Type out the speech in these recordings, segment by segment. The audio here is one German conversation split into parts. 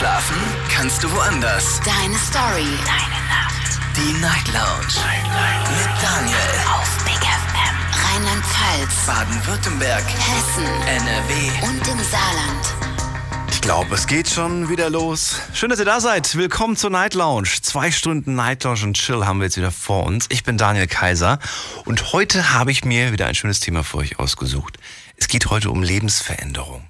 Schlafen kannst du woanders. Deine Story. Deine Nacht. Die Night Lounge. Night, Night. Mit Daniel. Auf Big FM. Rheinland-Pfalz. Baden-Württemberg. Hessen. NRW. Und im Saarland. Ich glaube, es geht schon wieder los. Schön, dass ihr da seid. Willkommen zur Night Lounge. Zwei Stunden Night Lounge und Chill haben wir jetzt wieder vor uns. Ich bin Daniel Kaiser und heute habe ich mir wieder ein schönes Thema für euch ausgesucht. Es geht heute um Lebensveränderung.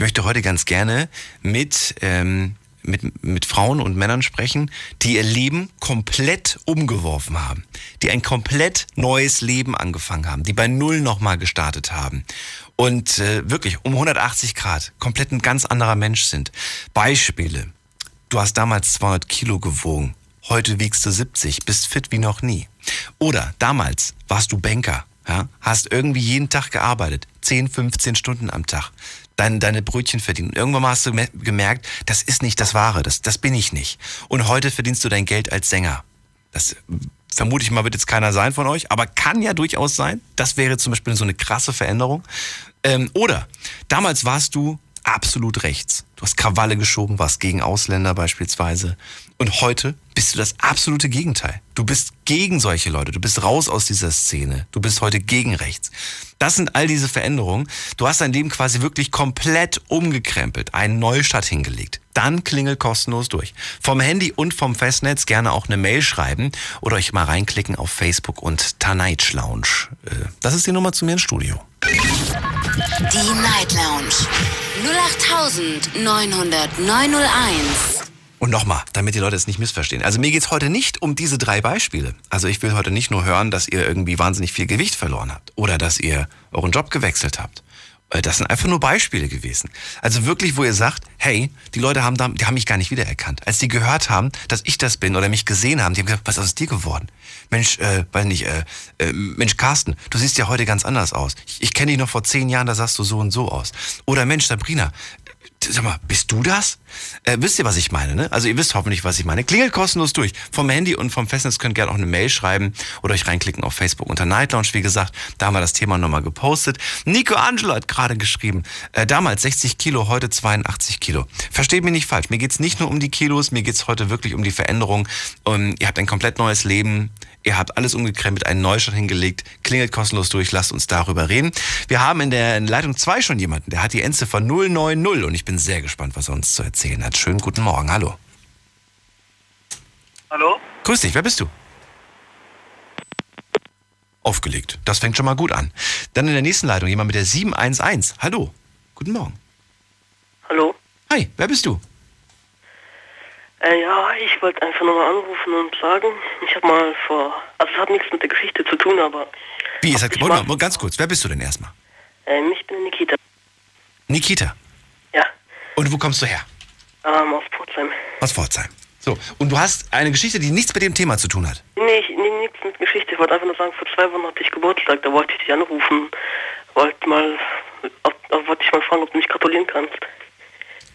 Ich möchte heute ganz gerne mit, ähm, mit, mit Frauen und Männern sprechen, die ihr Leben komplett umgeworfen haben, die ein komplett neues Leben angefangen haben, die bei Null nochmal gestartet haben und äh, wirklich um 180 Grad komplett ein ganz anderer Mensch sind. Beispiele. Du hast damals 200 Kilo gewogen, heute wiegst du 70, bist fit wie noch nie. Oder damals warst du Banker, ja, hast irgendwie jeden Tag gearbeitet, 10, 15 Stunden am Tag dein, deine Brötchen verdienen. Irgendwann mal hast du gemerkt, das ist nicht das Wahre, das, das bin ich nicht. Und heute verdienst du dein Geld als Sänger. Das vermute ich mal, wird jetzt keiner sein von euch, aber kann ja durchaus sein. Das wäre zum Beispiel so eine krasse Veränderung. Ähm, oder damals warst du absolut rechts. Du hast Krawalle geschoben, warst gegen Ausländer beispielsweise. Und heute bist du das absolute Gegenteil. Du bist gegen solche Leute. Du bist raus aus dieser Szene. Du bist heute gegen rechts. Das sind all diese Veränderungen. Du hast dein Leben quasi wirklich komplett umgekrempelt, einen Neustart hingelegt. Dann klingelt kostenlos durch. Vom Handy und vom Festnetz gerne auch eine Mail schreiben oder euch mal reinklicken auf Facebook und Tonight Lounge. Äh, das ist die Nummer zu mir ins Studio. Die Night Lounge. 08901. Und nochmal, damit die Leute es nicht missverstehen. Also mir geht's heute nicht um diese drei Beispiele. Also ich will heute nicht nur hören, dass ihr irgendwie wahnsinnig viel Gewicht verloren habt oder dass ihr euren Job gewechselt habt. Äh, das sind einfach nur Beispiele gewesen. Also wirklich, wo ihr sagt, hey, die Leute haben, da, die haben mich gar nicht wiedererkannt. Als die gehört haben, dass ich das bin oder mich gesehen haben, die haben gesagt, was ist aus dir geworden? Mensch, äh, weiß nicht, äh, äh, Mensch, Carsten, du siehst ja heute ganz anders aus. Ich, ich kenne dich noch vor zehn Jahren, da sahst du so und so aus. Oder Mensch, Sabrina, sag mal, bist du das? Äh, wisst ihr, was ich meine, ne? Also ihr wisst hoffentlich, was ich meine. Klingelt kostenlos durch. Vom Handy und vom Festnetz könnt ihr gerne auch eine Mail schreiben oder euch reinklicken auf Facebook unter Night Lounge. Wie gesagt, da haben wir das Thema nochmal gepostet. Nico Angelo hat gerade geschrieben, äh, damals 60 Kilo, heute 82 Kilo. Versteht mich nicht falsch. Mir geht's nicht nur um die Kilos, mir geht's heute wirklich um die Veränderung. Um, ihr habt ein komplett neues Leben. Ihr habt alles umgekrempelt, einen Neustart hingelegt. Klingelt kostenlos durch, lasst uns darüber reden. Wir haben in der Leitung 2 schon jemanden, der hat die Endziffer 090 und ich bin sehr gespannt, was er uns zu erzählen hat. Schönen guten Morgen, hallo. Hallo? Grüß dich, wer bist du? Aufgelegt. Das fängt schon mal gut an. Dann in der nächsten Leitung jemand mit der 711. Hallo. Guten Morgen. Hallo? Hi, wer bist du? Äh, ja, ich wollte einfach nochmal anrufen und sagen, ich habe mal vor, also es hat nichts mit der Geschichte zu tun, aber... Wie, es hat, ich Moment mal- mal, ganz kurz, wer bist du denn erstmal? Ähm, ich bin Nikita. Nikita. Ja, Und wo kommst du her? ähm, aus Pforzheim. Aus Pforzheim. So, und du hast eine Geschichte, die nichts mit dem Thema zu tun hat. Nee, ich, nee, nichts mit Geschichte. Ich wollte einfach nur sagen, vor zwei Wochen hatte ich Geburtstag, da wollte ich dich anrufen. Wollte mal, ob, wollte ich mal fragen, ob du mich gratulieren kannst.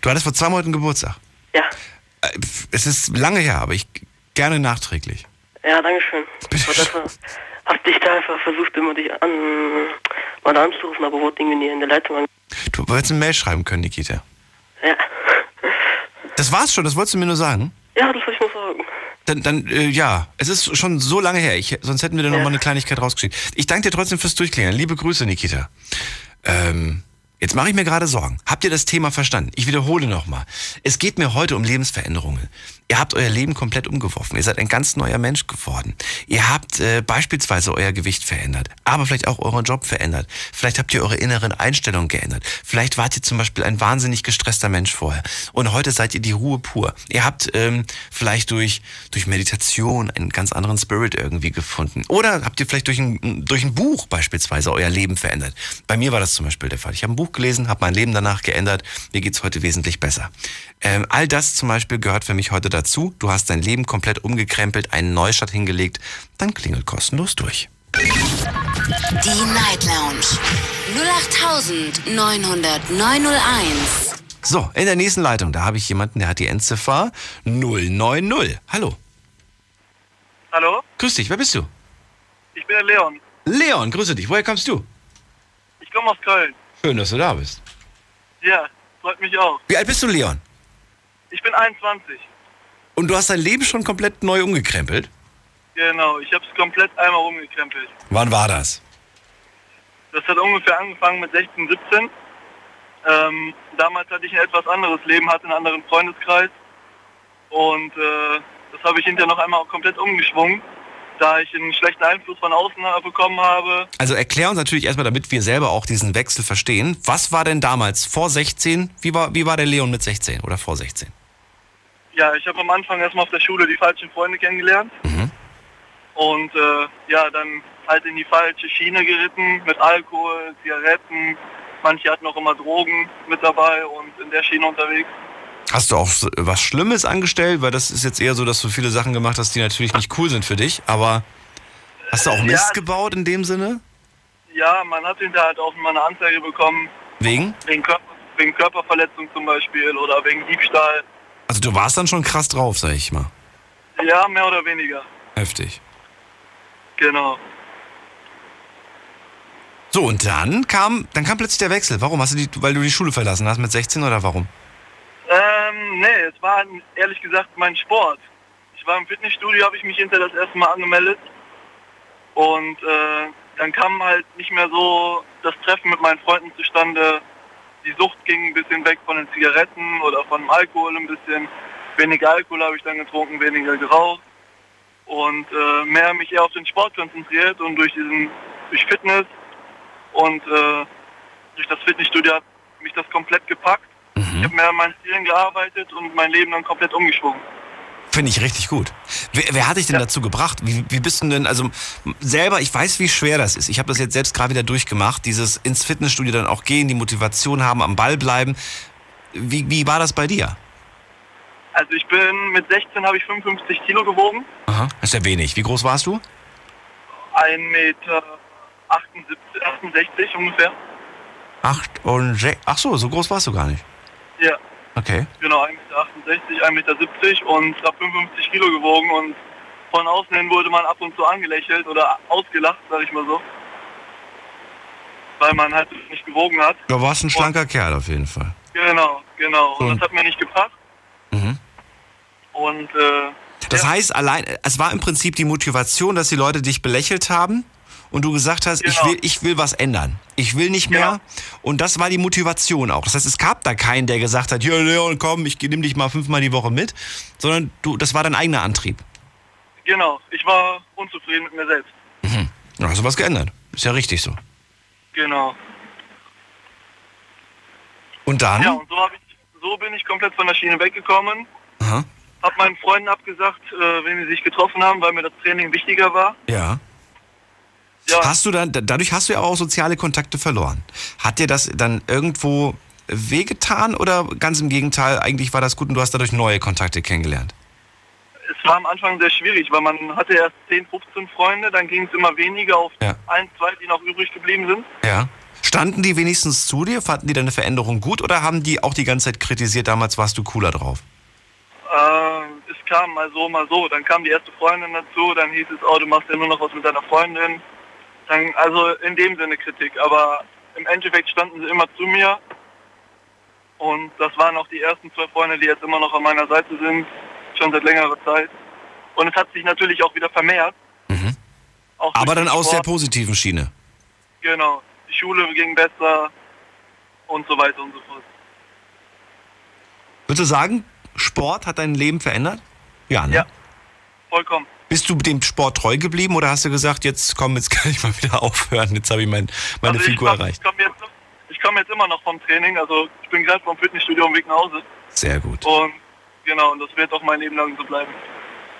Du hattest vor zwei Monaten Geburtstag. Ja, Es ist lange her, aber ich gerne nachträglich. ja, danke schön. Bitte hab dich da einfach versucht, immer dich an, mal da anzurufen, aber wurde irgendwie nie in der Leitung an. Du wolltest eine Mail schreiben können, Nikita. Ja. Das war's schon, das wolltest du mir nur sagen? Ja, das wollte ich nur sagen. Dann, dann äh, ja, es ist schon so lange her. Ich, sonst hätten wir dir noch Ja. mal eine Kleinigkeit rausgeschickt. Ich danke dir trotzdem fürs Durchklingeln. Liebe Grüße, Nikita. Ähm, jetzt mache ich mir gerade Sorgen. Habt ihr das Thema verstanden? Ich wiederhole nochmal. Es geht mir heute um Lebensveränderungen. Ihr habt euer Leben komplett umgeworfen. Ihr seid ein ganz neuer Mensch geworden. Ihr habt äh, beispielsweise euer Gewicht verändert, aber vielleicht auch euren Job verändert. Vielleicht habt ihr eure inneren Einstellungen geändert. Vielleicht wart ihr zum Beispiel ein wahnsinnig gestresster Mensch vorher. Und heute seid ihr die Ruhe pur. Ihr habt ähm, vielleicht durch, durch Meditation einen ganz anderen Spirit irgendwie gefunden. Oder habt ihr vielleicht durch ein, durch ein Buch beispielsweise euer Leben verändert. Bei mir war das zum Beispiel der Fall. Ich habe ein Buch gelesen, habe mein Leben danach geändert. Mir geht's heute wesentlich besser. Ähm, all das zum Beispiel gehört für mich heute dazu. Du hast dein Leben komplett umgekrempelt, einen Neustart hingelegt. Dann klingelt kostenlos durch. Die Night Lounge. 08901. So, in der nächsten Leitung, da habe ich jemanden, der hat die Endziffer 090. Hallo. Hallo? Grüß dich, wer bist du? Ich bin der Leon. Leon, grüße dich. Woher kommst du? Ich komme aus Köln. Schön, dass du da bist. Ja, freut mich auch. Wie alt bist du, Leon? Ich bin 21. Und du hast dein Leben schon komplett neu umgekrempelt? Genau, ich habe es komplett einmal umgekrempelt. Wann war das? Das hat ungefähr angefangen mit 16, 17. Ähm, damals hatte ich ein etwas anderes Leben, hatte einen anderen Freundeskreis. Und äh, das habe ich hinterher noch einmal komplett umgeschwungen, da ich einen schlechten Einfluss von außen bekommen habe. Also erklär uns natürlich erstmal, damit wir selber auch diesen Wechsel verstehen. Was war denn damals vor 16? Wie war, wie war der Leon mit 16 oder vor 16? Ja, ich habe am Anfang erstmal auf der Schule die falschen Freunde kennengelernt. Mhm. Und äh, ja, dann halt in die falsche Schiene geritten mit Alkohol, Zigaretten. Manche hatten auch immer Drogen mit dabei und in der Schiene unterwegs. Hast du auch was Schlimmes angestellt? Weil das ist jetzt eher so, dass du viele Sachen gemacht hast, die natürlich nicht cool sind für dich. Aber hast du auch Ja. Mist gebaut in dem Sinne? Ja, man hat hinterher halt auch mal eine Anzeige bekommen, Wegen? wegen, Körper, wegen Körperverletzung zum Beispiel oder wegen Diebstahl. Also du warst dann schon krass drauf, sag ich mal. Ja, mehr oder weniger. Heftig. Genau. So, und dann kam, dann kam plötzlich der Wechsel. Warum? Hast du die, weil du die Schule verlassen hast mit 16 oder warum? Ähm, nee, es war ehrlich gesagt mein Sport. Ich war im Fitnessstudio, habe ich mich hinter das erste Mal angemeldet. Und äh, dann kam halt nicht mehr so das Treffen mit meinen Freunden zustande. Die Sucht ging ein bisschen weg von den Zigaretten oder von dem Alkohol ein bisschen. Weniger Alkohol habe ich dann getrunken, weniger geraucht. Und äh, mehr mich eher auf den Sport konzentriert und durch diesen, durch Fitness und äh, durch das Fitnessstudio hat mich das komplett gepackt. Ich habe mehr an meinen Zielen gearbeitet und mein Leben dann komplett umgeschwungen. Finde ich richtig gut. Wer, wer hat dich denn dazu gebracht? Wie, wie bist du denn, also selber, ich weiß, wie schwer das ist. Ich habe das jetzt selbst gerade wieder durchgemacht, dieses ins Fitnessstudio dann auch gehen, die Motivation haben, am Ball bleiben. Wie, wie war das bei dir? Also ich bin mit 16 habe ich 55 Kilo gewogen, Aha. Das ist ja wenig. Wie groß warst du? 1,78 Meter 68 ungefähr. Acht und Ach so, so groß warst du gar nicht. Ja, Okay. genau, 1,68 Meter, 1,70 Meter und habe 55 Kilo gewogen und von außen hin wurde man ab und zu angelächelt oder ausgelacht, sag ich mal so. Weil man halt nicht gewogen hat. Du warst ein schlanker Kerl auf jeden Fall. Genau, genau. Und Und- das hat mir nicht gebracht. Mhm. Und äh, Das ja, heißt, allein, es war im Prinzip die Motivation, dass die Leute dich belächelt haben und du gesagt hast, ich, Genau. will, ich will was ändern. Ich will nicht mehr. Genau. Und das war die Motivation auch. Das heißt, es gab da keinen, der gesagt hat, hier Leon, komm, ich nehme dich mal fünfmal die Woche mit, sondern du, das war dein eigener Antrieb. genau, ich war unzufrieden mit mir selbst. Da hast du was geändert. Ist ja richtig so. Genau. Und dann? Ja, und so, ich, so bin ich komplett von der Schiene weggekommen. Aha. Hab meinen Freunden abgesagt, äh, wenn sie sich getroffen haben, weil mir das Training wichtiger war. Ja. Ja, Hast du dann, da- dadurch hast du ja auch soziale Kontakte verloren. Hat dir das dann irgendwo wehgetan oder ganz im Gegenteil, eigentlich war das gut und du hast dadurch neue Kontakte kennengelernt? es war am Anfang sehr schwierig, weil man hatte erst 10, 15 Freunde, dann ging es immer weniger auf Ja. ein, zwei, die noch übrig geblieben sind. Ja. Standen die wenigstens zu dir? Fanden die deine Veränderung gut oder haben die auch die ganze Zeit kritisiert, damals warst du cooler drauf? Äh, es kam mal so, mal so. Dann kam die erste Freundin dazu, dann hieß es, oh, du machst ja nur noch was mit deiner Freundin. Dann, also in dem Sinne Kritik, aber im Endeffekt standen sie immer zu mir. Und das waren auch die ersten zwei Freunde, die jetzt immer noch an meiner Seite sind, schon seit längerer Zeit. Und es hat sich natürlich auch wieder vermehrt. Mhm. Auch Aber dann aus der positiven Schiene. Genau. Die Schule ging besser und so weiter und so fort. Würdest du sagen, Sport hat dein Leben verändert? Ja, ne? Ja. Vollkommen. Bist du dem Sport treu geblieben oder hast du gesagt, jetzt komm, jetzt kann ich mal wieder aufhören, jetzt habe ich mein, meine Also ich Figur komm- erreicht? Ich komme jetzt, ich komm jetzt immer noch vom Training, also ich bin gerade vom Fitnessstudio am Weg nach Hause. Sehr gut. Und genau, und das wird auch mein Leben lang so bleiben.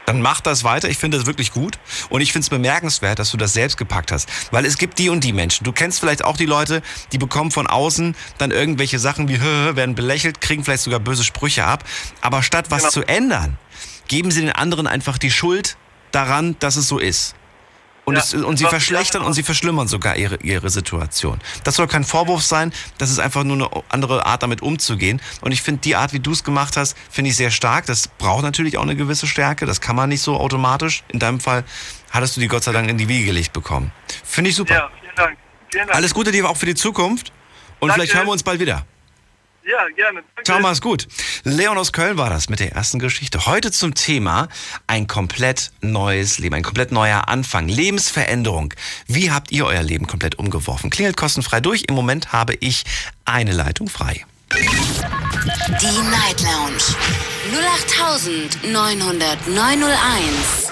Dann mach das weiter. Ich finde das wirklich gut. Und ich finde es bemerkenswert, dass du das selbst gepackt hast. Weil es gibt die und die Menschen. Du kennst vielleicht auch die Leute, die bekommen von außen dann irgendwelche Sachen wie, werden belächelt, kriegen vielleicht sogar böse Sprüche ab. Aber statt was Genau. zu ändern, geben sie den anderen einfach die Schuld daran, dass es so ist. Und, Ja, es, und sie verschlechtern und sie verschlimmern sogar ihre, ihre Situation. Das soll kein Vorwurf sein, das ist einfach nur eine andere Art, damit umzugehen. Und ich finde, die Art, wie du es gemacht hast, finde ich sehr stark. Das braucht natürlich auch eine gewisse Stärke. Das kann man nicht so automatisch. In deinem Fall hattest du die Gott sei Dank in die Wiege gelegt bekommen. Finde ich super. Ja, vielen Dank. Vielen Dank. Alles Gute dir auch für die Zukunft. Und Danke. vielleicht hören wir uns bald wieder. Ja, gerne. Danke. Ciao, mach's gut. Leon aus Köln war das mit der ersten Geschichte. Heute zum Thema ein komplett neues Leben, ein komplett neuer Anfang, Lebensveränderung. Wie habt ihr euer Leben komplett umgeworfen? Klingelt kostenfrei durch. Im Moment habe ich eine Leitung frei. Die Night Lounge 08901.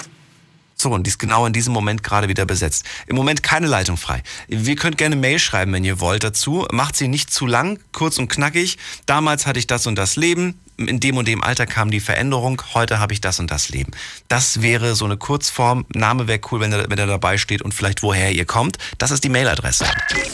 So, und die ist genau in diesem Moment gerade wieder besetzt. Im Moment keine Leitung frei. Wir könnt gerne Mail schreiben, wenn ihr wollt dazu. Macht sie nicht zu lang, kurz und knackig. Damals hatte ich das und das Leben. In dem und dem Alter kam die Veränderung. Heute habe ich das und das Leben. Das wäre so eine Kurzform. Name wäre cool, wenn er, wenn er dabei steht und vielleicht woher ihr kommt. Das ist die Mailadresse.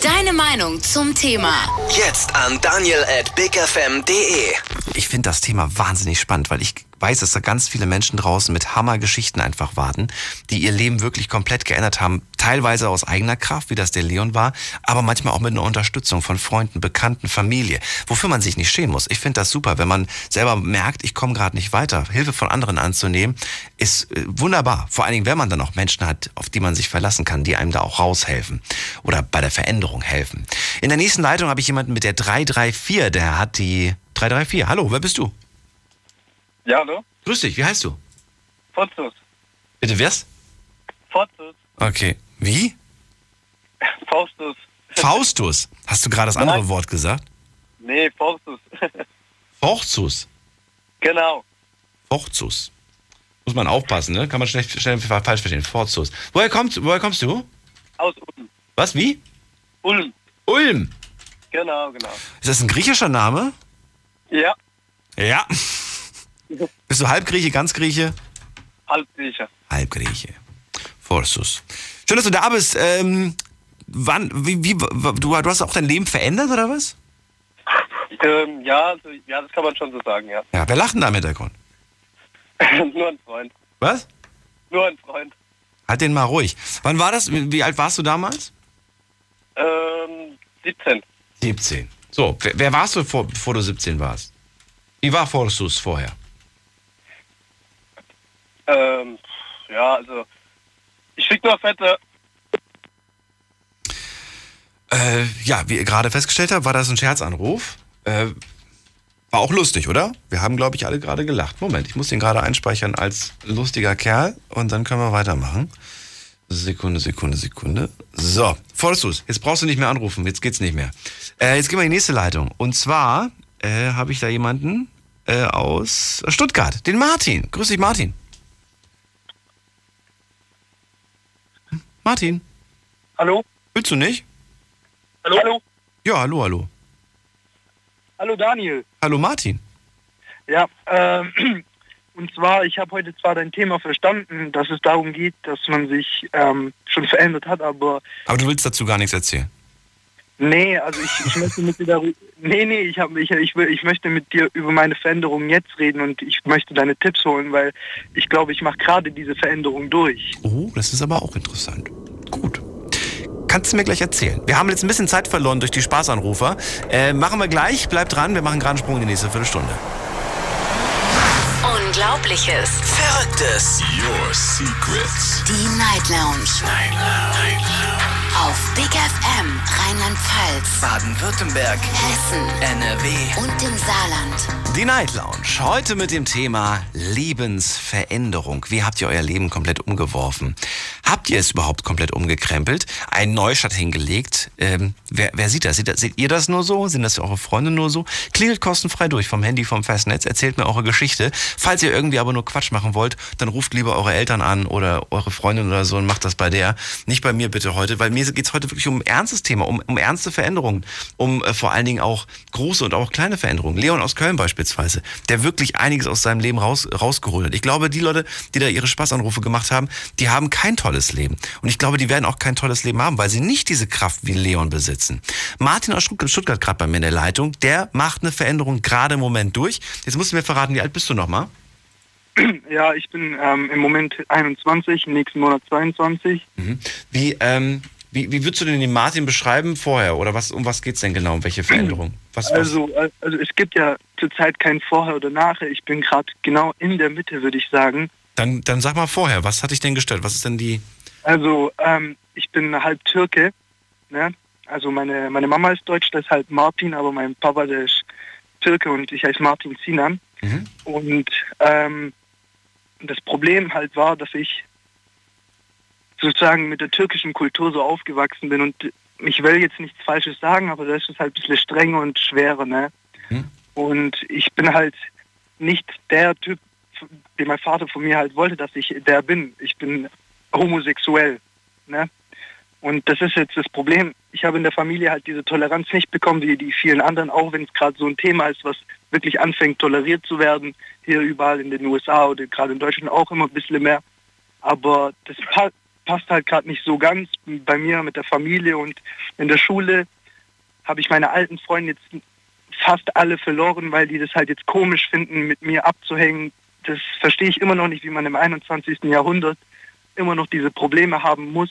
Deine Meinung zum Thema. Jetzt an daniel at bigfm.de. Ich finde das Thema wahnsinnig spannend, weil ich weiß, dass da ganz viele Menschen draußen mit Hammergeschichten einfach warten, die ihr Leben wirklich komplett geändert haben. Teilweise aus eigener Kraft, wie das der Leon war, aber manchmal auch mit einer Unterstützung von Freunden, Bekannten, Familie, wofür man sich nicht schämen muss. Ich finde das super, wenn man selber merkt, ich komme gerade nicht weiter. Hilfe von anderen anzunehmen, ist äh, wunderbar. Vor allen Dingen, wenn man dann auch Menschen hat, auf die man sich verlassen kann, die einem da auch raushelfen oder bei der Veränderung helfen. In der nächsten Leitung habe ich jemanden mit der 334, der hat die 334. Hallo, wer bist du? Ja, hallo? Grüß dich, wie heißt du? Fortus. Bitte wer's? Fortus. Okay. Wie? Faustus. Faustus. Hast du gerade das andere Nein. Wort gesagt? Nee, Faustus. Forzus. genau. Forzus. Muss man aufpassen, ne? Kann man schnell, schnell falsch verstehen. Forzus. Woher kommst, woher kommst du? Aus Ulm. Was, wie? Ulm. Ulm. Genau, genau. Ist das ein griechischer Name? Ja, Ja. Bist du Halbgrieche, ganz Grieche? Halbgrieche. Halbgrieche. Forzus. Schön, dass du da bist. Ähm, wann, wie, wie, du, hast auch dein Leben verändert, oder was? Ähm, ja, also, ja, das kann man schon so sagen, ja. Ja, wer lacht denn da im Hintergrund? Nur ein Freund. Was? Nur ein Freund. Halt den mal ruhig. Wann war das? Wie wie alt warst du damals? Ähm, 17. 17. So, wer, wer warst du, vor, bevor du 17 warst? Wie war Forsus vorher? Ähm, ja, also, ich krieg nur Fette. Äh, ja, wie ihr gerade festgestellt habt, war das ein Scherzanruf. Äh, war auch lustig, oder? Wir haben, glaube ich, alle gerade gelacht. Moment, ich muss den gerade einspeichern als lustiger Kerl und dann können wir weitermachen. Sekunde, Sekunde, Sekunde. So, Forsus, jetzt brauchst du nicht mehr anrufen, jetzt geht's nicht mehr. Äh, jetzt gehen wir in die nächste Leitung. Und zwar äh, habe ich da jemanden äh, aus Stuttgart, den Martin. Grüß dich, Martin. Martin, Hallo? willst du nicht? Hallo? Hallo? Ja, hallo, hallo. Hallo, Daniel. Hallo, Martin. Ja, ähm, und zwar, ich habe heute zwar dein Thema verstanden, dass es darum geht, dass man sich ähm, schon verändert hat, aber Aber du willst dazu gar nichts erzählen. nee, also ich, ich möchte mit dir darüber, nee, nee, ich, hab, ich, ich, will, ich möchte mit dir über meine Veränderungen jetzt reden und ich möchte deine Tipps holen, weil ich glaube, ich mache gerade diese Veränderung durch. Oh, das ist aber auch interessant. Gut. Kannst du mir gleich erzählen. Wir haben jetzt ein bisschen Zeit verloren durch die Spaßanrufer. Äh, machen wir gleich. Bleib dran. Wir machen gerade einen Sprung in die nächste Viertelstunde. Unglaubliches. Verrücktes. Your secrets. Die Night Lounge. Night Lounge. Auf Big FM Rheinland-Pfalz, Baden-Württemberg. Hessen NRW. und im Saarland. Die Night Lounge. Heute mit dem Thema Lebensveränderung. Wie habt ihr euer Leben komplett umgeworfen? Habt ihr es überhaupt komplett umgekrempelt? Einen Neustart hingelegt? Ähm, wer, wer sieht das? Seht, seht ihr das nur so? Sind das eure Freunde nur so? Klingelt kostenfrei durch vom Handy, vom Festnetz. Erzählt mir eure Geschichte. Falls ihr irgendwie aber nur Quatsch machen wollt, dann ruft lieber eure Eltern an oder eure Freundin oder so und macht das bei der. Nicht bei mir bitte heute, weil mir geht's heute wirklich um ein ernstes Thema, um, um ernste Veränderungen, um äh, vor allen Dingen auch große und auch kleine Veränderungen. Leon aus Köln beispielsweise, der wirklich einiges aus seinem Leben raus, rausgeholt hat. Ich glaube, die Leute, die da ihre Spaßanrufe gemacht haben, die haben kein tolles Leben. Und ich glaube, die werden auch kein tolles Leben haben, weil sie nicht diese Kraft wie Leon besitzen. Martin aus Stuttgart, gerade bei mir in der Leitung, der macht eine Veränderung gerade im Moment durch. Jetzt musst du mir verraten, wie alt bist du nochmal? Ja, ich bin ähm, im Moment 21, im nächsten Monat 22. Wie, ähm, wie, wie würdest du denn den Martin beschreiben vorher? Oder was, um was geht's denn genau? Um welche Veränderung? Was? Also, also es gibt ja zurzeit kein Vorher oder Nachher. Ich bin gerade genau in der Mitte, würde ich sagen. Dann, dann sag mal vorher, was hat dich denn gestört? Was ist denn die. Also ähm, ich bin halb Türke. Ne? Also meine, meine Mama ist deutsch, das ist halt Martin, aber mein Papa, der ist Türke und ich heiße Martin Sinan. Mhm. Und ähm, das Problem halt war, dass ich sozusagen mit der türkischen Kultur so aufgewachsen bin und ich will jetzt nichts Falsches sagen, aber das ist halt ein bisschen strenger und schwerer, ne? Mhm. Und ich bin halt nicht der Typ, den mein Vater von mir halt wollte, dass ich der bin. Ich bin homosexuell, ne? Und das ist jetzt das Problem. Ich habe in der Familie halt diese Toleranz nicht bekommen, wie die vielen anderen, auch wenn es gerade so ein Thema ist, was wirklich anfängt, toleriert zu werden. Hier überall in den USA oder gerade in Deutschland auch immer ein bisschen mehr. Aber das passt halt gerade nicht so ganz bei mir mit der Familie und in der Schule habe ich meine alten Freunde jetzt fast alle verloren, weil die das halt jetzt komisch finden, mit mir abzuhängen. Das verstehe ich immer noch nicht, wie man im 21. Jahrhundert immer noch diese Probleme haben muss.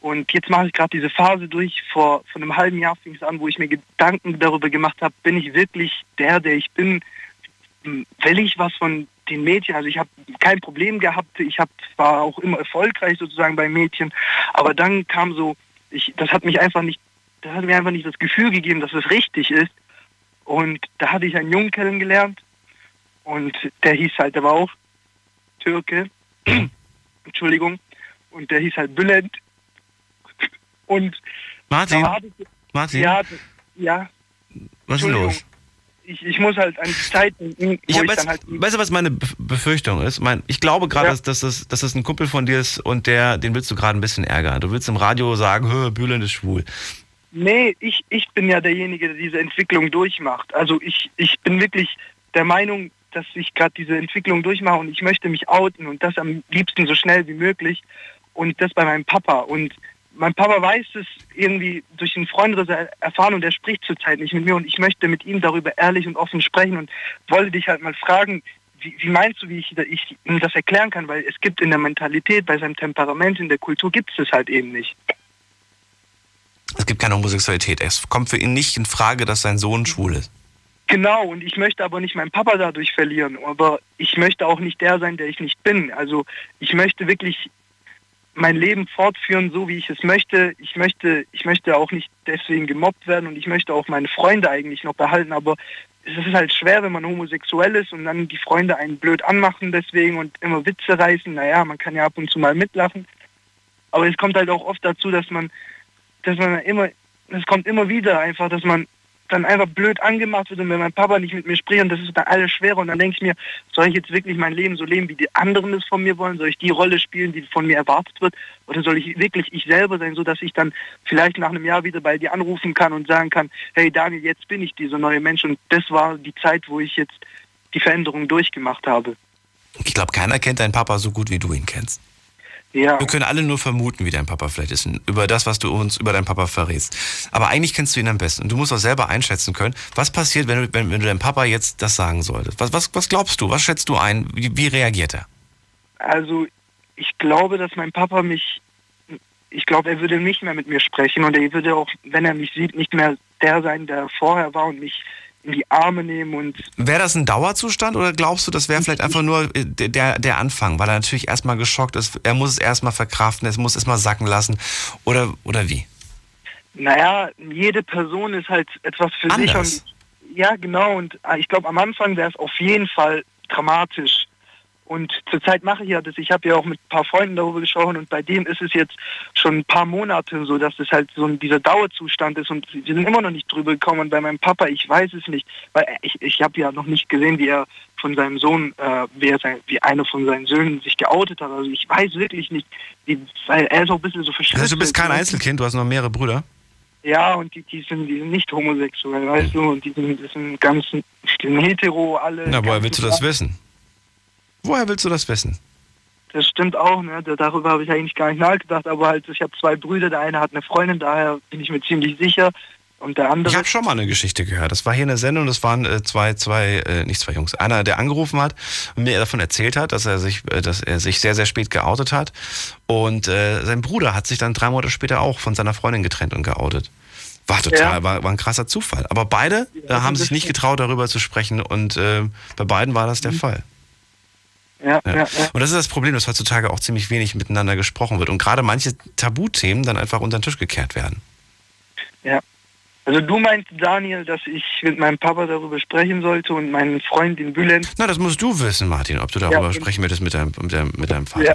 Und jetzt mache ich gerade diese Phase durch. Vor, vor einem halben Jahr fing es an, wo ich mir Gedanken darüber gemacht habe, bin ich wirklich der, der ich bin? Will ich was von den Mädchen? Also ich habe kein Problem gehabt. Ich hab, war auch immer erfolgreich sozusagen bei Mädchen. Aber dann kam so, ich, das hat mich einfach nicht, das hat mir einfach nicht das Gefühl gegeben, dass es richtig ist. Und da hatte ich einen Jungen kennengelernt. Und der hieß halt, der war auch Türke. Entschuldigung. Und der hieß halt Bülent. Und Martin, ich, Martin, ja, ja, was ist los? Ich, ich muss halt an die Zeit denken, wo Ich ich, weißt, halt weißt du, was meine Bef- Befürchtung ist? Mein, ich glaube gerade, Ja. dass, dass, das, dass das ein Kumpel von dir ist und der, den willst du gerade ein bisschen ärgern. Du willst im Radio sagen, Bülent ist schwul. Nee, ich, ich bin ja derjenige, der diese Entwicklung durchmacht. Also ich, ich bin wirklich der Meinung, dass ich gerade diese Entwicklung durchmache und ich möchte mich outen und das am liebsten so schnell wie möglich und das bei meinem Papa. Und mein Papa weiß es irgendwie durch einen Freund erfahren und er spricht zurzeit nicht mit mir und ich möchte mit ihm darüber ehrlich und offen sprechen und wollte dich halt mal fragen, wie, wie meinst du, wie ich, ich ihm das erklären kann? Weil es gibt in der Mentalität, bei seinem Temperament, in der Kultur gibt es das halt eben nicht. Es gibt keine Homosexualität. Es kommt für ihn nicht in Frage, dass sein Sohn schwul ist. Genau, und ich möchte aber nicht meinen Papa dadurch verlieren. Aber ich möchte auch nicht der sein, der ich nicht bin. Also ich möchte wirklich mein Leben fortführen, so wie ich es möchte. Ich möchte, ich möchte auch nicht deswegen gemobbt werden und ich möchte auch meine Freunde eigentlich noch behalten. Aber es ist halt schwer, wenn man homosexuell ist und dann die Freunde einen blöd anmachen deswegen und immer Witze reißen. Naja, man kann ja ab und zu mal mitlachen. Aber es kommt halt auch oft dazu, dass man, dass man immer, es kommt immer wieder einfach, dass man dann einfach blöd angemacht wird und wenn mein Papa nicht mit mir spricht und das ist dann alles schwer und dann denke ich mir, soll ich jetzt wirklich mein Leben so leben, wie die anderen es von mir wollen? Soll ich die Rolle spielen, die von mir erwartet wird? Oder soll ich wirklich ich selber sein, so dass ich dann vielleicht nach einem Jahr wieder bei dir anrufen kann und sagen kann, hey Daniel, jetzt bin ich dieser neue Mensch und das war die Zeit, wo ich jetzt die Veränderung durchgemacht habe. Ich glaube, keiner kennt deinen Papa so gut, wie du ihn kennst. Ja, Wir können alle nur vermuten, wie dein Papa vielleicht ist, über das, was du uns über deinen Papa verrätst. Aber eigentlich kennst du ihn am besten. Und du musst auch selber einschätzen können, was passiert, wenn du, wenn, wenn du deinem Papa jetzt das sagen solltest. Was, was, was glaubst du? Was schätzt du ein? Wie, wie reagiert er? also ich glaube, dass mein Papa mich, ich glaube, er würde nicht mehr mit mir sprechen und er würde auch, wenn er mich sieht, nicht mehr der sein, der vorher war und mich in die Arme nehmen und Wäre das ein Dauerzustand oder glaubst du, das wäre vielleicht einfach nur äh, der, der Anfang, weil er natürlich erstmal geschockt ist, er muss es erstmal verkraften, es muss es mal sacken lassen oder, oder wie? Naja, jede Person ist halt etwas für Anders. sich und ja, genau. Und äh, ich glaube, am Anfang wäre es auf jeden Fall dramatisch. Und zurzeit mache ich ja das. Ich habe ja auch mit ein paar Freunden darüber gesprochen und bei denen ist es jetzt schon ein paar Monate so, dass es halt so ein, dieser Dauerzustand ist und wir sind immer noch nicht drüber gekommen. Und bei meinem Papa, ich weiß es nicht, weil ich, ich habe ja noch nicht gesehen, wie er von seinem Sohn, äh, wie, er sein, wie einer von seinen Söhnen sich geoutet hat. Also ich weiß wirklich nicht, wie, weil er ist auch ein bisschen so verschlüsselt. Also du bist kein Einzelkind, du hast noch mehrere Brüder. Ja, und die, die, sind, die sind nicht homosexuell, weißt du, und die sind, das sind ganz die sind hetero, alle. Na, woher willst du das wissen? Woher willst du das wissen? Das stimmt auch, ne? Da- Darüber habe ich eigentlich gar nicht nachgedacht, aber halt, ich habe zwei Brüder, der eine hat eine Freundin, daher bin ich mir ziemlich sicher. Und der andere. Ich habe schon mal eine Geschichte gehört. Das war hier in der Sendung, das waren äh, zwei, zwei, äh, nicht zwei Jungs. Einer, der angerufen hat und mir davon erzählt hat, dass er sich, äh, dass er sich sehr, sehr spät geoutet hat. Und sein Bruder hat sich dann drei Monate später auch von seiner Freundin getrennt und geoutet. War total, Ja. war, war ein krasser Zufall. Aber beide Ja, haben sich nicht getraut, darüber zu sprechen. Und bei beiden war das der Fall. Ja, Ja. ja, ja. Und das ist das Problem, dass heutzutage auch ziemlich wenig miteinander gesprochen wird und gerade manche Tabuthemen dann einfach unter den Tisch gekehrt werden. Also du meinst, Daniel, dass ich mit meinem Papa darüber sprechen sollte und meinen Freund in Bülent. Na, das musst du wissen, Martin, ob du darüber Ja. sprechen möchtest mit deinem, mit deinem, mit deinem Vater. Ja.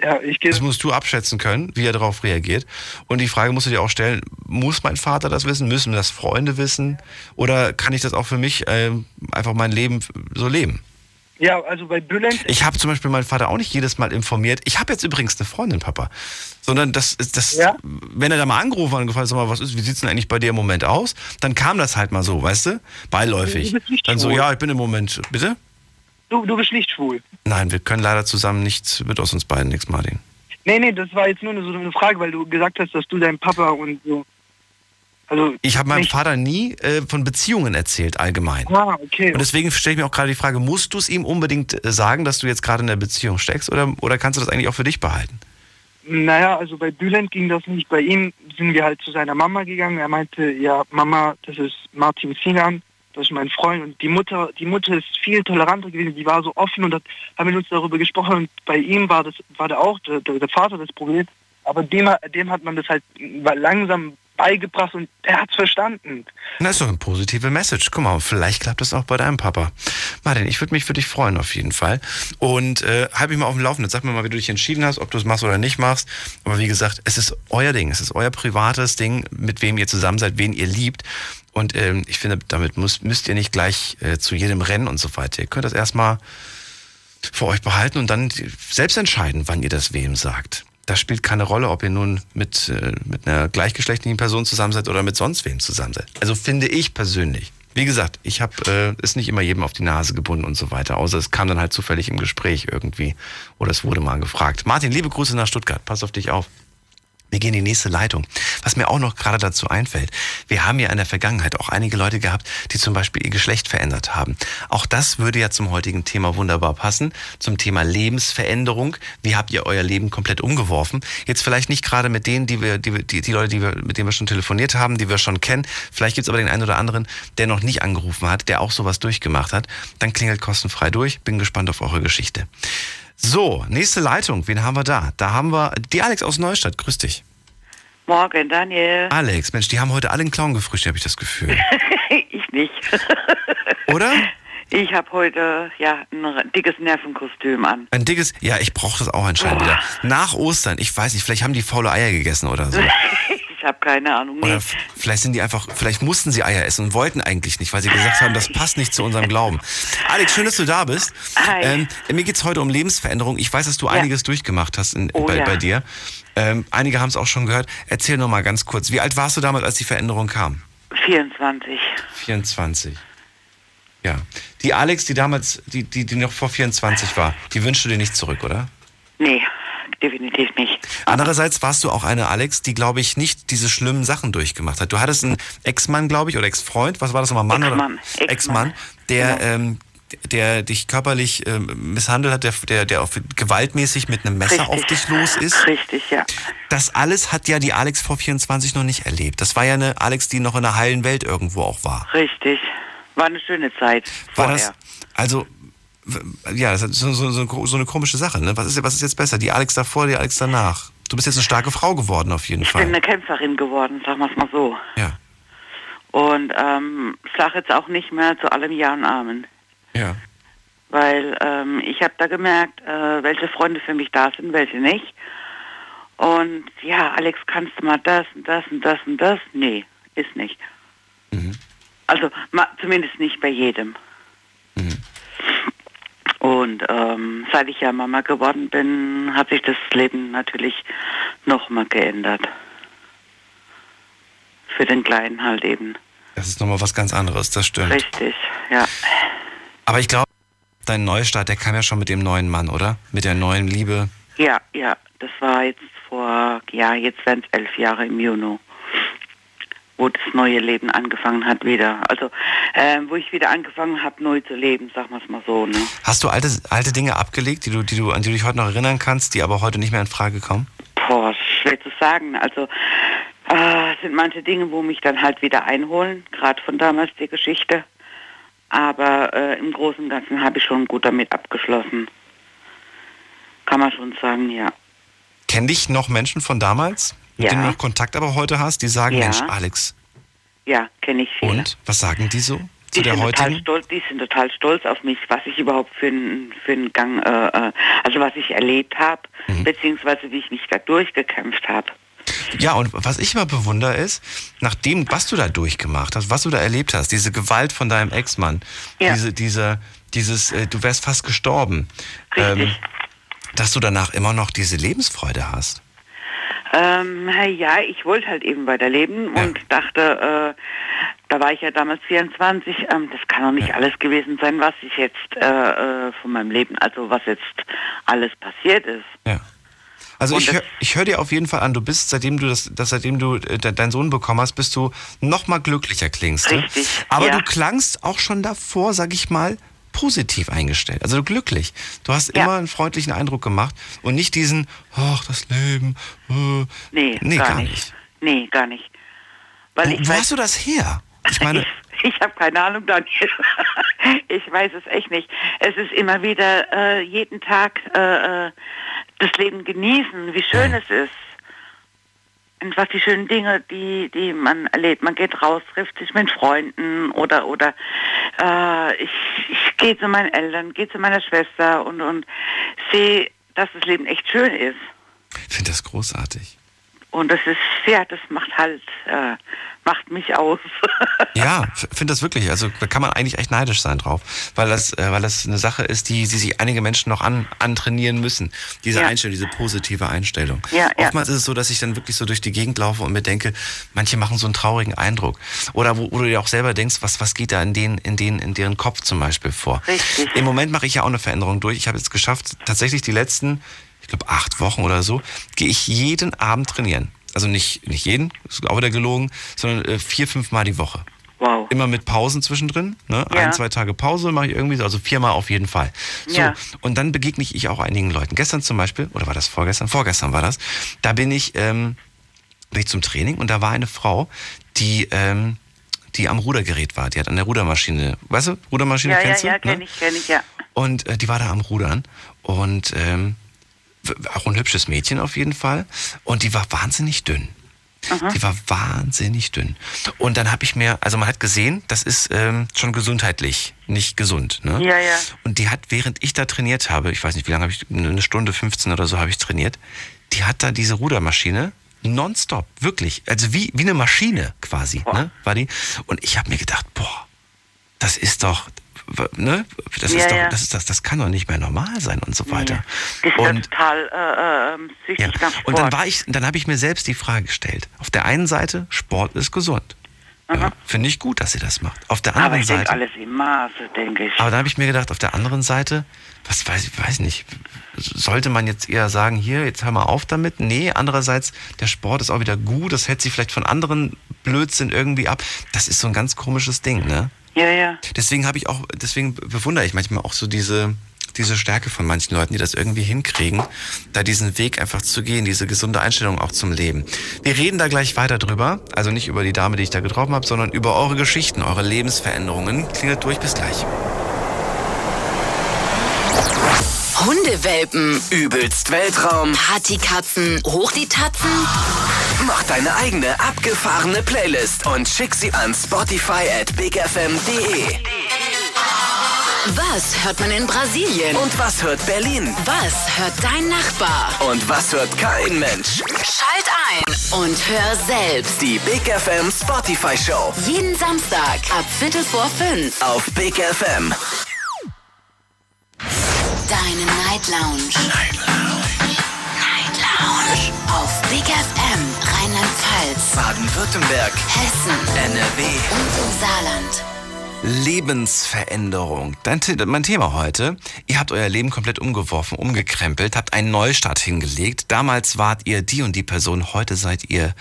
Ja, ich gehe. Das musst du abschätzen können, wie er darauf reagiert. Und die Frage musst du dir auch stellen, muss mein Vater das wissen? Müssen das Freunde wissen? Oder kann ich das auch für mich ähm, einfach mein Leben so leben? Ja, also bei Bülent. Ich habe zum Beispiel meinen Vater auch nicht jedes Mal informiert. Ich habe jetzt übrigens eine Freundin, Papa. Sondern das ist das, Ja? wenn er da mal angerufen hat und gefragt hat, was ist, wie sieht's denn eigentlich bei dir im Moment aus? Dann kam das halt mal so, weißt du? Beiläufig. Du bist nicht Dann so, ja, ich bin im Moment, bitte? Du, du bist nicht schwul. Nein, wir können leider zusammen nichts, wird aus uns beiden nichts, Martin. Nee, nee, das war jetzt nur so eine Frage, weil du gesagt hast, dass du dein Papa und so. Also. Ich habe meinem nicht- Vater nie äh, von Beziehungen erzählt, allgemein. Ah, okay. Und deswegen stelle ich mir auch gerade die Frage, musst du es ihm unbedingt äh, sagen, dass du jetzt gerade in der Beziehung steckst oder, oder kannst du das eigentlich auch für dich behalten? Naja, also bei Bülent ging das nicht. Bei ihm sind wir halt zu seiner Mama gegangen. Er meinte, ja, Mama, das ist Martin Sinan, das ist mein Freund. Und die Mutter, die Mutter ist viel toleranter gewesen, die war so offen und hat, haben mit uns darüber gesprochen. Und bei ihm war das, war der auch der, der, der Vater das Problem. Aber dem, dem hat man das halt langsam beigebracht und er hat's verstanden. Na, ist doch eine positive Message. Guck mal, vielleicht klappt das auch bei deinem Papa. Martin, ich würde mich für dich freuen auf jeden Fall. Und äh, halt mich mal auf dem Laufenden. Sag mir mal, wie du dich entschieden hast, ob du es machst oder nicht machst. Aber wie gesagt, es ist euer Ding. Es ist euer privates Ding, mit wem ihr zusammen seid, wen ihr liebt. Und ähm, ich finde, damit müsst, müsst ihr nicht gleich äh, zu jedem Rennen und so weiter. Ihr könnt das erstmal für euch behalten und dann selbst entscheiden, wann ihr das wem sagt. Das spielt keine Rolle, ob ihr nun mit, äh, mit einer gleichgeschlechtlichen Person zusammen seid oder mit sonst wem zusammen seid. Also finde ich persönlich. Wie gesagt, ich habe äh, es nicht immer jedem auf die Nase gebunden und so weiter, außer es kam dann halt zufällig im Gespräch irgendwie oder es wurde mal gefragt. Martin, liebe Grüße nach Stuttgart. Pass auf dich auf. Wir gehen in die nächste Leitung. Was mir auch noch gerade dazu einfällt, wir haben ja in der Vergangenheit auch einige Leute gehabt, die zum Beispiel ihr Geschlecht verändert haben. Auch das würde ja zum heutigen Thema wunderbar passen, zum Thema Lebensveränderung. Wie habt ihr euer Leben komplett umgeworfen? Jetzt vielleicht nicht gerade mit denen, die wir, die, die, die Leute, die wir, mit denen wir schon telefoniert haben, die wir schon kennen. Vielleicht gibt's aber den einen oder anderen, der noch nicht angerufen hat, der auch sowas durchgemacht hat. Dann klingelt kostenfrei durch. Bin gespannt auf eure Geschichte. So, nächste Leitung. Wen haben wir da? Da haben wir die Alex aus Neustadt. Grüß dich. Morgen, Daniel. Alex, Mensch, die haben heute alle einen Clown gefrühstückt, habe ich das Gefühl. ich nicht. Oder? Ich habe heute ja ein dickes Nervenkostüm an. Ein dickes, ja, ich brauche das auch anscheinend wieder. Nach Ostern, ich weiß nicht, vielleicht haben die faule Eier gegessen oder so. Ich habe keine Ahnung. Oder Nee. f- vielleicht sind die einfach, vielleicht mussten sie Eier essen und wollten eigentlich nicht, weil sie gesagt haben, das passt nicht zu unserem Glauben. Alex, schön, dass du da bist. Hi. Ähm, mir geht's heute um Lebensveränderung. Ich weiß, dass du Ja. einiges durchgemacht hast in, Oh bei, ja. bei dir. Ähm, einige haben es auch schon gehört. Erzähl noch mal ganz kurz, wie alt warst du damals, als die Veränderung kam? 24. 24. Ja. Die Alex, die damals, die, die, die noch vor 24 war, die wünschst du dir nicht zurück, oder? Nee, definitiv nicht. Andererseits warst du auch eine Alex, die, glaube ich, nicht diese schlimmen Sachen durchgemacht hat. Du hattest einen Ex-Mann, glaube ich, oder Ex-Freund, was war das nochmal, Mann Ex-Mann, oder? Ex-Mann. Der, Genau. ähm, der dich körperlich ähm, misshandelt hat, der, der, der auf, gewaltmäßig mit einem Messer auf dich los ist. Richtig, ja. Das alles hat ja die Alex vor 24 noch nicht erlebt. Das war ja eine Alex, die noch in der heilen Welt irgendwo auch war. Richtig. War eine schöne Zeit. War vorher. das, also, ja, das ist so, so, so, eine komische Sache, ne? Was ist, was ist jetzt besser? Die Alex davor, die Alex danach? Du bist jetzt eine starke Frau geworden, auf jeden Ich Fall. bin eine Kämpferin geworden, sagen wir es mal so. Ja, Und ähm, sag jetzt auch nicht mehr zu allem Ja und Amen. ja. Weil ähm, ich habe da gemerkt, äh, welche Freunde für mich da sind, welche nicht. Und ja, Alex, kannst du mal das und das und das und das? Nee, ist nicht. Also ma, zumindest nicht bei jedem. Und ähm, seit ich ja Mama geworden bin, hat sich das Leben natürlich nochmal geändert. Für den Kleinen halt eben. Das ist nochmal was ganz anderes, das stimmt. Richtig, ja. Aber ich glaube, dein Neustart, der kam ja schon mit dem neuen Mann, oder? Mit der neuen Liebe. Ja, ja, das war jetzt vor, ja, jetzt werden es elf Jahre im Juni, wo das neue Leben angefangen hat wieder. Also, ähm, wo ich wieder angefangen habe, neu zu leben, sagen wir es mal so. Ne? Hast du alte, alte Dinge abgelegt, die du, die du, an die du dich heute noch erinnern kannst, die aber heute nicht mehr in Frage kommen? Boah, schwer zu sagen. Also, äh, es sind manche Dinge, wo mich dann halt wieder einholen, gerade von damals die Geschichte. Aber äh, im Großen und Ganzen habe ich schon gut damit abgeschlossen. Kann man schon sagen, ja. Kennen dich noch Menschen von damals, mit Ja. denen du noch Kontakt aber heute hast, die sagen, Ja. Mensch, Alex, ja, kenne ich viele. Und was sagen die so zu Die der sind, total heutigen? stolz, die sind total stolz auf mich, was ich überhaupt für einen für einen Gang, äh, äh, also was ich erlebt habe, Mhm. beziehungsweise wie ich mich da durchgekämpft habe. Ja, und was ich immer bewundere ist, nachdem, was du da durchgemacht hast, was du da erlebt hast, diese Gewalt von deinem Ex-Mann, Ja. diese, diese, dieses, äh, du wärst fast gestorben, Richtig. dass du danach immer noch diese Lebensfreude hast. Ähm, ja, ich wollte halt eben weiterleben Ja. und dachte, äh, da war ich ja damals 24, ähm, das kann doch nicht alles gewesen sein, was ich jetzt äh, äh, von meinem Leben, also was jetzt alles passiert ist. Ja. Also Und ich höre hör dir auf jeden Fall an, du bist, seitdem du das, das seitdem du äh, de, deinen Sohn bekommen hast, bist du noch mal glücklicher klingst. du. Richtig, Aber ja. du klangst auch schon davor, sag ich mal, positiv eingestellt. Also glücklich. Du hast Ja. immer einen freundlichen Eindruck gemacht und nicht diesen, ach, das Leben. Äh. Nee, nee gar, gar nicht. nicht. Nee, gar nicht. Weil Wo, ich wo weiß, hast du das her? Ich meine, ich, ich habe keine Ahnung, Daniel. ich weiß es echt nicht. Es ist immer wieder äh, jeden Tag äh, äh, das Leben genießen, wie schön es ist. Einfach die schönen Dinge, die, die man erlebt. Man geht raus, trifft sich mit Freunden oder oder äh, ich, ich gehe zu meinen Eltern, gehe zu meiner Schwester und, und sehe, dass das Leben echt schön ist. ich finde das großartig. Und das ist, ja, das macht halt, äh, macht mich aus. Ja, finde das wirklich. Also da kann man eigentlich echt neidisch sein drauf, weil das, äh, weil das eine Sache ist, die, die sich einige Menschen noch an, antrainieren müssen. Diese Ja. Einstellung, diese positive Einstellung. Ja, ja. Oftmals ist es so, dass ich dann wirklich so durch die Gegend laufe und mir denke, manche machen so einen traurigen Eindruck. Oder wo, wo du dir auch selber denkst, was, was geht da in denen, in denen, in deren Kopf zum Beispiel vor. Richtig. Im Moment mache ich ja auch eine Veränderung durch. Ich habe jetzt geschafft, tatsächlich die letzten, ich glaube, acht Wochen oder so, gehe ich jeden Abend trainieren. Also nicht, nicht jeden, das ist auch wieder gelogen, sondern äh, vier, fünf Mal die Woche. wow. Immer mit Pausen zwischendrin. Ne? Ja. Ein, zwei Tage Pause mache ich irgendwie, so, also viermal auf jeden Fall. So, Ja. und dann begegne ich auch einigen Leuten. Gestern zum Beispiel, oder war das vorgestern? Vorgestern war das. Da bin ich, ähm, bin ich zum Training und da war eine Frau, die, ähm, die am Rudergerät war. Die hat an der Rudermaschine, weißt du, Rudermaschine Ja, ja, kennst du? ja, ne? kenne ich, kenne ich, ja. Und äh, die war da am Rudern und ähm, auch ein hübsches Mädchen auf jeden Fall. Und die war wahnsinnig dünn. Die war wahnsinnig dünn. Und dann habe ich mir, also man hat gesehen, das ist ähm, schon gesundheitlich nicht gesund. Ne? Ja, ja. Und die hat, während ich da trainiert habe, ich weiß nicht, wie lange habe ich, eine Stunde 15 oder so habe ich trainiert, die hat da diese Rudermaschine nonstop, wirklich, also wie, wie eine Maschine quasi, ne, war die. Und ich habe mir gedacht, boah, das ist doch, ne, das Ja, ist doch, ja. das ist das, das kann doch nicht mehr normal sein und so weiter. Ist ja Und total äh, ähm, süchtig ja. Und dann war ich, dann habe ich mir selbst die Frage gestellt. Auf der einen Seite, Sport ist gesund. Ja, Finde ich gut, dass sie das macht. Auf der Aber anderen ich denke Seite. alles im Maße, denke ich. Aber dann habe ich mir gedacht, auf der anderen Seite, was weiß ich, weiß nicht, sollte man jetzt eher sagen, hier, jetzt hör mal auf damit? Nee, andererseits, der Sport ist auch wieder gut, das hält sich vielleicht von anderen Blödsinn irgendwie ab. Das ist so ein ganz komisches Ding, ne? Ja, ja. Deswegen habe ich auch, deswegen bewundere ich manchmal auch so diese, diese Stärke von manchen Leuten, die das irgendwie hinkriegen, da diesen Weg einfach zu gehen, diese gesunde Einstellung auch zum Leben. Wir reden da gleich weiter drüber, also nicht über die Dame, die ich da getroffen habe, sondern über eure Geschichten, eure Lebensveränderungen. Klingelt durch, bis gleich. Hundewelpen, Übelst Weltraum. Partykatzen, hoch die Tatzen. Mach deine eigene abgefahrene Playlist und schick sie an Spotify at bigfm.de. Was hört man in Brasilien? Und was hört Berlin? Was hört dein Nachbar? Und was hört kein Mensch? Schalt ein und hör selbst. Die Big FM Spotify Show Jeden Samstag ab Viertel vor fünf. auf Big FM. Deine Night Lounge. Night Lounge. Lounge. Auf Big FM Rheinland-Pfalz, Baden-Württemberg, Hessen NRW. und im Saarland. Lebensveränderung. Mein Thema heute. Ihr habt euer Leben komplett umgeworfen, umgekrempelt, habt einen Neustart hingelegt. Damals wart ihr die und die Person, heute seid ihr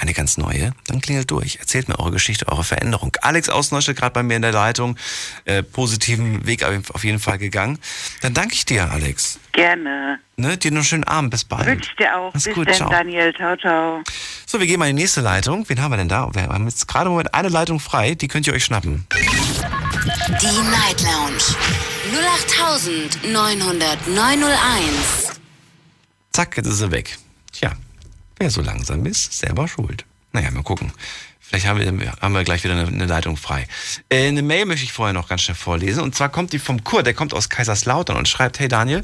eine ganz neue. Dann klingelt durch. Erzählt mir eure Geschichte, eure Veränderung. Alex aus Neustadt gerade bei mir in der Leitung. Äh, positiven Weg auf jeden Fall gegangen. Dann danke ich dir, Alex. Gerne. Ne, dir noch einen schönen Abend. Bis bald. Wünsche ich dir auch. Mach's Bis gut, dann, ciao. Daniel. Ciao, ciao. So, wir gehen mal in die nächste Leitung. Wen haben wir denn da? Wir haben jetzt gerade im Moment eine Leitung frei. Die könnt ihr euch schnappen. Die Night Lounge 0890901. Zack, jetzt ist sie weg. Wer so langsam ist, selber schuld. Naja, mal gucken. Vielleicht haben wir, haben wir gleich wieder eine, eine Leitung frei. Äh, eine Mail möchte ich vorher noch ganz schnell vorlesen. Und zwar kommt die vom Kurt, der kommt aus Kaiserslautern und schreibt, hey Daniel,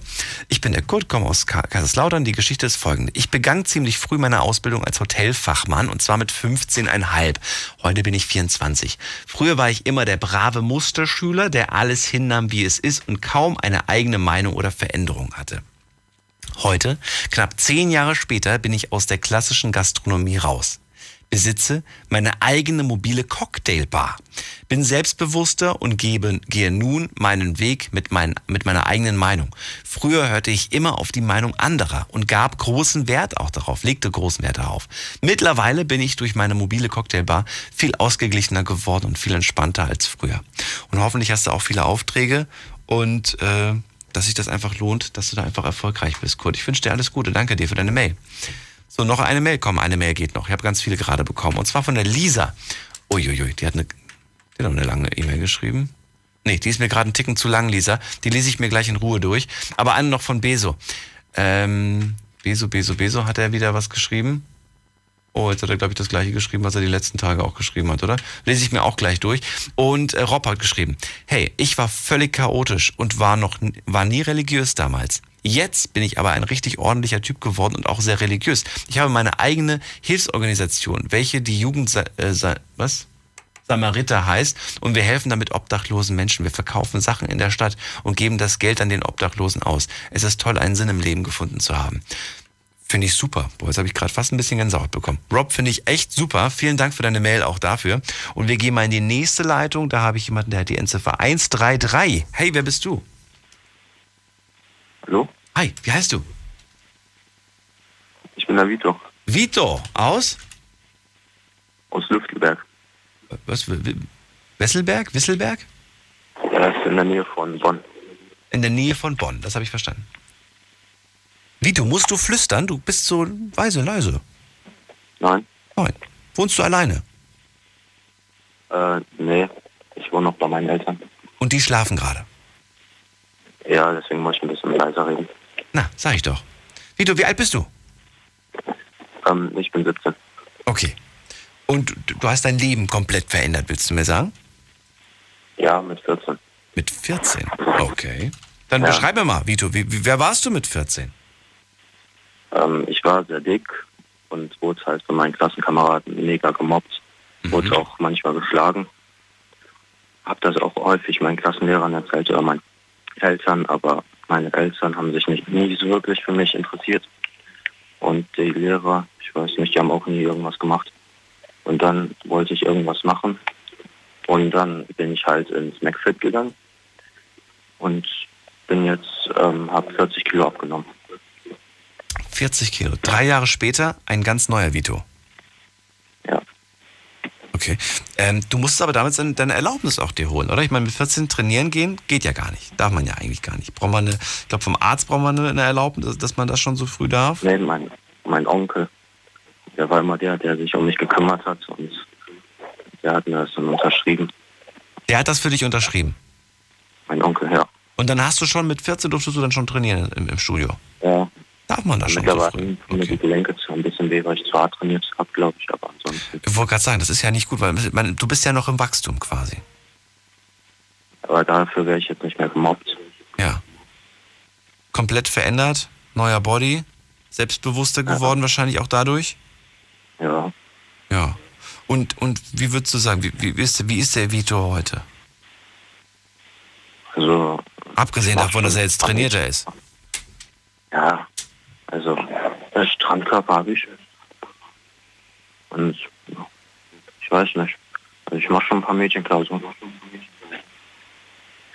ich bin der Kurt, komme aus Kaiserslautern. Die Geschichte ist folgende. Ich begann ziemlich früh meine Ausbildung als Hotelfachmann und zwar mit 15,5. Heute bin ich 24. Früher war ich immer der brave Musterschüler, der alles hinnahm, wie es ist und kaum eine eigene Meinung oder Veränderung hatte. Heute, knapp zehn Jahre später, bin ich aus der klassischen Gastronomie raus besitze meine eigene mobile Cocktailbar. Bin selbstbewusster und gebe, gehe nun meinen Weg mit, mein, mit meiner eigenen Meinung. Früher hörte ich immer auf die Meinung anderer und gab großen Wert auch darauf, legte großen Wert darauf. Mittlerweile bin ich durch meine mobile Cocktailbar viel ausgeglichener geworden und viel entspannter als früher. Und hoffentlich hast du auch viele Aufträge und äh, dass sich das einfach lohnt, dass du da einfach erfolgreich bist, Kurt. Ich wünsche dir alles Gute. Danke dir für deine Mail. So, noch eine Mail. Komm, eine Mail geht noch. Ich habe ganz viele gerade bekommen. Und zwar von der Lisa. Uiuiui, die hat eine, die hat eine lange E-Mail geschrieben. Nee, die ist mir gerade ein Ticken zu lang, Lisa. Die lese ich mir gleich in Ruhe durch. Aber eine noch von Beso. Ähm, Beso, Beso, Beso, hat er wieder was geschrieben? Oh, jetzt hat er, glaube ich, das gleiche geschrieben, was er die letzten Tage auch geschrieben hat, oder? Lese ich mir auch gleich durch. Und äh, Rob hat geschrieben, hey, ich war völlig chaotisch und war noch war nie religiös damals. Jetzt bin ich aber ein richtig ordentlicher Typ geworden und auch sehr religiös. Ich habe meine eigene Hilfsorganisation, welche die Jugend, äh, was? Samariter heißt und wir helfen damit obdachlosen Menschen. Wir verkaufen Sachen in der Stadt und geben das Geld an den Obdachlosen aus. Es ist toll, einen Sinn im Leben gefunden zu haben. Finde ich super. Boah, jetzt habe ich gerade fast ein bisschen Gänsehaut bekommen. Rob, finde ich echt super. Vielen Dank für deine Mail auch dafür. Und wir gehen mal in die nächste Leitung. Da habe ich jemanden, der hat die Endziffer 133. Hey, wer bist du? Hallo? Hi, wie heißt du? Ich bin der Vito. Vito, aus? Aus Lüftelberg. Was? Wesselberg? Wisselberg? Ja, das ist in der Nähe von Bonn. In der Nähe von Bonn, das habe ich verstanden. Vito, musst du flüstern? Du bist so weise, leise. Nein. Nein. Wohnst du alleine? Äh, nee. Ich wohne noch bei meinen Eltern. Und die schlafen gerade? Ja, deswegen muss ich ein bisschen leiser reden. Na, sag ich doch. Vito, wie alt bist du? Ähm, ich bin 17. Okay. Und du hast dein Leben komplett verändert, willst du mir sagen? Ja, mit 14. Mit 14? Okay. Dann ja. beschreib mir mal, Vito, wie, wie, wer warst du mit 14? Ähm, ich war sehr dick und wurde halt von meinen Klassenkameraden mega gemobbt. Mhm. Wurde auch manchmal geschlagen. Hab das auch häufig meinen Klassenlehrern erzählt oder meinen Eltern, aber meine Eltern haben sich nicht nie so wirklich für mich interessiert. Und die Lehrer, ich weiß nicht, die haben auch nie irgendwas gemacht. Und dann wollte ich irgendwas machen. Und dann bin ich halt ins McFit gegangen und bin jetzt, ähm, habe 40 Kilo abgenommen. 40 Kilo. Drei Jahre später ein ganz neuer Vito. Ja. Okay. Ähm, du musst aber damit deine Erlaubnis auch dir holen, oder? Ich meine, mit 14 trainieren gehen geht ja gar nicht. Darf man ja eigentlich gar nicht. Braucht man eine, ich glaube, vom Arzt braucht man eine Erlaubnis, dass man das schon so früh darf? Nee, mein, mein Onkel, der war immer der, der sich um mich gekümmert hat und der hat mir das dann unterschrieben. Der hat das für dich unterschrieben? Mein Onkel, ja. Und dann hast du schon mit 14 durftest du dann schon trainieren im, im Studio? Ja. Darf man das schon so früh? Okay. die Gelenke zu ein bisschen weh, weil ich zu hart trainiert habe, glaube ich, aber ansonsten. Ich wollte gerade sagen, das ist ja nicht gut, weil man, du bist ja noch im Wachstum quasi. Aber dafür wäre ich jetzt nicht mehr gemobbt. Ja. Komplett verändert, neuer Body, selbstbewusster ja. geworden wahrscheinlich auch dadurch? Ja. Ja. Und, und wie würdest du sagen, wie, wie, ist, wie ist der Vito heute? Also. Abgesehen davon, dass er jetzt trainierter ist. Ja, also Strandkörper habe ich. Und ich weiß nicht. Also ich mache schon ein paar Mädchenklausuren.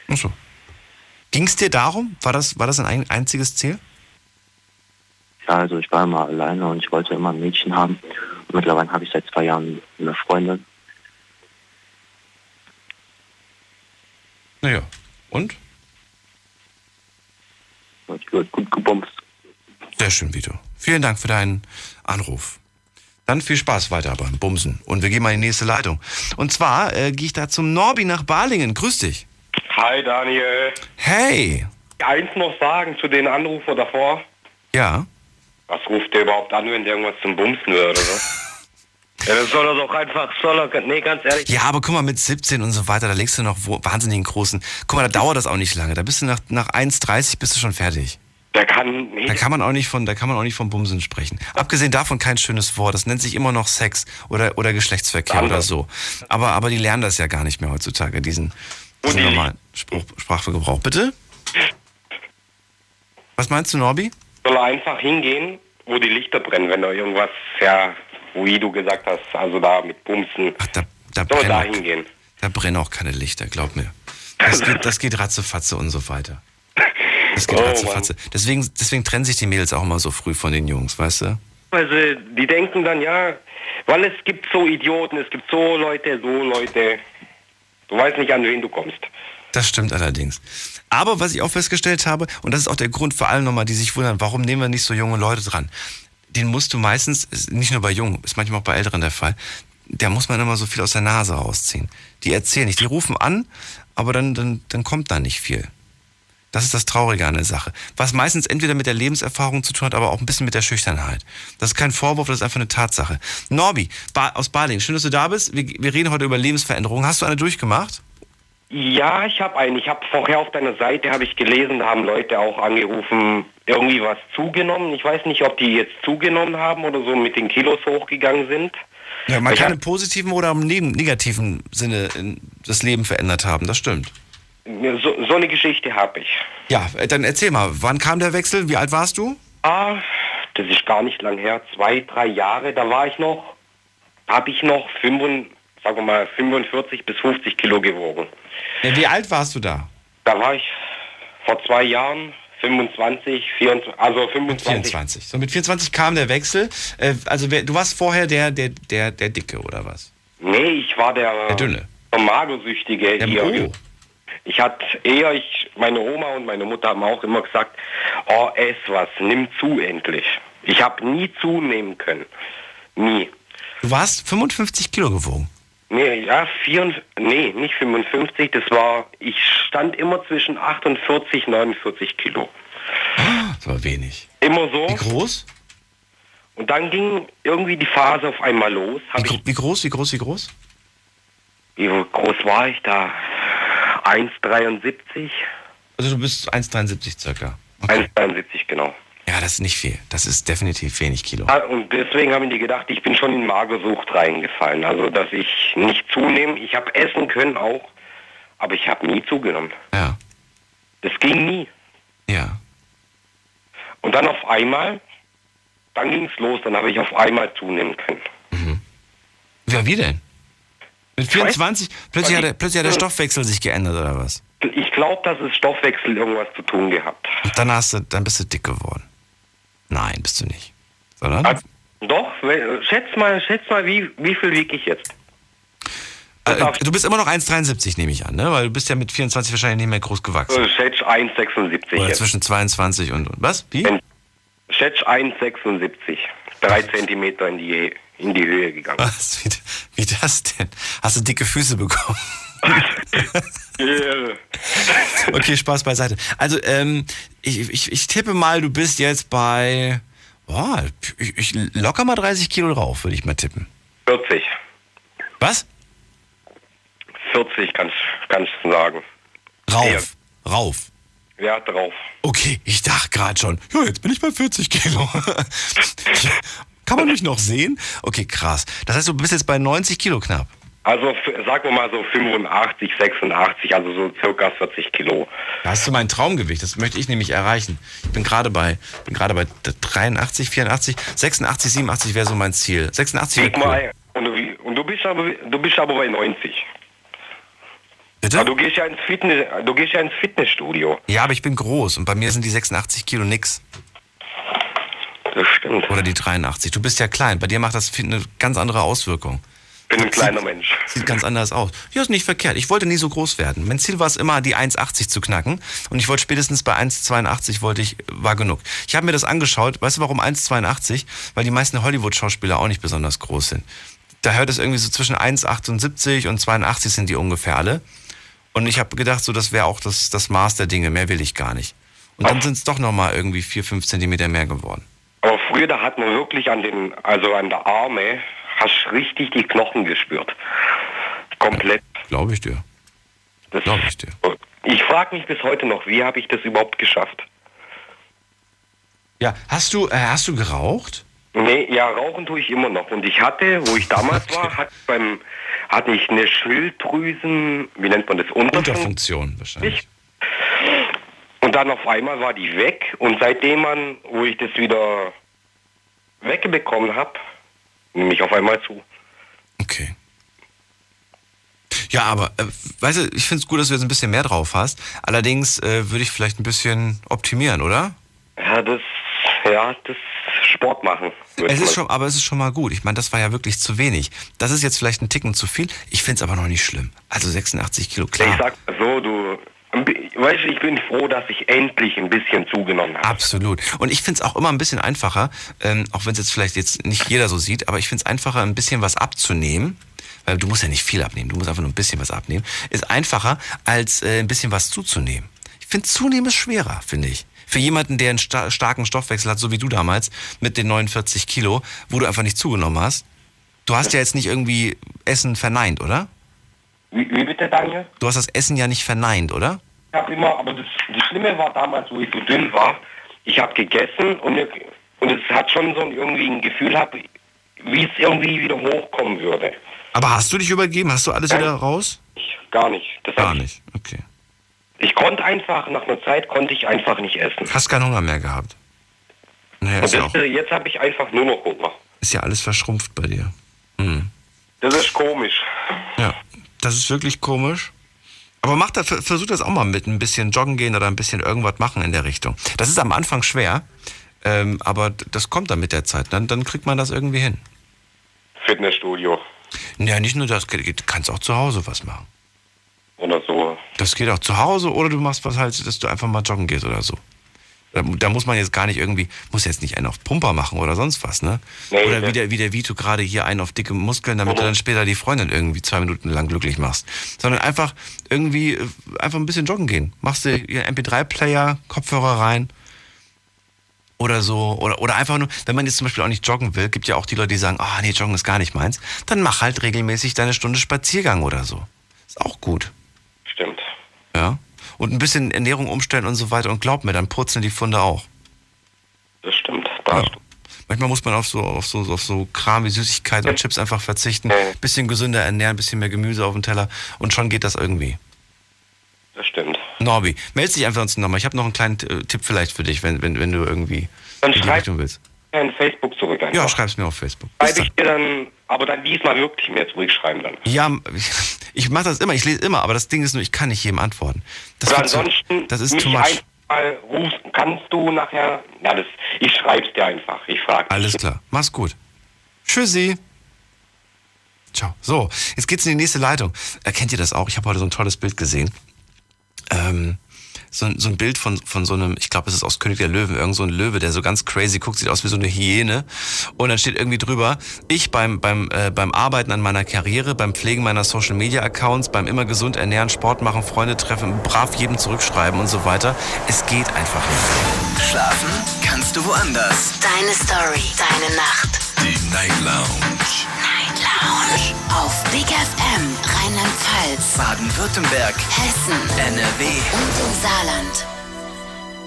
Achso. Ging es dir darum? War das, war das ein einziges Ziel? Ja, also ich war immer alleine und ich wollte immer ein Mädchen haben. Und mittlerweile habe ich seit zwei Jahren eine Freundin. Naja, und? Ich wird gut gebumst. Sehr schön, Vito. Vielen Dank für deinen Anruf. Dann viel Spaß weiter beim Bumsen. Und wir gehen mal in die nächste Leitung. Und zwar äh, gehe ich da zum Norbi nach Balingen. Grüß dich. Hi, Daniel. Hey. Eins noch sagen zu den Anrufer davor. Ja. Was ruft der überhaupt an, wenn der irgendwas zum Bumsen will oder so? Ja, das soll er doch einfach, soll er, nee, ganz ehrlich. Ja, aber guck mal, mit 17 und so weiter, da legst du noch wo, wahnsinnig großen. Guck mal, da dauert das auch nicht lange. Da bist du nach, nach 1,30 bist du schon fertig. Der kann, nee, Da kann man auch nicht von, da kann man auch nicht von Bumsen sprechen. Abgesehen davon kein schönes Wort. Das nennt sich immer noch Sex oder, oder Geschlechtsverkehr oder so. Aber, aber die lernen das ja gar nicht mehr heutzutage, diesen, diesen normalen Spruch, Sprachgebrauch. Bitte? Was meinst du, Norbi? soll er einfach hingehen, wo die Lichter brennen, wenn da irgendwas, ja, wie du gesagt hast, also da mit Bumsen. Ach, da, da soll brennen da auch- hingehen. Da brennen auch keine Lichter, glaub mir. Das geht, das geht ratzefatze und so weiter. Das geht Oh, ratzefatze. Deswegen, deswegen trennen sich die Mädels auch immer so früh von den Jungs, weißt du? Also, die denken dann, ja, weil es gibt so Idioten, es gibt so Leute, so Leute. Du weißt nicht, an wen du kommst. Das stimmt allerdings. Aber was ich auch festgestellt habe, und das ist auch der Grund für alle nochmal, die sich wundern, warum nehmen wir nicht so junge Leute dran? Den musst du meistens, ist nicht nur bei Jungen, ist manchmal auch bei Älteren der Fall, der muss man immer so viel aus der Nase rausziehen. Die erzählen nicht, die rufen an, aber dann, dann, dann kommt da nicht viel. Das ist das Traurige an der Sache. Was meistens entweder mit der Lebenserfahrung zu tun hat, aber auch ein bisschen mit der Schüchternheit. Das ist kein Vorwurf, das ist einfach eine Tatsache. Norbi, ba aus Baling, schön, dass du da bist. Wir, wir reden heute über Lebensveränderungen. Hast du eine durchgemacht? Ja, ich habe einen. Ich habe vorher auf deiner Seite habe ich gelesen, da haben Leute auch angerufen, irgendwie was zugenommen. Ich weiß nicht, ob die jetzt zugenommen haben oder so mit den Kilos hochgegangen sind. Ja, man Ich kann im positiven oder im neg- negativen Sinne in- das Leben verändert haben, das stimmt. So, so eine Geschichte habe ich. Ja, äh, dann erzähl mal, wann kam der Wechsel? Wie alt warst du? Ah, das ist gar nicht lang her, zwei, drei Jahre, da war ich noch, habe ich noch 55, sagen wir mal 45 bis 50 Kilo gewogen. Ja, wie alt warst du da? Da war ich vor zwei Jahren 25, 24, also 25. 24. So mit 24 kam der Wechsel. Äh, also du warst vorher der, der, der, der Dicke oder was? Nee, ich war der, Der Dünne. der Magersüchtige Der hier. oh. Ich hatte eher, ich, meine Oma und meine Mutter haben auch immer gesagt, oh, ess was, nimm zu endlich. Ich habe nie zunehmen können. Nie. Du warst 55 Kilo gewogen. Nee, ja, 54, nee, nicht 55, das war, ich stand immer zwischen 48, 49 Kilo. Das war wenig. Immer so. Wie groß? Und dann ging irgendwie die Phase auf einmal los. Wie, wie groß, wie groß, wie groß? Wie groß war ich da? 1,73? Also du bist 1,73 circa. 1,73 genau. Ja, das ist nicht viel. Das ist definitiv wenig Kilo. Ah, Und deswegen haben die gedacht, ich bin schon in Magersucht reingefallen. Also, dass ich nicht zunehme. Ich habe essen können auch, aber ich habe nie zugenommen. Ja. Das ging nie. Ja. Und dann auf einmal, dann ging es los, dann habe ich auf einmal zunehmen können. Ja, wie denn? Mit Ich weiß- 24, plötzlich hat, der, plötzlich hat der Stoffwechsel sich geändert oder was? Ich glaube, dass es Stoffwechsel irgendwas zu tun gehabt. Und dann, hast du, dann bist du dick geworden. Nein, bist du nicht. Sondern? Ah, Doch, schätz mal, schätz mal, wie, wie viel wiege ich jetzt? Äh, du bist immer noch 1,73 nehme ich an, ne? Weil du bist ja mit 24 wahrscheinlich nicht mehr groß gewachsen. Äh, Schätz 1,76 Oder jetzt. zwischen 22 und, und was? Wie? Schätz 1,76. Drei Zentimeter in die, in die Höhe gegangen. Was? Wie, wie das denn? Hast du dicke Füße bekommen? Okay, Spaß beiseite. Also, ähm, ich, ich, ich tippe mal, du bist jetzt bei, boah, ich, ich locker mal 30 Kilo drauf, würde ich mal tippen. 40. Was? 40 kannst kannst du sagen. Rauf. Rauf. Ja, drauf. Okay, ich dachte gerade schon, ja, jetzt bin ich bei 40 Kilo. Kann man mich noch sehen? Okay, krass. Das heißt, du bist jetzt bei 90 Kilo knapp. Also sagen wir mal so 85, 86, also so circa 40 Kilo. Da hast du mein Traumgewicht, das möchte ich nämlich erreichen. Ich bin gerade bei, bin gerade bei 83, 84, 86, 87 wäre so mein Ziel. 86 wäre cool. und du, und du bist aber du bist aber bei 90. Bitte? Aber du gehst ja ins Fitness, du gehst ja ins Fitnessstudio. Ja, aber ich bin groß und bei mir sind die 86 Kilo nix. Das stimmt. Oder die 83. Du bist ja klein, bei dir macht das eine ganz andere Auswirkung. Ich bin ein kleiner Mensch. Sieht ganz anders aus. Ja, ist nicht verkehrt. Ich wollte nie so groß werden. Mein Ziel war es immer, die 1,80 zu knacken. Und ich wollte spätestens bei 1,82 wollte ich, war genug. Ich habe mir das angeschaut. Weißt du, warum 1,82? Weil die meisten Hollywood-Schauspieler auch nicht besonders groß sind. Da hört es irgendwie so zwischen 1,78 und 82 sind die ungefähr alle. Und ich habe gedacht, so, das wäre auch das, das Maß der Dinge. Mehr will ich gar nicht. Und dann sind es doch nochmal irgendwie 4, 5 Zentimeter mehr geworden. Aber früher, da hat man wirklich an den, also an der Arme, hast richtig die Knochen gespürt. Komplett. Glaube ich dir. Glaube ich dir. ich frage mich bis heute noch, wie habe ich das überhaupt geschafft? Ja, hast du, äh, hast du geraucht? Nee, ja, rauchen tue ich immer noch. Und ich hatte, wo ich damals war, hatte, beim, hatte ich eine Schilddrüsen, wie nennt man das, Unterfunktion. Unterfunktion wahrscheinlich. Und dann auf einmal war die weg. Und seitdem man, wo ich das wieder wegbekommen habe, nehme ich auf einmal zu. Okay. Ja, aber äh, weißt du, ich finde es gut, dass du jetzt ein bisschen mehr drauf hast. Allerdings äh, würde ich vielleicht ein bisschen optimieren, oder? Ja, das, ja, das Sport machen. Es ist schon, aber es ist schon mal gut. Ich meine, das war ja wirklich zu wenig. Das ist jetzt vielleicht ein Ticken zu viel. Ich finde es aber noch nicht schlimm. Also 86 Kilo, Ich klar. sag mal so, du, weißt du, ich bin froh, dass ich endlich ein bisschen zugenommen habe. Absolut. Und ich finde es auch immer ein bisschen einfacher, ähm, auch wenn es jetzt vielleicht jetzt nicht jeder so sieht, aber ich finde es einfacher, ein bisschen was abzunehmen. Weil du musst ja nicht viel abnehmen, du musst einfach nur ein bisschen was abnehmen. Ist einfacher, als äh, ein bisschen was zuzunehmen. Ich finde, zunehmen ist schwerer, finde ich. Für jemanden, der einen sta starken Stoffwechsel hat, so wie du damals, mit den 49 Kilo, wo du einfach nicht zugenommen hast. Du hast ja jetzt nicht irgendwie Essen verneint, oder? Wie, wie bitte, Daniel? Du hast das Essen ja nicht verneint, oder? Ich habe immer, aber das, das Schlimme war damals, wo ich so dünn war, ich habe gegessen und, ich- und es hat schon so ein, irgendwie ein Gefühl gehabt, wie es irgendwie wieder hochkommen würde. Aber hast du dich übergeben? Hast du alles wieder raus? Gar nicht. Das Gar ich- nicht, okay. Ich konnte einfach, nach einer Zeit konnte ich einfach nicht essen. Hast keinen Hunger mehr gehabt? Naja, ist ja, das, auch, jetzt habe ich einfach nur noch Hunger. ist ja alles verschrumpft bei dir. Hm. Das ist komisch. Ja, das ist wirklich komisch. Aber mach das, versuch das auch mal mit ein bisschen joggen gehen oder ein bisschen irgendwas machen in der Richtung. Das ist am Anfang schwer, ähm, aber das kommt dann mit der Zeit. Dann, dann kriegt man das irgendwie hin. Fitnessstudio Ja, nicht nur das, du kannst auch zu Hause was machen. Oder so. Das geht auch zu Hause oder du machst was halt, dass du einfach mal joggen gehst oder so. Da, da muss man jetzt gar nicht irgendwie, muss jetzt nicht einen auf Pumper machen oder sonst was, ne? Nee, oder wie der, wie der Vito gerade hier einen auf dicke Muskeln, damit du dann später die Freundin irgendwie zwei Minuten lang glücklich machst. Sondern einfach irgendwie, äh, einfach ein bisschen joggen gehen. Machst du ihren MP3-Player, Kopfhörer rein oder so. Oder, oder einfach nur, wenn man jetzt zum Beispiel auch nicht joggen will, gibt ja auch die Leute, die sagen, ah nee, joggen ist gar nicht meins, dann mach halt regelmäßig deine Stunde Spaziergang oder so. Ist auch gut. Ja. Und ein bisschen Ernährung umstellen und so weiter. Und glaub mir, dann purzeln die Funde auch. Das stimmt. Da Ja. Manchmal muss man auf so, auf so, auf so Kram wie Süßigkeiten und Chips einfach verzichten. Bisschen gesünder ernähren, bisschen mehr Gemüse auf dem Teller. Und schon geht das irgendwie. Das stimmt. Norbi, melde dich einfach uns nochmal. Ich habe noch einen kleinen Tipp vielleicht für dich, wenn, wenn, wenn du irgendwie Dann in die schreib- Richtung willst. In Facebook zurück einfach. Ja, schreib's mir auf Facebook. Schreibe ich dir dann, aber dann diesmal wirklich mehr zurückschreiben dann. Ja, ich mache das immer, ich lese immer, aber das Ding ist nur, ich kann nicht jedem antworten. Das, Oder wird zu, ansonsten das ist too much. einmal rufst, kannst du nachher, ja, das, ich schreib's dir einfach, ich frage Alles klar, mach's gut. Tschüssi. Ciao. So, jetzt geht's in die nächste Leitung. Erkennt ihr das auch? Ich habe heute so ein tolles Bild gesehen. Ähm, so, ein- so ein Bild von, von so einem, ich glaube, es ist aus König der Löwen, irgend so ein Löwe, der so ganz crazy guckt, sieht aus wie so eine Hyäne. Und dann steht irgendwie drüber, ich beim, beim, äh, beim Arbeiten an meiner Karriere, beim Pflegen meiner Social Media Accounts, beim immer gesund ernähren, Sport machen, Freunde treffen, brav jedem zurückschreiben und so weiter. Es geht einfach nicht. Schlafen kannst du woanders. Deine Story, deine Nacht. Die Night Lounge. Lounge. Auf Big FM, Rheinland-Pfalz, Baden-Württemberg, Hessen NRW. und im Saarland.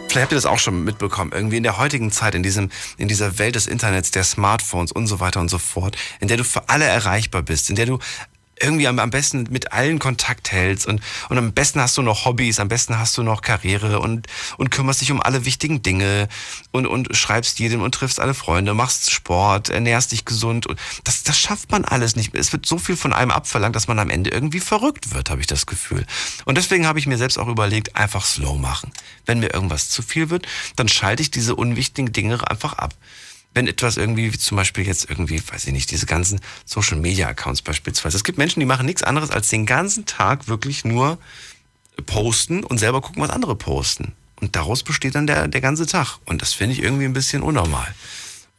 Vielleicht habt ihr das auch schon mitbekommen. Irgendwie in der heutigen Zeit, in diesem, in dieser Welt des Internets, der Smartphones und so weiter und so fort, in der du für alle erreichbar bist, in der du irgendwie am, am besten mit allen Kontakt hältst und, und am besten hast du noch Hobbys, am besten hast du noch Karriere und, und kümmerst dich um alle wichtigen Dinge und, und schreibst jedem und triffst alle Freunde, machst Sport, ernährst dich gesund. Und das, das schafft man alles nicht. Es wird so viel von einem abverlangt, dass man am Ende irgendwie verrückt wird, habe ich das Gefühl. Und deswegen habe ich mir selbst auch überlegt, einfach slow machen. Wenn mir irgendwas zu viel wird, dann schalte ich diese unwichtigen Dinge einfach ab wenn etwas irgendwie, wie zum Beispiel jetzt irgendwie, weiß ich nicht, diese ganzen Social Media Accounts beispielsweise. Es gibt Menschen, die machen nichts anderes als den ganzen Tag wirklich nur posten und selber gucken, was andere posten. Und daraus besteht dann der, der ganze Tag. Und das finde ich irgendwie ein bisschen unnormal.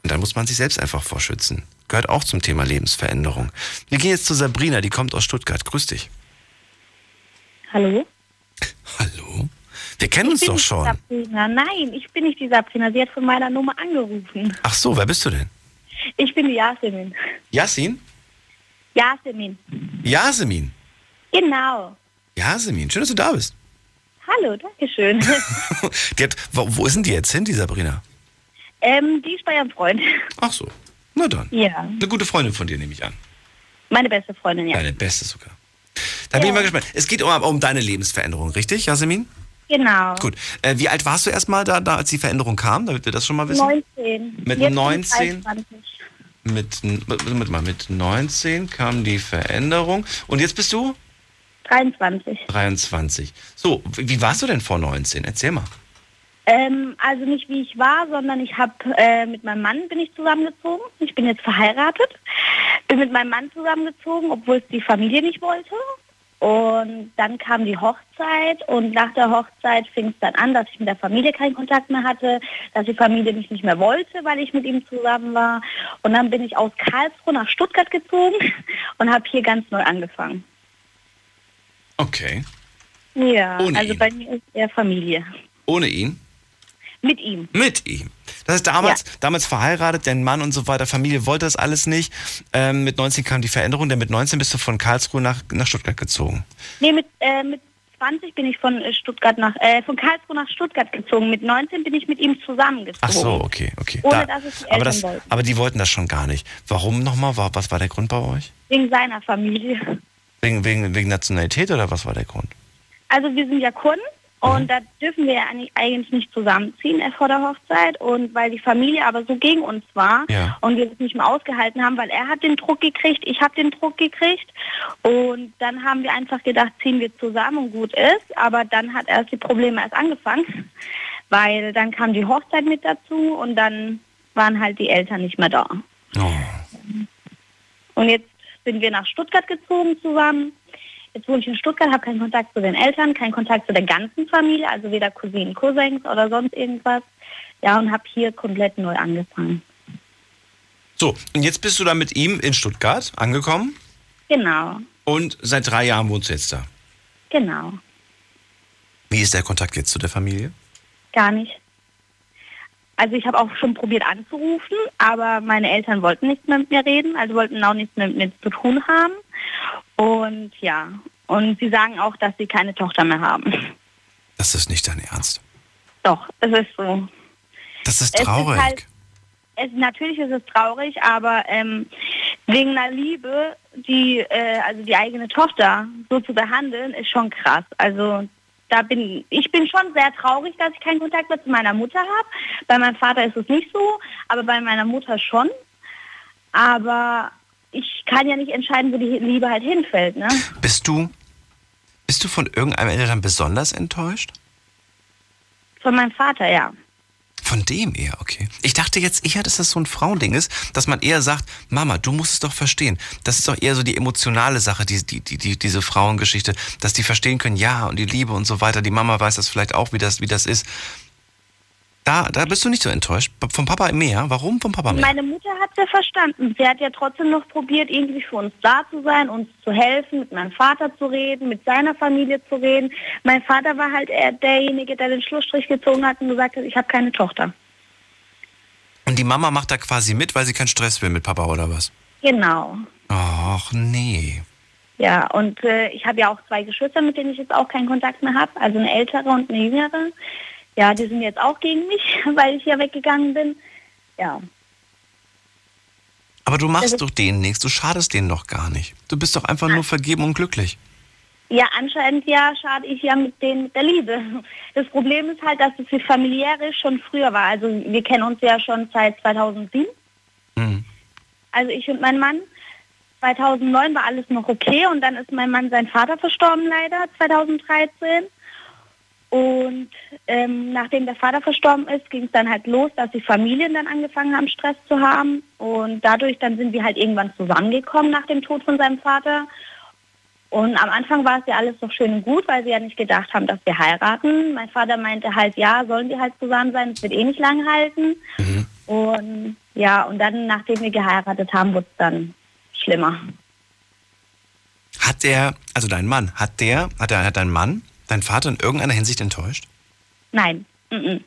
Und da muss man sich selbst einfach vorschützen. Gehört auch zum Thema Lebensveränderung. Wir gehen jetzt zu Sabrina, die kommt aus Stuttgart. Grüß dich. Hallo? Hallo? Wir kennen uns doch schon. Sabrina. Nein, ich bin nicht die Sabrina. Sie hat von meiner Nummer angerufen. Ach so, wer bist du denn? Ich bin die Yasemin. Yasin? Yasemin. Yasemin. Genau. Yasemin, schön, dass du da bist. Hallo, danke schön. Die hat, wo, wo ist denn die jetzt hin, die Sabrina? ähm, die ist bei ihrem Freund. Ach so. Na dann. Ja. Eine gute Freundin von dir, nehme ich an. Meine beste Freundin, ja. Deine beste sogar. Da bin ich mal gespannt. Es geht um, um deine Lebensveränderung, richtig, Yasemin? Genau. Gut. Äh, wie alt warst du erstmal da, da, als die Veränderung kam, damit wir das schon mal wissen? 19. Mit Jetzt bin ich 19? 23. Mit, mit, mit, mal, mit 19 kam die Veränderung. Und jetzt bist du 23. 23. So, wie wie warst du denn vor 19? Erzähl mal. Ähm, also nicht wie ich war, sondern ich habe äh, mit meinem Mann bin ich zusammengezogen. Ich bin jetzt verheiratet. Bin mit meinem Mann zusammengezogen, obwohl es die Familie nicht wollte. Und dann kam die Hochzeit und nach der Hochzeit fing es dann an, dass ich mit der Familie keinen Kontakt mehr hatte, dass die Familie mich nicht mehr wollte, weil ich mit ihm zusammen war. Und dann bin ich aus Karlsruhe nach Stuttgart gezogen und habe hier ganz neu angefangen. Okay. Ja, Ohne also ihn? bei mir ist eher Familie. Ohne ihn? Mit ihm. Mit ihm. Das heißt, damals, damals verheiratet, dein Mann und so weiter, Familie wollte das alles nicht. Ähm, mit 19 kam die Veränderung, denn mit 19 bist du von Karlsruhe nach, nach Stuttgart gezogen. Nee, mit, äh, mit 20 bin ich von äh, Stuttgart nach, äh, von Karlsruhe nach Stuttgart gezogen. Mit 19 bin ich mit ihm zusammengezogen. Ach so, okay, okay. Ohne, dass es die aber, das, aber die wollten das schon gar nicht. Warum nochmal? Was war der Grund bei euch? Wegen seiner Familie. Wegen, wegen, wegen Nationalität oder was war der Grund? Also wir sind ja Kunden und da dürfen wir eigentlich- nicht zusammenziehen äh, vor der Hochzeit. Und weil die Familie aber so gegen uns war Ja. und wir es nicht mehr ausgehalten haben, weil er hat den Druck gekriegt, ich habe den Druck gekriegt. Und dann haben wir einfach gedacht, ziehen wir zusammen und gut ist. Aber dann hat erst die Probleme erst angefangen, weil dann kam die Hochzeit mit dazu und dann waren halt die Eltern nicht mehr da. Und jetzt sind wir nach Stuttgart gezogen zusammen. Jetzt wohne ich in Stuttgart, habe keinen Kontakt zu den Eltern, keinen Kontakt zu der ganzen Familie, also weder Cousinen, Cousins oder sonst irgendwas. Ja, und habe hier komplett neu angefangen. So, und jetzt bist du da mit ihm in Stuttgart angekommen Genau, und seit drei Jahren wohnst du jetzt da. genau. Wie ist der Kontakt jetzt zu der Familie? Gar nicht. Also ich habe auch schon probiert anzurufen, aber meine Eltern wollten nicht mehr mit mir reden, also wollten auch nichts mehr mit mir zu tun haben. Und ja, und sie sagen auch, dass sie keine Tochter mehr haben. Das ist nicht dein Ernst. Doch, es ist so. Das ist Es traurig. Ist halt, es, natürlich ist es traurig, aber ähm, wegen einer Liebe, die äh, also die eigene Tochter so zu behandeln, ist schon krass. Also da bin ich bin schon sehr traurig, dass ich keinen Kontakt mehr zu meiner Mutter habe. Bei meinem Vater ist es nicht so, aber bei meiner Mutter schon. Aber ich kann ja nicht entscheiden, wo die Liebe halt hinfällt, ne? Bist du, bist du von irgendeinem Eltern besonders enttäuscht? Von meinem Vater, ja. Von dem eher, okay. Ich dachte jetzt eher, dass das so ein Frauending ist, dass man eher sagt, Mama, du musst es doch verstehen. Das ist doch eher so die emotionale Sache, die, die, die, die, diese Frauengeschichte, dass die verstehen können, ja, und die Liebe und so weiter. Die Mama weiß das vielleicht auch, wie das, wie das ist. Da, da bist du nicht so enttäuscht. Vom Papa mehr? Warum vom Papa mehr? Meine Mutter hat es ja verstanden. Sie hat ja trotzdem noch probiert, irgendwie für uns da zu sein, uns zu helfen, mit meinem Vater zu reden, mit seiner Familie zu reden. Mein Vater war halt eher derjenige, der den Schlussstrich gezogen hat und gesagt hat, ich habe keine Tochter. Und die Mama macht da quasi mit, weil sie keinen Stress will mit Papa oder was? Genau. Ach nee. Ja, und äh, ich habe ja auch zwei Geschwister, mit denen ich jetzt auch keinen Kontakt mehr habe, also eine ältere und eine jüngere. Ja, die sind jetzt auch gegen mich, weil ich ja weggegangen bin. Ja, Aber du machst Also- doch denen nichts, du schadest denen doch gar nicht. Du bist doch einfach nur vergeben und glücklich. Ja, anscheinend ja schade ich ja mit denen mit der Liebe. Das Problem ist halt, dass es für familiäre schon früher war. Also wir kennen uns ja schon seit 2007. Mhm. Also ich und mein Mann. 2009 war alles noch okay und dann ist mein Mann sein Vater verstorben leider 2013. Und ähm, nachdem der Vater verstorben ist, ging es dann halt los, dass die Familien dann angefangen haben, Stress zu haben. Und dadurch dann sind wir halt irgendwann zusammengekommen nach dem Tod von seinem Vater. Und am Anfang war es ja alles doch schön und gut, weil sie ja nicht gedacht haben, dass wir heiraten. Mein Vater meinte halt, ja, sollen wir halt zusammen sein, es wird eh nicht lang halten. Und ja, und dann, nachdem wir geheiratet haben, wurde es dann schlimmer. Hat der, also dein Mann, hat der, hat der, hat dein Mann, dein Vater in irgendeiner Hinsicht enttäuscht? Nein, -mm.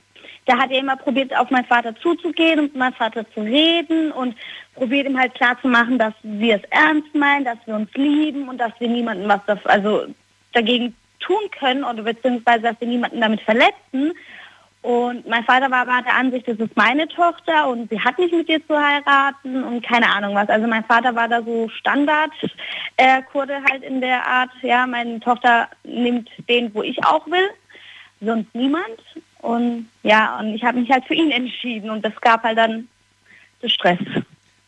der hat ja immer probiert, auf meinen Vater zuzugehen und mit meinem Vater zu reden und probiert ihm halt klarzumachen, dass wir es ernst meinen, dass wir uns lieben und dass wir niemanden was dafür, also dagegen tun können oder beziehungsweise, dass wir niemanden damit verletzen. Und mein Vater war aber der Ansicht, das ist meine Tochter und sie hat nicht mit dir zu heiraten und keine Ahnung was. Also mein Vater war da so Standard, äh, Kurde halt in der Art, ja, meine Tochter nimmt den, wo ich auch will, sonst niemand. Und ja, und ich habe mich halt für ihn entschieden und das gab halt dann so Stress.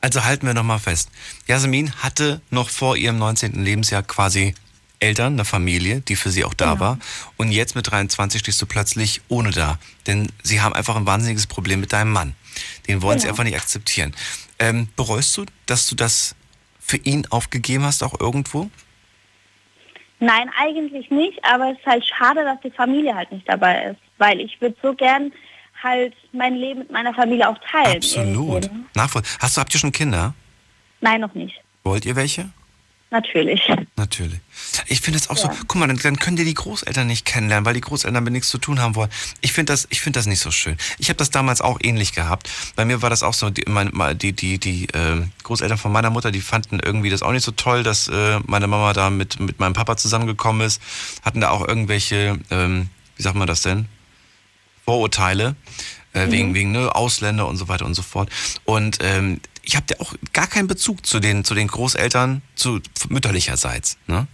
Also halten wir nochmal fest. Jasmin hatte noch vor ihrem 19. Lebensjahr quasi Eltern, eine Familie, die für sie auch da Genau. war. Und jetzt mit 23 stehst du plötzlich ohne da. Denn sie haben einfach ein wahnsinniges Problem mit deinem Mann. Den wollen sie Genau. einfach nicht akzeptieren. Ähm, bereust du, dass du das für ihn aufgegeben hast, auch irgendwo? Nein, eigentlich nicht, aber es ist halt schade, dass die Familie halt nicht dabei ist, weil ich würde so gern halt mein Leben mit meiner Familie auch teilen. Absolut. ne? Nachvoll. Hast du, habt ihr schon Kinder? Nein, noch nicht. Wollt ihr welche? Natürlich. Natürlich. Ich finde es auch so, Ja. guck mal, dann, dann können dir die Großeltern nicht kennenlernen, weil die Großeltern damit nichts zu tun haben wollen. Ich finde das, ich finde das nicht so schön. Ich habe das damals auch ähnlich gehabt. Bei mir war das auch so, die, mein, ma- die, die, die äh, Großeltern von meiner Mutter, die fanden irgendwie das auch nicht so toll, dass äh, meine Mama da mit, mit meinem Papa zusammengekommen ist. Hatten da auch irgendwelche, ähm, wie sagt man das denn? Vorurteile äh, wegen, wegen ne, Ausländer und so weiter und so fort. Und ähm, ich habe da auch gar keinen Bezug zu den, zu den Großeltern, zu mütterlicherseits. Ne?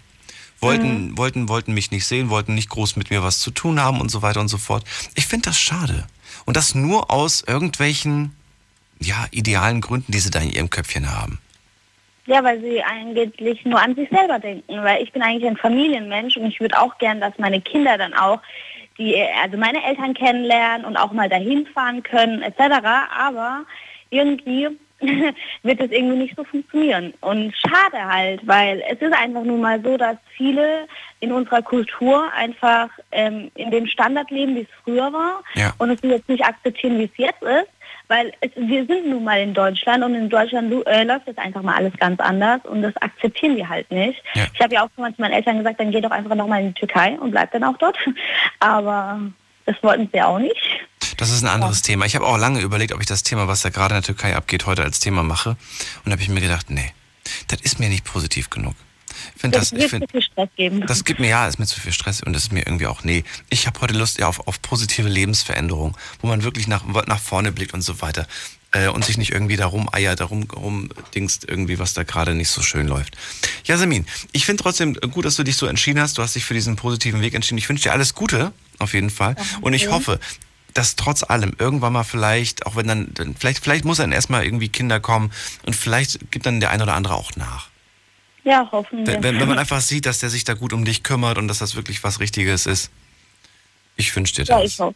Wollten, wollten, wollten mich nicht sehen, wollten nicht groß mit mir was zu tun haben und so weiter und so fort. Ich finde das schade. Und das nur aus irgendwelchen, ja, idealen Gründen, die sie da in ihrem Köpfchen haben. Ja, weil sie eigentlich nur an sich selber denken, weil ich bin eigentlich ein Familienmensch und ich würde auch gern, dass meine Kinder dann auch die, also meine Eltern kennenlernen und auch mal dahin fahren können etc. Aber irgendwie wird es irgendwie nicht so funktionieren. Und schade halt, weil es ist einfach nun mal so, dass viele in unserer Kultur einfach ähm, in dem Standard leben, wie es früher war Ja. und es jetzt nicht akzeptieren, wie es jetzt ist. Weil es, wir sind nun mal in Deutschland und in Deutschland äh, läuft jetzt einfach mal alles ganz anders und das akzeptieren wir halt nicht. Ja. Ich habe ja auch schon mal zu meinen Eltern gesagt, dann geh doch einfach nochmal in die Türkei und bleib dann auch dort. Aber das wollten sie auch nicht. Das ist ein anderes Thema. Ich habe auch lange überlegt, ob ich das Thema, was da gerade in der Türkei abgeht, heute als Thema mache. Und da habe ich mir gedacht, nee, das ist mir nicht positiv genug. Ich finde das, Das ich geben. das gibt mir ja, ist mir zu viel Stress und das ist mir irgendwie auch, nee. Ich habe heute Lust ja auf, auf positive Lebensveränderung, wo man wirklich nach, nach vorne blickt und so weiter. Äh, und sich nicht irgendwie darum eiert, darum rum dingst irgendwie, was da gerade nicht so schön läuft. Jasmin, ich finde trotzdem gut, dass du dich so entschieden hast. Du hast dich für diesen positiven Weg entschieden. Ich wünsche dir alles Gute, auf jeden Fall. Und ich hoffe, dass trotz allem irgendwann mal vielleicht, auch wenn dann, vielleicht, vielleicht muss dann erstmal irgendwie Kinder kommen und vielleicht gibt dann der eine oder andere auch nach. Ja, hoffen wir. Wenn, wenn, man einfach sieht, dass der sich da gut um dich kümmert und dass das wirklich was Richtiges ist. Ich wünsche dir das. ja, ich hoffe.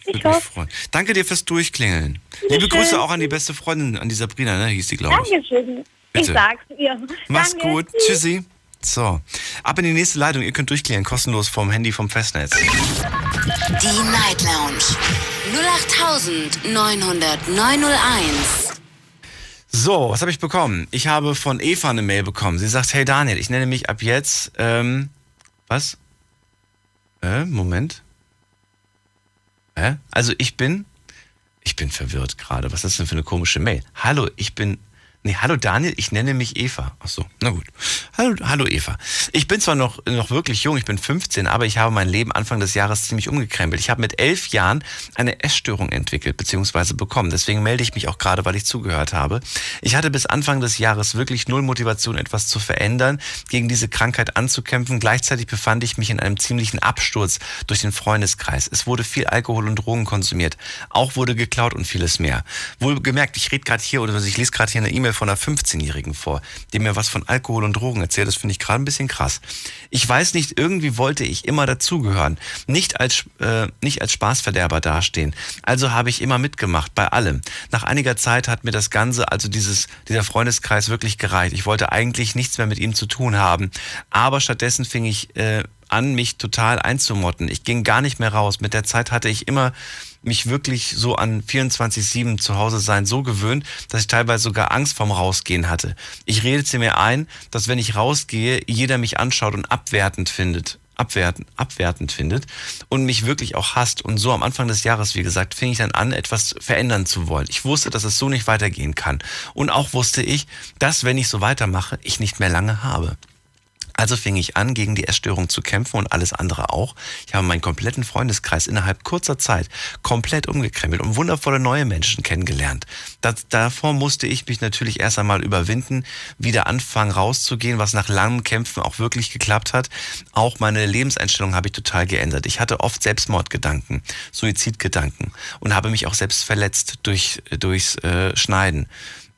Ich Würde mich hoffe. freuen. Danke dir fürs Durchklingeln. Liebe Grüße auch an die beste Freundin, an die Sabrina, ne? Hieß die, glaube ich. Dankeschön. Ich Bitte. sag's ihr. Mach's Danke. gut. Tschüssi. So, ab in die nächste Leitung. Ihr könnt durchklären, kostenlos vom Handy vom Festnetz. Die Night Lounge 0890901. So, was habe ich bekommen? Ich habe von Eva eine Mail bekommen. Sie sagt, hey Daniel, ich nenne mich ab jetzt, ähm, was? Äh, Moment. Hä? Also ich bin, ich bin verwirrt gerade. Was ist das denn für eine komische Mail? Hallo, ich bin, nee, hallo Daniel, ich nenne mich Eva. Ach so, na gut. Hallo, hallo Eva. Ich bin zwar noch, noch wirklich jung, ich bin 15, aber ich habe mein Leben Anfang des Jahres ziemlich umgekrempelt. Ich habe mit elf Jahren eine Essstörung entwickelt bzw. bekommen. Deswegen melde ich mich auch gerade, weil ich zugehört habe. Ich hatte bis Anfang des Jahres wirklich null Motivation, etwas zu verändern, gegen diese Krankheit anzukämpfen. Gleichzeitig befand ich mich in einem ziemlichen Absturz durch den Freundeskreis. Es wurde viel Alkohol und Drogen konsumiert. Auch wurde geklaut und vieles mehr. Wohl gemerkt, ich rede gerade hier oder ich lese gerade hier eine E-Mail von einer 15-Jährigen vor, die mir was von Alkohol und Drogen erzählt. Das finde ich gerade ein bisschen krass. Ich weiß nicht, irgendwie wollte ich immer dazugehören, nicht als äh, nicht als Spaßverderber dastehen. Also habe ich immer mitgemacht bei allem. Nach einiger Zeit hat mir das Ganze, also dieses dieser Freundeskreis wirklich gereicht. Ich wollte eigentlich nichts mehr mit ihm zu tun haben, aber stattdessen fing ich äh, an, mich total einzumotten. Ich ging gar nicht mehr raus. Mit der Zeit hatte ich immer mich wirklich so an 24-7 zu Hause sein so gewöhnt, dass ich teilweise sogar Angst vorm Rausgehen hatte. Ich redete mir ein, dass wenn ich rausgehe, jeder mich anschaut und abwertend findet. abwerten, abwertend findet und mich wirklich auch hasst. Und so am Anfang des Jahres, wie gesagt, fing ich dann an, etwas verändern zu wollen. Ich wusste, dass es so nicht weitergehen kann. Und auch wusste ich, dass, wenn ich so weitermache, ich nicht mehr lange habe. Also fing ich an, gegen die Essstörung zu kämpfen und alles andere auch. Ich habe meinen kompletten Freundeskreis innerhalb kurzer Zeit komplett umgekrempelt und wundervolle neue Menschen kennengelernt. Das, davor musste ich mich natürlich erst einmal überwinden, wieder anfangen rauszugehen, was nach langem Kämpfen auch wirklich geklappt hat. Auch meine Lebenseinstellung habe ich total geändert. Ich hatte oft Selbstmordgedanken, Suizidgedanken und habe mich auch selbst verletzt durch, durchs äh, Schneiden.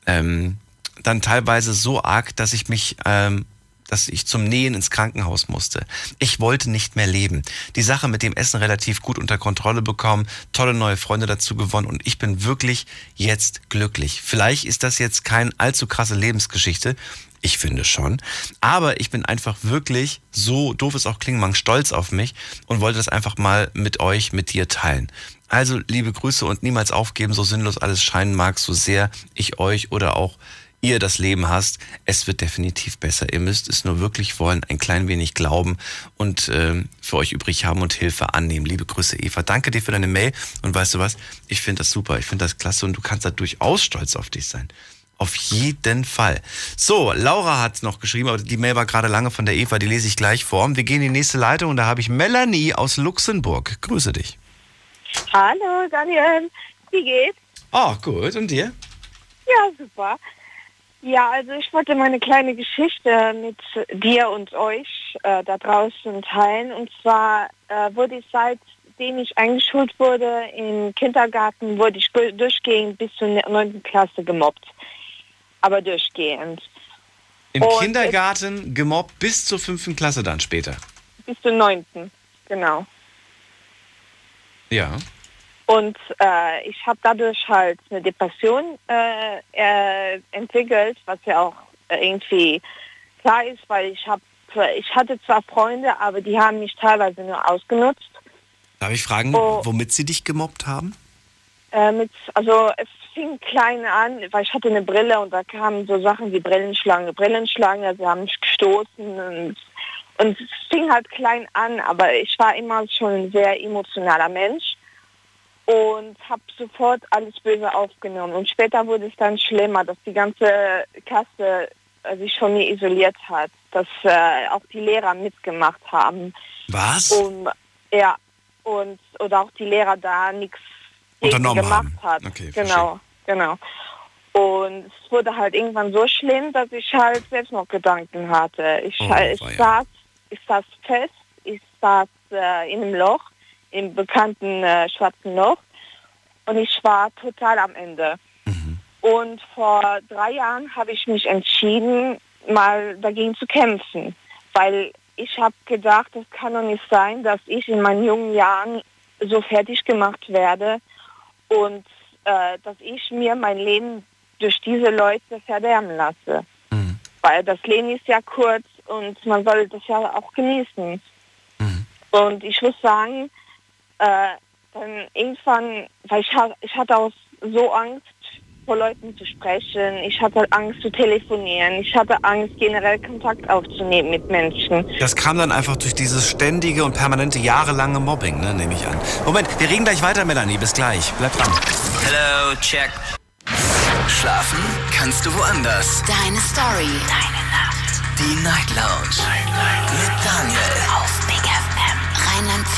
Ähm, dann teilweise so arg, dass ich mich ähm, dass ich zum Nähen ins Krankenhaus musste. Ich wollte nicht mehr leben. Die Sache mit dem Essen relativ gut unter Kontrolle bekommen, tolle neue Freunde dazu gewonnen und ich bin wirklich jetzt glücklich. Vielleicht ist das jetzt keine allzu krasse Lebensgeschichte. Ich finde schon. Aber ich bin einfach wirklich, so doof es auch klingen mag, stolz auf mich und wollte das einfach mal mit euch, mit dir teilen. Also liebe Grüße und niemals aufgeben, so sinnlos alles scheinen mag, so sehr ich euch oder auch ihr das Leben hast, es wird definitiv besser. Ihr müsst es nur wirklich wollen, ein klein wenig glauben und äh, für euch übrig haben und Hilfe annehmen. Liebe Grüße, Eva. Danke dir für deine Mail. Und weißt du was? Ich finde das super. Ich finde das klasse und du kannst da durchaus stolz auf dich sein. Auf jeden Fall. So, Laura hat noch geschrieben, aber die Mail war gerade lange von der Eva, die lese ich gleich vor. Wir gehen in die nächste Leitung und da habe ich Melanie aus Luxemburg. Grüße dich. Hallo Daniel, wie geht's? Oh, gut. Und dir? Ja, super. Ja, also ich wollte meine kleine Geschichte mit dir und euch äh, da draußen teilen. Und zwar äh, wurde ich seitdem ich eingeschult wurde im Kindergarten, wurde ich durchgehend bis zur 9. Klasse gemobbt. Aber durchgehend. Im und Kindergarten gemobbt bis zur 5. Klasse dann später? Bis zur 9. Genau. Ja. Und äh, ich habe dadurch halt eine Depression äh, äh, entwickelt, was ja auch irgendwie klar ist, weil ich habe, ich hatte zwar Freunde, aber die haben mich teilweise nur ausgenutzt. Darf ich fragen, oh, womit sie dich gemobbt haben? Äh, mit, also es fing klein an, weil ich hatte eine Brille und da kamen so Sachen wie Brillenschlange, Brillenschlange, sie haben mich gestoßen und, und es fing halt klein an, aber ich war immer schon ein sehr emotionaler Mensch und habe sofort alles böse aufgenommen. Und später wurde es dann schlimmer, dass die ganze Klasse äh, sich von mir isoliert hat, dass äh, auch die Lehrer mitgemacht haben. Was? Um, ja, und oder auch die Lehrer da nichts gemacht haben. hat. Okay, genau, genau. Und es wurde halt irgendwann so schlimm, dass ich halt selbst noch Gedanken hatte. Ich, Oh, halt, ich, saß, ich saß fest, ich saß äh, in einem Loch, im bekannten äh, schwarzen Loch und ich war total am Ende. Und vor drei Jahren habe ich mich entschieden, mal dagegen zu kämpfen, weil ich habe gedacht, es kann doch nicht sein, dass ich in meinen jungen Jahren so fertig gemacht werde und äh, dass ich mir mein Leben durch diese Leute verderben lasse. Weil das Leben ist ja kurz und man soll das ja auch genießen. Und ich muss sagen, äh, dann irgendwann, weil ich, ich hatte auch so Angst, vor Leuten zu sprechen. Ich hatte Angst zu telefonieren. Ich hatte Angst, generell Kontakt aufzunehmen mit Menschen. Das kam dann einfach durch dieses ständige und permanente jahrelange Mobbing, ne, nehme ich an. Moment, wir reden gleich weiter, Melanie. Bis gleich. Bleib dran. Hello, check. Schlafen kannst du woanders. Deine Story. Deine Nacht. Die Night Lounge. Mit Daniel. Auf.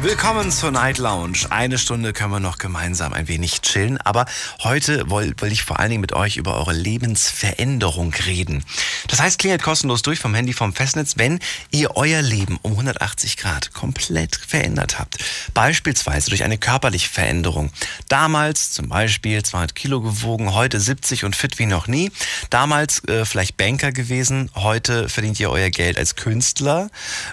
Willkommen zur Night Lounge. Eine Stunde können wir noch gemeinsam ein wenig chillen, aber heute will, will ich vor allen Dingen mit euch über eure Lebensveränderung reden. Das heißt, klingelt kostenlos durch vom Handy vom Festnetz, wenn ihr euer Leben um 180 Grad komplett verändert habt. Beispielsweise durch eine körperliche Veränderung. Damals zum Beispiel 200 Kilo gewogen, heute 70 und fit wie noch nie. Damals äh, vielleicht Banker gewesen, heute verdient ihr euer Geld als Künstler.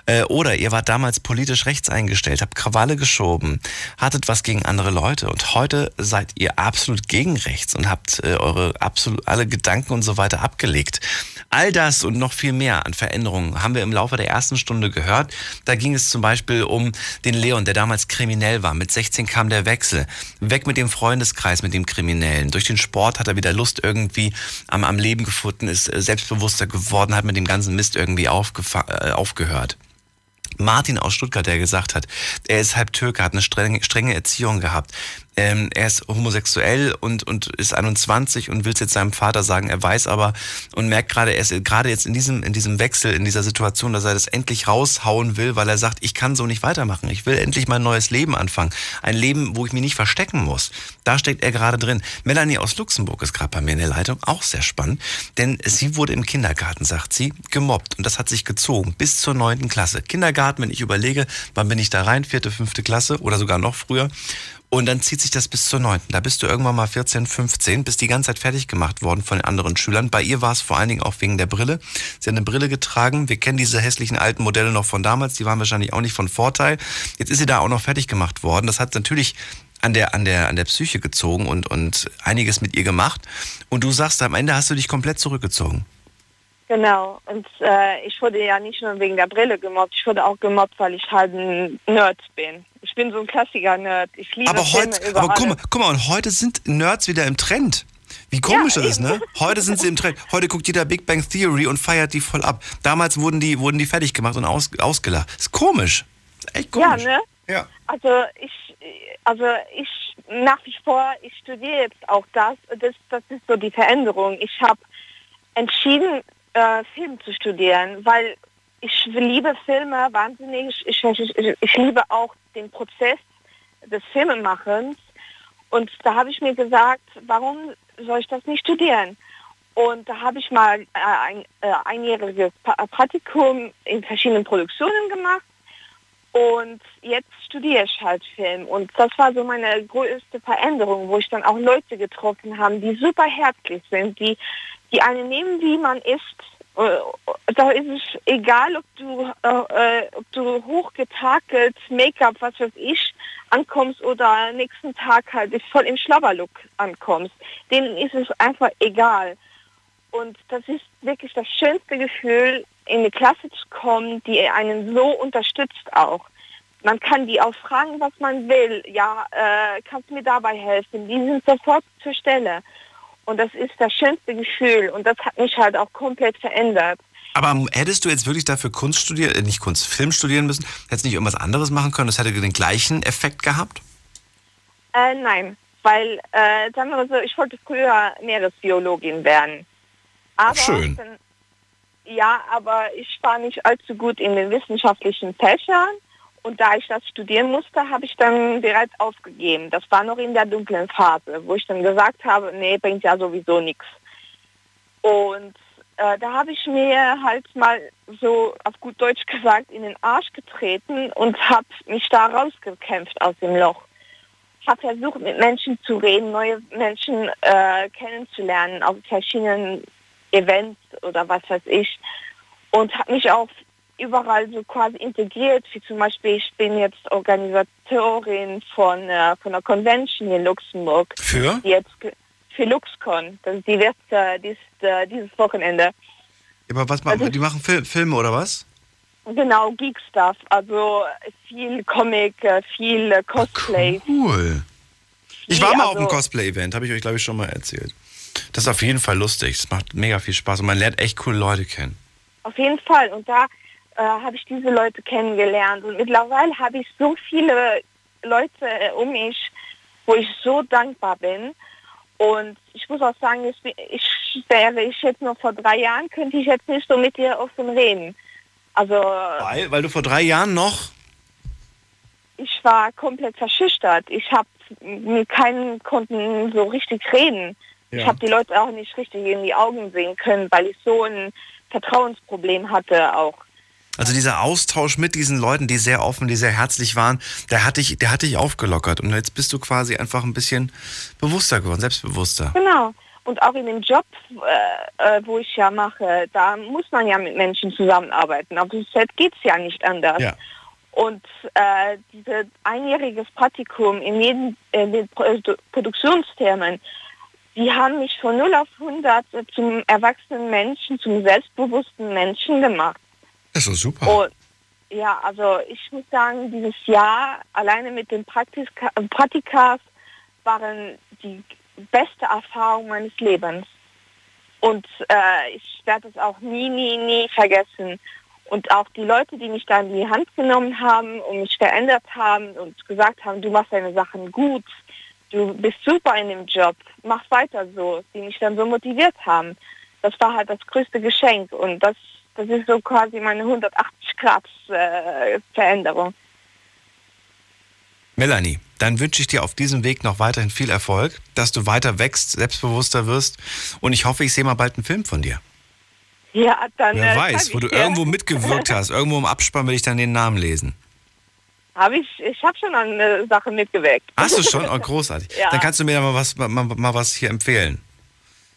Äh, oder ihr wart damals politisch rechts eingestellt, habt Krawalle geschoben, hattet was gegen andere Leute und heute seid ihr absolut gegen rechts und habt äh, eure absolut alle Gedanken und so weiter abgelegt. All das und noch viel mehr an Veränderungen haben wir im Laufe der ersten Stunde gehört. Da ging es zum Beispiel um den Leon, der damals kriminell war. Mit 16 kam der Wechsel. Weg mit dem Freundeskreis, mit dem Kriminellen. Durch den Sport hat er wieder Lust irgendwie am, am Leben gefunden, ist äh, selbstbewusster geworden, hat mit dem ganzen Mist irgendwie äh, aufgehört. Martin aus Stuttgart, der gesagt hat, er ist halb Türke, hat eine strenge, strenge Erziehung gehabt. Ähm, er ist homosexuell und, und ist 21 und will es jetzt seinem Vater sagen. Er weiß aber und merkt gerade, er ist gerade jetzt in diesem, in diesem Wechsel, in dieser Situation, dass er das endlich raushauen will, weil er sagt, ich kann so nicht weitermachen. Ich will endlich mein neues Leben anfangen. Ein Leben, wo ich mich nicht verstecken muss. Da steckt er gerade drin. Melanie aus Luxemburg ist gerade bei mir in der Leitung. Auch sehr spannend. Denn sie wurde im Kindergarten, sagt sie, gemobbt. Und das hat sich gezogen bis zur neunten Klasse. Kindergarten, wenn ich überlege, wann bin ich da rein? Vierte, fünfte Klasse oder sogar noch früher. Und dann zieht sich das bis zur 9. Da bist du irgendwann mal 14, 15, bist die ganze Zeit fertig gemacht worden von den anderen Schülern. Bei ihr war es vor allen Dingen auch wegen der Brille. Sie hat eine Brille getragen. Wir kennen diese hässlichen alten Modelle noch von damals. Die waren wahrscheinlich auch nicht von Vorteil. Jetzt ist sie da auch noch fertig gemacht worden. Das hat natürlich an der, an der, an der Psyche gezogen und, und einiges mit ihr gemacht. Und du sagst, am Ende hast du dich komplett zurückgezogen. Genau. Und äh, ich wurde ja nicht nur wegen der Brille gemobbt, ich wurde auch gemobbt, weil ich halt ein Nerd bin. Ich bin so ein Klassiker-Nerd. Ich liebe aber heute, Filme aber guck mal, guck mal, und heute sind Nerds wieder im Trend. Wie komisch ja, das ist, ne? Heute sind sie im Trend. Heute guckt jeder Big Bang Theory und feiert die voll ab. Damals wurden die, wurden die fertig gemacht und aus, ausgelacht. Ist komisch. Ist echt komisch. Ja, ne? Ja. Also ich, also ich nach wie vor, ich studiere jetzt auch das. Das, das ist so die Veränderung. Ich habe entschieden, äh, Film zu studieren, weil ich liebe Filme wahnsinnig. Ich, ich, ich, liebe auch den Prozess des Filmemachens. Und da habe ich mir gesagt, warum soll ich das nicht studieren? Und da habe ich mal äh, ein äh, einjähriges Praktikum in verschiedenen Produktionen gemacht. Und jetzt studiere ich halt Film. Und das war so meine größte Veränderung, wo ich dann auch Leute getroffen habe, die super herzlich sind, die, die einen nehmen, wie man ist, äh, da ist es egal, ob du, äh, äh, ob du hochgetakelt, Make-up, was weiß ich, ankommst oder nächsten Tag halt voll im Schlabberlook ankommst. Denen ist es einfach egal. Und das ist wirklich das schönste Gefühl, in eine Klasse zu kommen, die einen so unterstützt auch. Man kann die auch fragen, was man will. Ja, äh, kannst du mir dabei helfen? Die sind sofort zur Stelle. Und das ist das schönste Gefühl und das hat mich halt auch komplett verändert. Aber hättest du jetzt wirklich dafür Kunst studieren, äh, nicht Kunst, Film studieren müssen? Hättest du nicht irgendwas anderes machen können? Das hätte den gleichen Effekt gehabt? Äh, nein, weil, äh, sagen wir mal so, ich wollte früher Meeresbiologin werden. Aber Schön. Dann, ja, aber ich war nicht allzu gut in den wissenschaftlichen Fächern und da ich das studieren musste, habe ich dann bereits aufgegeben. Das war noch in der dunklen Phase, wo ich dann gesagt habe, nee, bringt ja sowieso nichts. Und äh, da habe ich mir halt mal so auf gut Deutsch gesagt in den Arsch getreten und habe mich da rausgekämpft aus dem Loch. Habe versucht, mit Menschen zu reden, neue Menschen äh, kennenzulernen auf verschiedenen Events oder was weiß ich. Und habe mich auch überall so quasi integriert, wie zum Beispiel ich bin jetzt Organisatorin von, äh, von einer Convention in Luxemburg. Für? Die jetzt für LuxCon. Das ist die wird äh, dies, äh, dieses Wochenende. Aber was machen also, die machen Fil Filme oder was? Genau, Geek Stuff. Also viel Comic, äh, viel äh, Cosplay. Ach, cool. Ich war mal also, auf einem Cosplay-Event, habe ich euch glaube ich schon mal erzählt. Das ist auf jeden Fall lustig. Es macht mega viel Spaß und man lernt echt coole Leute kennen. Auf jeden Fall. Und da äh, habe ich diese Leute kennengelernt. Und mittlerweile habe ich so viele Leute äh, um mich, wo ich so dankbar bin. Und ich muss auch sagen, ich, ich wäre ich jetzt noch vor drei Jahren, könnte ich jetzt nicht so mit dir offen reden. Also. Weil, weil du vor drei Jahren noch? Ich war komplett verschüchtert. Ich habe mit keinen konnten so richtig reden. Ja. Ich habe die Leute auch nicht richtig in die Augen sehen können, weil ich so ein Vertrauensproblem hatte auch. Also dieser Austausch mit diesen Leuten, die sehr offen, die sehr herzlich waren, der hat dich, der hat dich aufgelockert und jetzt bist du quasi einfach ein bisschen bewusster geworden, selbstbewusster. Genau. Und auch in dem Job, äh, äh wo ich ja mache, da muss man ja mit Menschen zusammenarbeiten. Auf dem Set geht es ja nicht anders. Ja. Und äh, dieses einjähriges Praktikum in jedem äh, den Produ Produktionsthemen, die haben mich von 0 auf 100 zum erwachsenen Menschen, zum selbstbewussten Menschen gemacht. Das super. Und ja, also ich muss sagen, dieses Jahr alleine mit den Praktika Praktikas waren die beste Erfahrung meines Lebens. Und äh, ich werde es auch nie, nie, nie vergessen. Und auch die Leute, die mich da in die Hand genommen haben und mich verändert haben und gesagt haben, du machst deine Sachen gut, du bist super in dem Job, mach weiter so, die mich dann so motiviert haben. Das war halt das größte Geschenk und das, das ist so quasi meine 180 Grad äh, Veränderung. Melanie, dann wünsche ich dir auf diesem Weg noch weiterhin viel Erfolg, dass du weiter wächst, selbstbewusster wirst und ich hoffe, ich sehe mal bald einen Film von dir. Ja, dann. Wer äh, weiß, wo du dir- irgendwo mitgewirkt hast, irgendwo im Abspann will ich dann den Namen lesen. Habe ich, ich habe schon eine Sache mitgeweckt. Hast du schon? Oh, großartig. Ja. Dann kannst du mir mal was, mal, mal was hier empfehlen,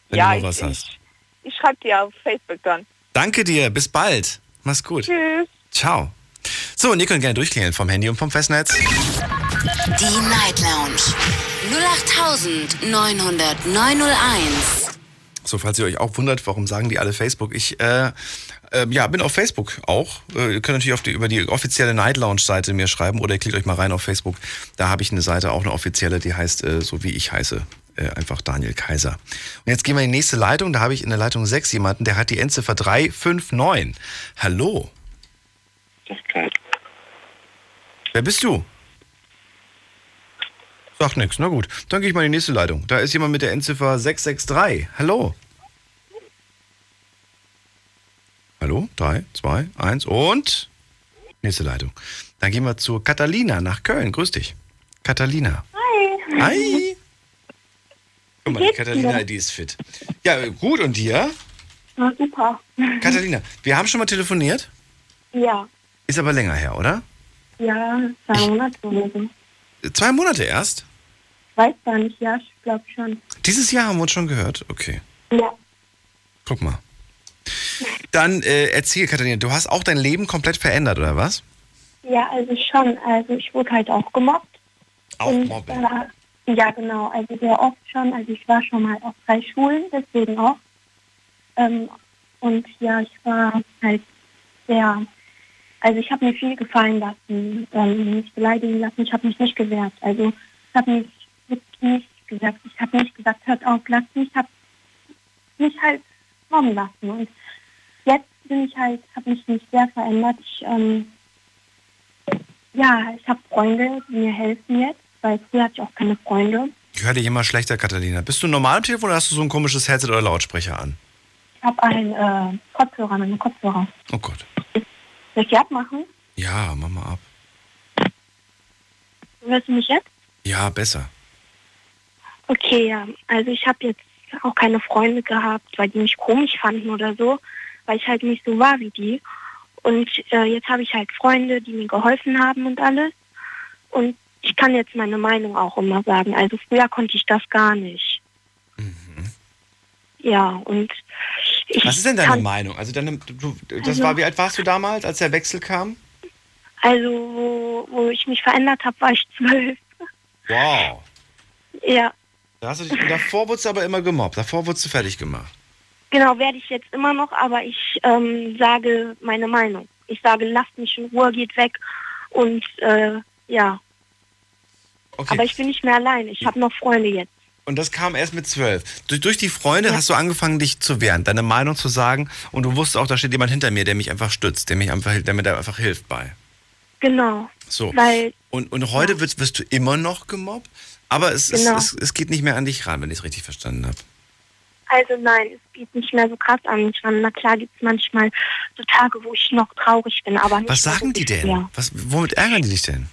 wenn ja, du mal was ich, hast. ich, ich schreibe dir auf Facebook dann. Danke dir, bis bald. Mach's gut. Tschüss. Ciao. So, und ihr könnt gerne durchklingeln vom Handy und vom Festnetz. Die Night Lounge 0890901. So, falls ihr euch auch wundert, warum sagen die alle Facebook? Ich äh, äh, ja, bin auf Facebook auch. Äh, ihr könnt natürlich auf die, über die offizielle Night Lounge Seite mir schreiben oder ihr klickt euch mal rein auf Facebook. Da habe ich eine Seite, auch eine offizielle, die heißt äh, so wie ich heiße. Äh, einfach Daniel Kaiser. Und jetzt gehen wir in die nächste Leitung. Da habe ich in der Leitung 6 jemanden, der hat die Endziffer 359. Hallo. Wer bist du? Sagt nix, na gut. Dann gehe ich mal in die nächste Leitung. Da ist jemand mit der Endziffer 663. Hallo. Hallo? 3, 2, 1 und nächste Leitung. Dann gehen wir zu Catalina nach Köln. Grüß dich. Catalina. Hi. Hi. Guck mal, die Catalina, die ist fit. Ja, gut. Und dir? Na super. Catalina, wir haben schon mal telefoniert. Ja. Ist aber länger her, oder? Ja, zwei Monate oder so. Zwei Monate erst? Weiß gar nicht, ja, ich glaube schon. Dieses Jahr haben wir uns schon gehört. Okay. Ja. Guck mal. Dann äh, erzähl, Katharina, du hast auch dein Leben komplett verändert, oder was? Ja, also schon. Also ich wurde halt auch gemobbt. Auch Und, Mobbing. Äh, ja, genau. Also sehr oft schon. Also ich war schon mal auf drei Schulen, deswegen auch. Ähm, und ja, ich war halt sehr, also ich habe mir viel gefallen lassen, ähm, mich beleidigen lassen. Ich habe mich nicht gewehrt. Also ich habe mich nicht gesagt. Ich habe nicht gesagt, hört auf, lasst mich. Ich habe mich halt mobben lassen. Und jetzt bin ich halt, habe mich nicht sehr verändert. Ich, ähm, ja, ich habe Freunde, die mir helfen jetzt, weil früher hatte ich auch keine Freunde. Ich höre dich immer schlechter, Katharina. Bist du normal am Telefon oder hast du so ein komisches Headset oder Lautsprecher an? Ich habe einen äh, Kopfhörer, meine Kopfhörer. Oh Gott. Soll ich die abmachen? Ja, mach mal ab. Hörst du mich jetzt? Ja, besser. Okay, ja. Also ich habe jetzt auch keine Freunde gehabt, weil die mich komisch fanden oder so, weil ich halt nicht so war wie die. Und äh, jetzt habe ich halt Freunde, die mir geholfen haben und alles. Und ich kann jetzt meine Meinung auch immer sagen. Also früher konnte ich das gar nicht. Ja, und ich Was ist denn deine kann, Meinung? Also, deine, du, das Also- war, wie alt warst du damals, als der Wechsel kam? Also wo, wo ich mich verändert habe, war ich zwölf. Wow. Ja, Da hast du dich, davor wurdest du aber immer gemobbt. Davor wurdest du fertig gemacht. genau, werde ich jetzt immer noch, aber ich ähm, sage meine Meinung. Ich sage, lasst mich in Ruhe, geht weg. Und äh, ja, Okay. aber ich bin nicht mehr allein. Ich habe noch Freunde jetzt. Und das kam erst mit zwölf. Durch, durch die Freunde hast du angefangen, dich zu wehren, deine Meinung zu sagen. Und du wusstest auch, da steht jemand hinter mir, der mich einfach stützt, der, mich einfach, der mir da einfach hilft bei. Genau. So. Weil, Und, und heute wirst, wirst du immer noch gemobbt, aber es, Genau. es, es, es geht nicht mehr an dich ran, wenn ich es richtig verstanden habe. also nein, es geht nicht mehr so krass an mich ran. Na klar gibt es manchmal so Tage, wo ich noch traurig bin, aber nicht Was sagen so die denn? Was, womit ärgern die dich denn?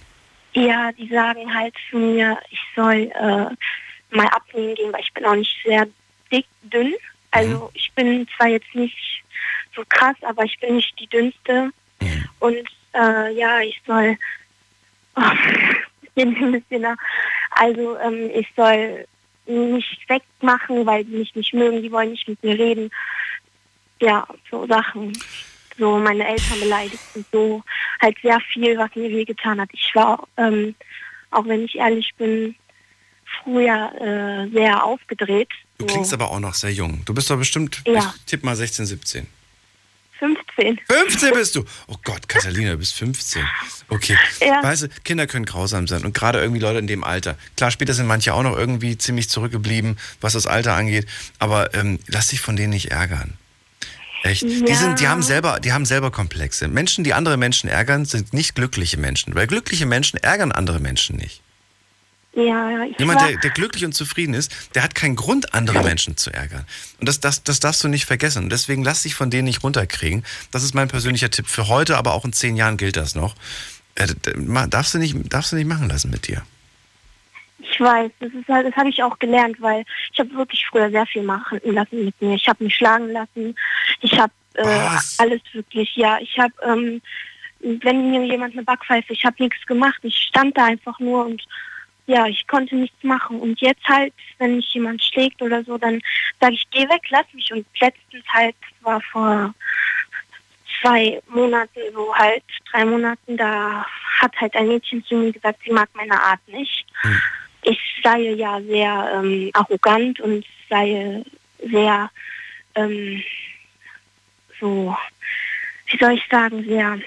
Ja, die sagen halt zu mir, ich soll äh, mal abnehmen gehen, weil ich bin auch nicht sehr dick, dünn. Also ich bin zwar jetzt nicht so krass, aber ich bin nicht die dünnste. Und äh, ja, ich soll, oh, ein bisschen, nach- also ähm, ich soll mich wegmachen, weil die mich nicht mögen, die wollen nicht mit mir reden. Ja, so Sachen. So meine Eltern beleidigt und so halt sehr viel, was mir wehgetan hat. Ich war, ähm, auch wenn ich ehrlich bin, früher äh, sehr aufgedreht. Du so klingst aber auch noch sehr jung. Du bist doch bestimmt, Ja. ich tipp mal 16, 17. 15. 15 bist du. Oh Gott, Katharina, du bist 15. Okay. Ja. Weißt du, Kinder können grausam sein und gerade irgendwie Leute in dem Alter. Klar, später sind manche auch noch irgendwie ziemlich zurückgeblieben, was das Alter angeht, aber ähm, lass dich von denen nicht ärgern. Echt. Die, Ja. sind, die, haben selber, die haben selber Komplexe. Menschen, die andere Menschen ärgern, sind nicht glückliche Menschen, weil glückliche Menschen ärgern andere Menschen nicht. Ja, ich Jemand, der, der glücklich und zufrieden ist, der hat keinen Grund, andere Menschen zu ärgern. Und das, das, das darfst du nicht vergessen. Und deswegen lass dich von denen nicht runterkriegen. Das ist mein persönlicher Tipp für heute, aber auch in zehn Jahren gilt das noch. Äh, darfst, du nicht, darfst du nicht machen lassen mit dir. Ich weiß, das ist halt, das habe ich auch gelernt, weil ich habe wirklich früher sehr viel machen lassen mit mir. Ich habe mich schlagen lassen. Ich habe äh, alles wirklich, ja. Ich habe, ähm, wenn mir jemand eine Backpfeife, ich habe nichts gemacht. Ich stand da einfach nur und ja, ich konnte nichts machen. Und jetzt halt, wenn mich jemand schlägt oder so, dann sage ich, geh weg, lass mich. Und letztens halt war vor zwei Monaten, so halt drei Monaten, da hat halt ein Mädchen zu mir gesagt, sie mag meine Art nicht. Ich sei ja sehr ähm, arrogant und sei sehr ähm, so, wie soll ich sagen, sehr,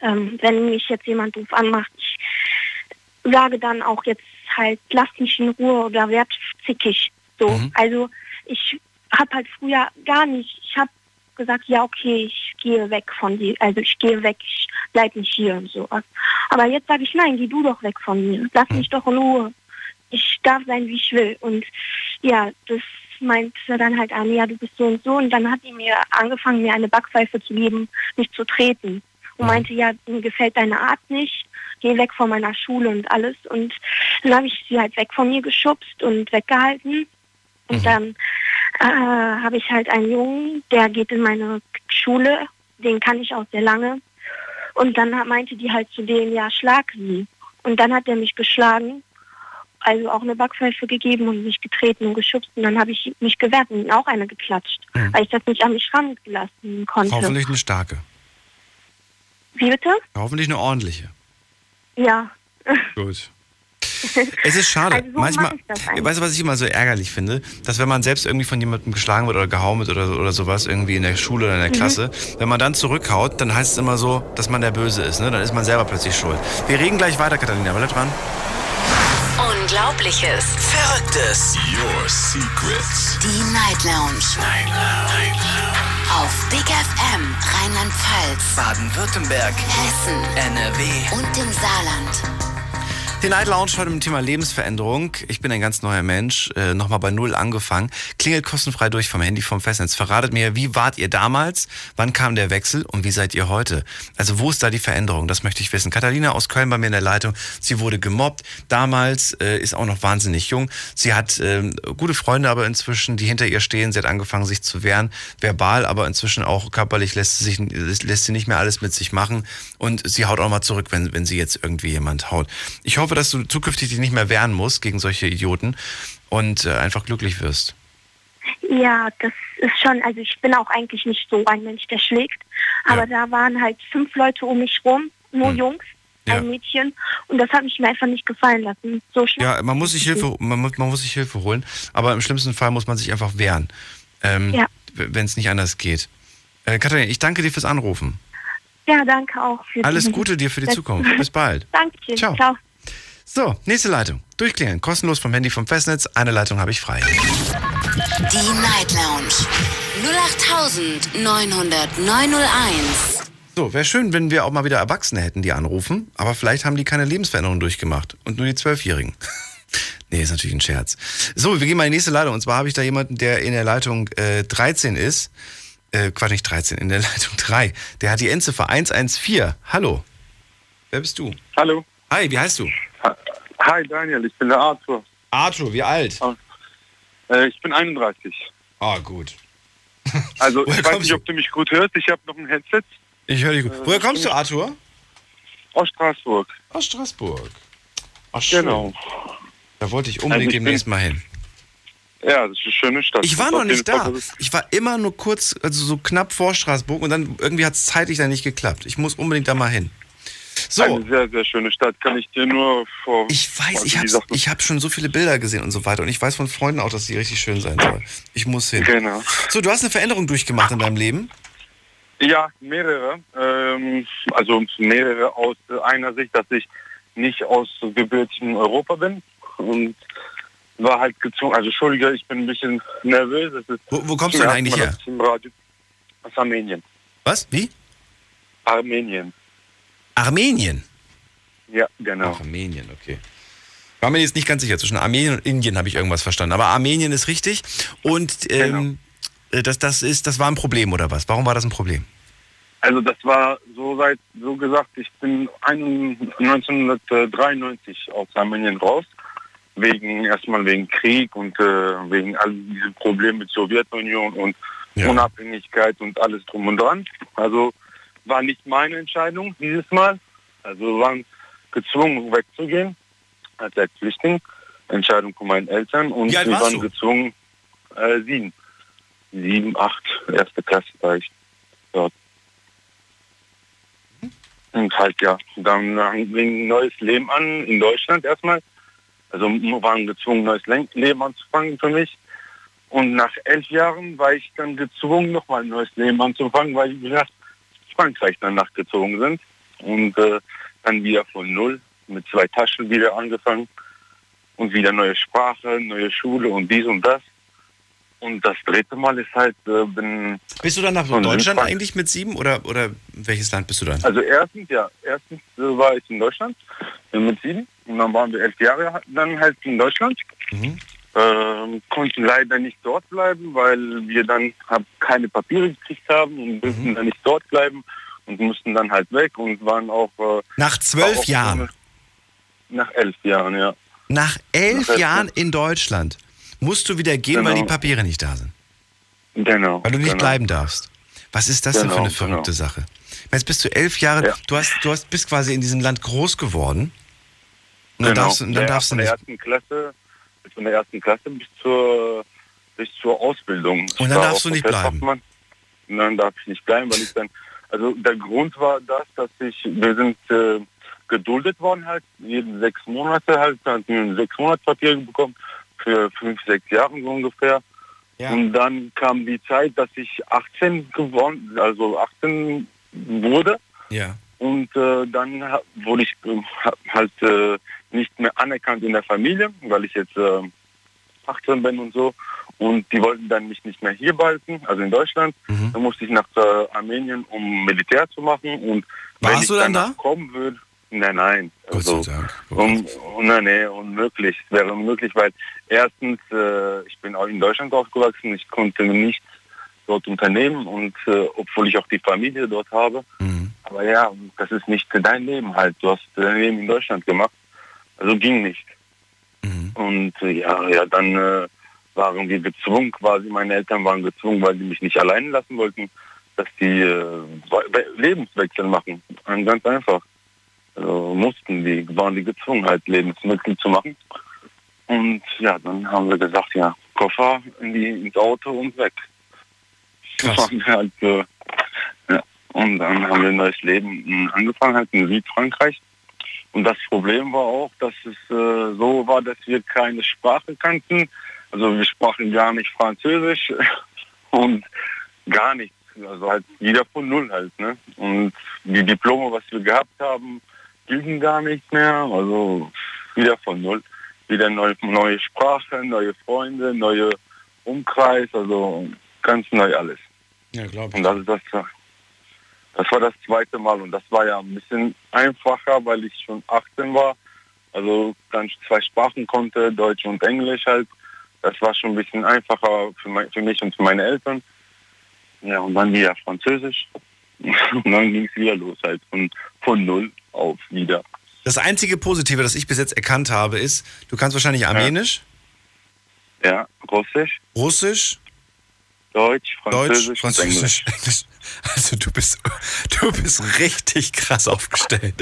ähm, wenn mich jetzt jemand doof anmacht, ich sage dann auch jetzt halt, lass mich in Ruhe oder werd zickig. So, also ich habe halt früher gar nicht, ich habe gesagt, ja okay, ich gehe weg von dir, also ich gehe weg, ich bleib nicht hier und sowas. Aber jetzt sage ich, nein, geh du doch weg von mir, lass mich doch in Ruhe. Ich darf sein, wie ich will. Und ja, das meinte dann halt an, ja, du bist so und so. Und dann hat die mir angefangen, mir eine Backpfeife zu geben, mich zu treten. Und meinte, ja, mir gefällt deine Art nicht, geh weg von meiner Schule und alles. Und dann habe ich sie halt weg von mir geschubst und weggehalten. Und dann äh, habe ich halt einen Jungen, der geht in meine Schule, den kann ich auch sehr lange. Und dann meinte die halt zu dem, ja, schlag sie. Und dann hat er mich geschlagen, also auch eine Backpfeife gegeben und mich getreten und geschubst. Und dann habe ich mich gewehrt und auch eine geklatscht, weil ich das nicht an mich rangelassen konnte. Hoffentlich eine starke. Wie bitte? Hoffentlich eine ordentliche. Ja. Gut. Es ist schade. Also so Manchmal, weißt du, was ich immer so ärgerlich finde? Dass wenn man selbst irgendwie von jemandem geschlagen wird oder gehauen wird oder, oder sowas, irgendwie in der Schule oder in der Mhm. Klasse, wenn man dann zurückhaut, dann heißt es immer so, dass man der Böse ist. Ne? Dann ist man selber plötzlich schuld. Wir reden gleich weiter, Katharina. Bleib dran. Unglaubliches. Verrücktes. Your secrets. Die Night Lounge. Night Lounge. Auf Big FM Rheinland-Pfalz, Baden-Württemberg. Hessen NRW. und im Saarland. Die Night Lounge heute mit dem Thema Lebensveränderung. Ich bin ein ganz neuer Mensch, äh, nochmal bei Null angefangen. Klingelt kostenfrei durch vom Handy, vom Festnetz. Verratet mir, wie wart ihr damals? Wann kam der Wechsel? Und wie seid ihr heute? Also wo ist da die Veränderung? Das möchte ich wissen. Katharina aus Köln bei mir in der Leitung. Sie wurde gemobbt. Damals äh, ist auch noch wahnsinnig jung. Sie hat ähm, gute Freunde aber inzwischen, die hinter ihr stehen. Sie hat angefangen, sich zu wehren. Verbal, aber inzwischen auch körperlich lässt sie, sich, lässt sie nicht mehr alles mit sich machen. Und sie haut auch mal zurück, wenn, wenn sie jetzt irgendwie jemand haut. Ich hoffe, dass du zukünftig dich nicht mehr wehren musst gegen solche Idioten und äh, einfach glücklich wirst. Ja, das ist schon, also ich bin auch eigentlich nicht so ein Mensch, der schlägt. Aber da waren halt fünf Leute um mich rum, nur Jungs, Ja. ein Mädchen. Und das hat mich mir einfach nicht gefallen lassen. So. Ja, man muss sich Hilfe, man, muss- man muss sich Hilfe holen, aber im schlimmsten Fall muss man sich einfach wehren, ähm, Ja. wenn es nicht anders geht. Äh, Katharina, ich danke dir fürs Anrufen. Ja, danke auch Alles Gute dir für die Zukunft. Bis bald. Dankeschön. Ciao. Ciao. So, nächste Leitung. Durchklingeln. Kostenlos vom Handy vom Festnetz. Eine Leitung habe ich frei. Die Night Lounge 0890901. So, wäre schön, wenn wir auch mal wieder Erwachsene hätten, die anrufen. Aber vielleicht haben die keine Lebensveränderung durchgemacht. Und nur die Zwölfjährigen. nee, ist natürlich ein Scherz. So, wir gehen mal in die nächste Leitung. Und zwar habe ich da jemanden, der in der Leitung äh, 13 ist. Äh, Quatsch, nicht 13, in der Leitung 3. Der hat die Endziffer 114. Hallo. Wer bist du? Hallo. Hi, wie heißt du? Hi Daniel, ich bin der Arthur. Arthur, wie alt? Äh, ich bin 31. Ah, gut. Also ich weiß nicht, du? ob du mich gut hörst. Ich habe noch ein Headset Ich höre dich gut. Äh, Woher kommst du, Arthur? aus Straßburg. Aus Straßburg. Ach, schön. Genau. Da wollte ich unbedingt Also ich bin- demnächst mal hin. Ja, das ist eine schöne Stadt. Ich war noch nicht da. Ich war immer nur kurz, also so knapp vor Straßburg und dann irgendwie hat es zeitlich dann nicht geklappt. Ich muss unbedingt da mal hin. So. Eine sehr, sehr schöne Stadt, kann ich dir nur vor. Ich weiß, also ich habe ich hab schon so viele Bilder gesehen und so weiter. Und ich weiß von Freunden auch, dass die richtig schön sein soll. Ich muss hin. Genau. So, du hast eine Veränderung durchgemacht in deinem Leben. Ja, mehrere. Ähm, also mehrere aus einer Sicht, dass ich nicht aus gebürtigen Europa bin und war halt gezwungen. Also Entschuldige, ich bin ein bisschen nervös. Wo, wo kommst du denn eigentlich her? aus Armenien. Was? Wie? Armenien. Armenien? Ja, genau. Ach, Armenien, okay. War mir jetzt nicht ganz sicher. Zwischen Armenien und Indien habe ich irgendwas verstanden. Aber Armenien ist richtig. Und ähm, Genau. äh, das, das, ist, das war ein Problem oder was? Warum war das ein Problem? Also das war so seit so gesagt, ich bin ein- 1993 aus Armenien raus, wegen erstmal wegen Krieg und äh, wegen all diesen Problemen mit Sowjetunion und Unabhängigkeit und alles drum und dran. Also war nicht meine Entscheidung dieses Mal. Also wir waren gezwungen wegzugehen als Flüchtling. Entscheidung von meinen Eltern und wir waren du? gezwungen äh, sieben. Sieben, acht, erste Klasse war ich dort. Und halt ja, dann fing ein neues Leben an in Deutschland erstmal. Also wir waren gezwungen, ein neues Le- Leben anzufangen für mich. Und nach elf Jahren war ich dann gezwungen, nochmal ein neues Leben anzufangen, weil wir nach Frankreich dann nachgezogen sind. Und äh, dann wieder von null mit zwei Taschen wieder angefangen. Und wieder neue Sprache, neue Schule und dies und das. Und das dritte Mal ist halt, äh, bin... Bist du dann nach Deutschland eigentlich mit sieben oder, oder welches Land bist du dann? Also erstens, ja, erstens äh, war ich in Deutschland äh, mit sieben und dann waren wir elf Jahre dann halt in Deutschland. Mhm. Ähm, konnten leider nicht dort bleiben, weil wir dann hab keine Papiere gekriegt haben und durften Mhm. dann nicht dort bleiben und mussten dann halt weg und waren auch... Äh, Nach zwölf auch Jahren? so eine- Nach elf Jahren, ja. Nach elf Nach elf Jahren in Deutschland musst du wieder gehen, weil die Genau. Papiere nicht da sind. Genau. Weil du nicht genau. bleiben darfst. Was ist das denn für Genau, eine verrückte genau. Sache? Jetzt bist du elf Jahre, Ja. du, hast, du hast, bist quasi in diesem Land groß geworden. Und dann Genau. darfst, du- und dann Ja, darfst du von der nicht. ersten Klasse, von der ersten Klasse bis zur, bis zur Ausbildung. Und dann war darfst auch du nicht. Und dann darf ich nicht bleiben, weil ich dann, also der Grund war das, dass ich, wir sind äh, geduldet worden halt, jeden sechs Monate halt, hatten wir ein sechs Monat Papier bekommen, für fünf, sechs Jahre so ungefähr. Und dann kam die Zeit, dass ich 18 geworden, also 18 wurde. Ja. Und äh, dann ha- wurde ich äh, ha- halt äh, nicht mehr anerkannt in der Familie, weil ich jetzt äh, 18 bin und so. Und die wollten dann mich nicht mehr hier behalten, also in Deutschland. Mhm. Dann musste ich nach äh, Armenien, um Militär zu machen. Und wenn Warst ich du dann da? kommen würde, nein, nein. Gott Also, sei Dank. um, nein, nee, unmöglich. Es wäre unmöglich, weil erstens, äh, ich bin auch in Deutschland aufgewachsen, ich konnte nicht dort unternehmen und äh, obwohl ich auch die Familie dort habe. Mhm. Aber ja, das ist nicht dein Leben halt. Du hast dein Leben in Deutschland gemacht. Also ging nicht. Mhm. Und äh, ja, ja, dann äh, waren wir gezwungen, quasi meine Eltern waren gezwungen, weil sie mich nicht allein lassen wollten, dass die äh, We- Lebenswechsel machen. Ganz einfach. Also mussten die, waren die gezwungen halt Lebenswechsel zu machen. Und ja, dann haben wir gesagt, ja, Koffer in die, ins Auto und weg. Krass. Halt, äh, ja. Und dann haben wir ein neues Leben mh, angefangen, halt in Südfrankreich. Und das Problem war auch, dass es äh, so war, dass wir keine Sprache kannten. Also wir sprachen gar nicht Französisch und gar nichts. Also halt wieder von Null halt. Ne? Und die Diplome, was wir gehabt haben, liegen gar nicht mehr. Also wieder von Null. Wieder neue, neue Sprache, neue Freunde, neue Umkreis, also ganz neu alles. Ja, glaube Und das ist das, das war das zweite Mal und das war ja ein bisschen einfacher, weil ich schon 18 war. Also dann zwei Sprachen konnte, Deutsch und Englisch halt. Das war schon ein bisschen einfacher für, mein, für mich und für meine Eltern. Ja, und dann wieder Französisch. Und dann ging es wieder los halt von, von null auf wieder. Das einzige Positive, das ich bis jetzt erkannt habe, ist, du kannst wahrscheinlich Armenisch, Ja, Russisch, Russisch, Deutsch, Französisch, Deutsch, Französisch, Englisch. Also du bist, du bist richtig krass aufgestellt.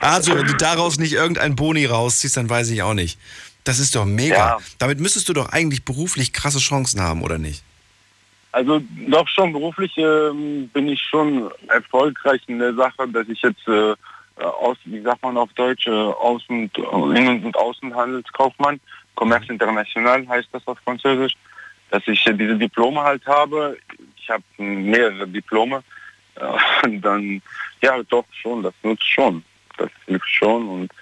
Also wenn du daraus nicht irgendein Boni rausziehst, dann weiß ich auch nicht. Das ist doch mega. Ja. Damit müsstest du doch eigentlich beruflich krasse Chancen haben, oder nicht? Also doch schon beruflich ähm, bin ich schon erfolgreich in der Sache, dass ich jetzt äh, aus, wie sagt man auf Deutsch, äh, Außen, Innen- und Außenhandelskaufmann, Commerce International heißt das auf Französisch, dass ich äh, diese Diplome halt habe. Ich habe mehrere Diplome. Äh, und dann, ja doch schon, das nutzt schon. Das hilft schon und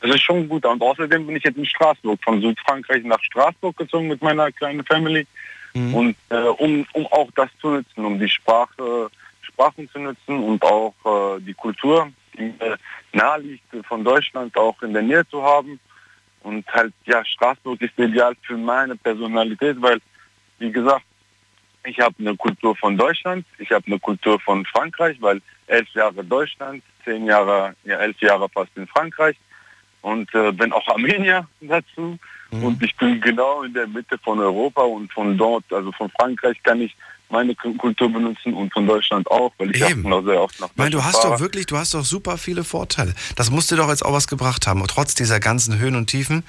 das ist schon gut. Und außerdem bin ich jetzt in Straßburg, von Südfrankreich nach Straßburg gezogen mit meiner kleinen Family. Und äh, um, um auch das zu nutzen, um die Sprache, Sprachen zu nutzen und auch äh, die Kultur, die mir nahe liegt, äh, von Deutschland auch in der Nähe zu haben. Und halt, ja, Straßburg ist ideal für meine Personalität, weil, wie gesagt, ich habe eine Kultur von Deutschland, ich habe eine Kultur von Frankreich, weil elf Jahre Deutschland, zehn Jahre, ja, elf Jahre fast in Frankreich und äh, bin auch Armenier dazu. Und ich bin genau in der Mitte von Europa und von dort, also von Frankreich, kann ich meine Ku- Kultur benutzen und von Deutschland auch, weil ich Eben. auch sehr oft nach meine, du hast fahre. doch wirklich, du hast doch super viele Vorteile. Das muss dir doch jetzt auch was gebracht haben, trotz dieser ganzen Höhen und Tiefen.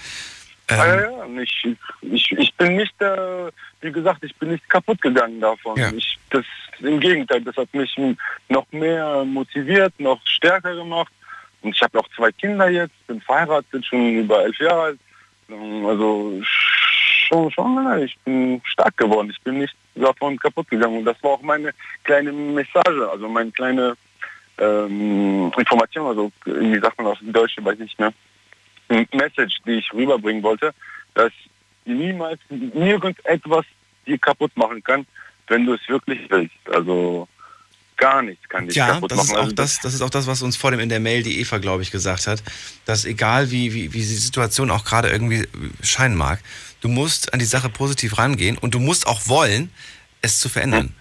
Ja, Ähm, ja, ja. Und Ich, ich, ich bin nicht, äh, wie gesagt, ich bin nicht kaputt gegangen davon. Ich, das, Im Gegenteil, das hat mich noch mehr motiviert, noch stärker gemacht. Und ich habe auch zwei Kinder jetzt, bin verheiratet, schon über elf Jahre alt. Ähm, Also schon, schon, ich bin stark geworden. Ich bin nicht davon kaputt gegangen. Und das war auch meine kleine Message, also meine kleine ähm, Information, also wie sagt man auf Deutsch, weiß ich nicht mehr. Message, die ich rüberbringen wollte, dass niemals irgendetwas dir kaputt machen kann, wenn du es wirklich willst. Also gar nichts kann dich Ja, kaputt das machen. ist, auch Also das, das ist auch das, was uns vor dem in der Mail die Eva, glaube ich, gesagt hat, dass egal wie, wie, wie die Situation auch gerade irgendwie scheinen mag, du musst an die Sache positiv rangehen und du musst auch wollen, es zu verändern.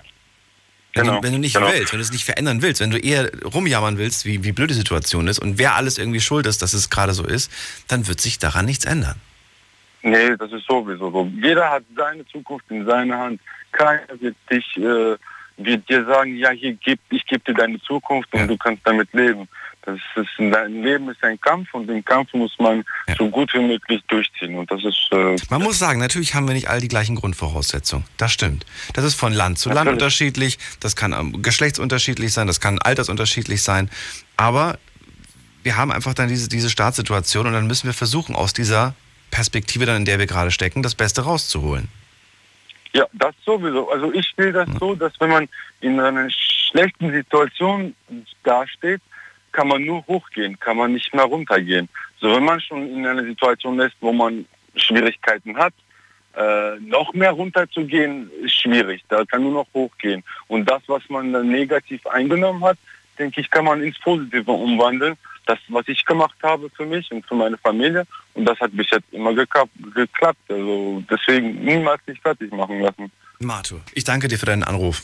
Wenn, Genau, du, wenn du nicht genau. willst, wenn du es nicht verändern willst, wenn du eher rumjammern willst, wie, wie blöd die Situation ist und wer alles irgendwie schuld ist, dass es gerade so ist, dann wird sich daran nichts ändern. Nee, das ist sowieso so. Jeder hat seine Zukunft in seiner Hand. Keiner wird dich, äh, wird dir sagen, ja, hier gib, ich gebe dir deine Zukunft und du kannst damit leben. Das ist, dein Leben ist ein Kampf und den Kampf muss man so gut wie möglich durchziehen. Und das ist, äh, Man muss sagen, natürlich haben wir nicht all die gleichen Grundvoraussetzungen. Das stimmt. Das ist von Land zu Land Natürlich. unterschiedlich, das kann ähm, geschlechtsunterschiedlich sein, das kann altersunterschiedlich sein. Aber wir haben einfach dann diese, diese Startsituation und dann müssen wir versuchen, aus dieser Perspektive, dann, in der wir gerade stecken, das Beste rauszuholen. Ja, das sowieso. Also ich sehe das so, dass wenn man in einer schlechten Situation dasteht, kann man nur hochgehen, kann man nicht mehr runtergehen. So wenn man schon in einer Situation ist, wo man Schwierigkeiten hat, äh, noch mehr runterzugehen, ist schwierig. Da kann nur noch hochgehen. Und das, was man dann negativ eingenommen hat, denke ich, kann man ins Positive umwandeln. Das, was ich gemacht habe für mich und für meine Familie. Und das hat bis jetzt immer geklappt. Also deswegen niemals sich fertig machen lassen. Marto, ich danke dir für deinen Anruf.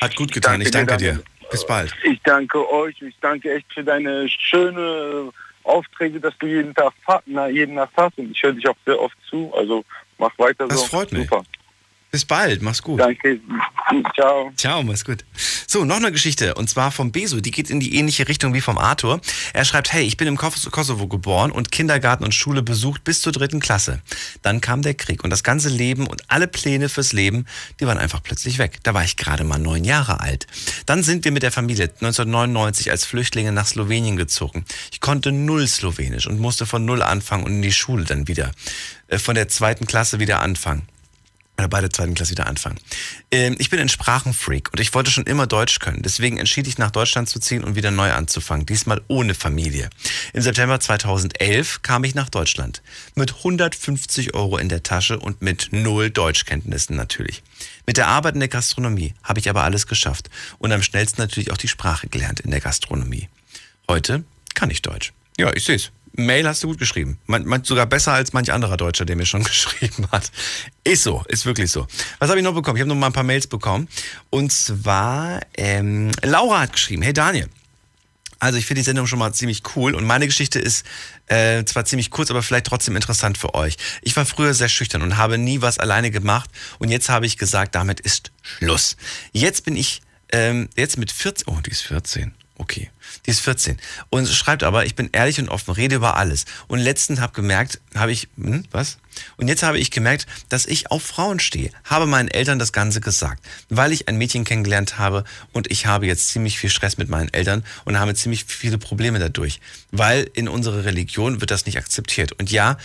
Hat gut getan, ich danke dir. Bis bald. Ich danke euch. Ich danke echt für deine schöne Aufträge, dass du jeden Tag na, jeden Tag hast. Und ich höre dich auch sehr oft zu. Also mach weiter Das so. freut mich. Super. Bis bald, mach's gut. Danke. Ciao. Ciao, mach's gut. So, noch eine Geschichte. Und zwar vom Besu. Die geht in die ähnliche Richtung wie vom Arthur. Er schreibt, hey, ich bin im Kos- Kosovo geboren und Kindergarten und Schule besucht bis zur dritten Klasse. Dann kam der Krieg und das ganze Leben und alle Pläne fürs Leben, die waren einfach plötzlich weg. Da war ich gerade mal neun Jahre alt. Dann sind wir mit der Familie 1999 als Flüchtlinge nach Slowenien gezogen. Ich konnte null Slowenisch und musste von null anfangen und in die Schule dann wieder. Äh, Von der zweiten Klasse wieder anfangen oder bei der zweiten Klasse wieder anfangen. Ähm, ich bin ein Sprachenfreak und ich wollte schon immer Deutsch können. Deswegen entschied ich nach Deutschland zu ziehen und wieder neu anzufangen. Diesmal ohne Familie. Im September 2011 kam ich nach Deutschland. Mit 150 Euro in der Tasche und mit null Deutschkenntnissen natürlich. Mit der Arbeit in der Gastronomie habe ich aber alles geschafft. Und am schnellsten natürlich auch die Sprache gelernt in der Gastronomie. Heute kann ich Deutsch. Ja, ich sehe es. Mail hast du gut geschrieben. Man, man, sogar besser als manch anderer Deutscher, der mir schon geschrieben hat. Ist so, ist wirklich so. Was habe ich noch bekommen? Ich habe noch mal ein paar Mails bekommen. Und zwar, ähm, Laura hat geschrieben, hey Daniel. Also ich finde die Sendung schon mal ziemlich cool und meine Geschichte ist äh, zwar ziemlich kurz, aber vielleicht trotzdem interessant für euch. Ich war früher sehr schüchtern und habe nie was alleine gemacht und jetzt habe ich gesagt, damit ist Schluss. Jetzt bin ich ähm, jetzt mit 14, oh die ist 14. Okay. Die ist 14. Und schreibt aber, ich bin ehrlich und offen, rede über alles. Und letztens habe gemerkt, habe ich, hm, was? Und jetzt habe ich gemerkt, dass ich auf Frauen stehe. Habe meinen Eltern das Ganze gesagt, weil ich ein Mädchen kennengelernt habe und ich habe jetzt ziemlich viel Stress mit meinen Eltern und habe ziemlich viele Probleme dadurch. Weil in unserer Religion wird das nicht akzeptiert. Und ja,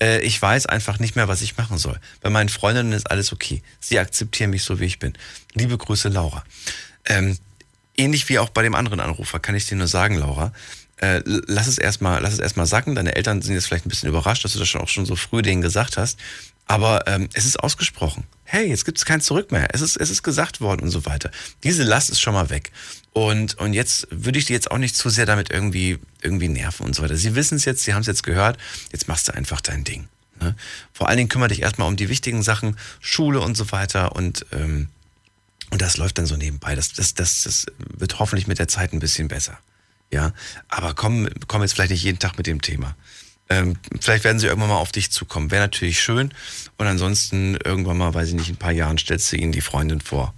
äh, ich weiß einfach nicht mehr, was ich machen soll. Bei meinen Freundinnen ist alles okay. Sie akzeptieren mich so, wie ich bin. Liebe Grüße, Laura. Ähm, ähnlich wie auch bei dem anderen Anrufer, kann ich dir nur sagen, Laura. Äh, lass es erstmal, lass es erstmal sacken. Deine Eltern sind jetzt vielleicht ein bisschen überrascht, dass du das schon auch schon so früh denen gesagt hast. Aber ähm, es ist ausgesprochen. Hey, jetzt gibt es kein Zurück mehr. Es ist, es ist gesagt worden und so weiter. Diese Last ist schon mal weg. Und, und jetzt würde ich die jetzt auch nicht zu sehr damit irgendwie, irgendwie nerven und so weiter. Sie wissen es jetzt, sie haben es jetzt gehört. Jetzt machst du einfach dein Ding. Ne? Vor allen Dingen kümmere dich erstmal um die wichtigen Sachen, Schule und so weiter. Und ähm, und das läuft dann so nebenbei. Das, das, das, das wird hoffentlich mit der Zeit ein bisschen besser. Ja, aber komm, komm jetzt vielleicht nicht jeden Tag mit dem Thema. Ähm, vielleicht werden sie irgendwann mal auf dich zukommen. Wäre natürlich schön. Und ansonsten irgendwann mal, weiß ich nicht, in ein paar Jahren stellst du ihnen die Freundin vor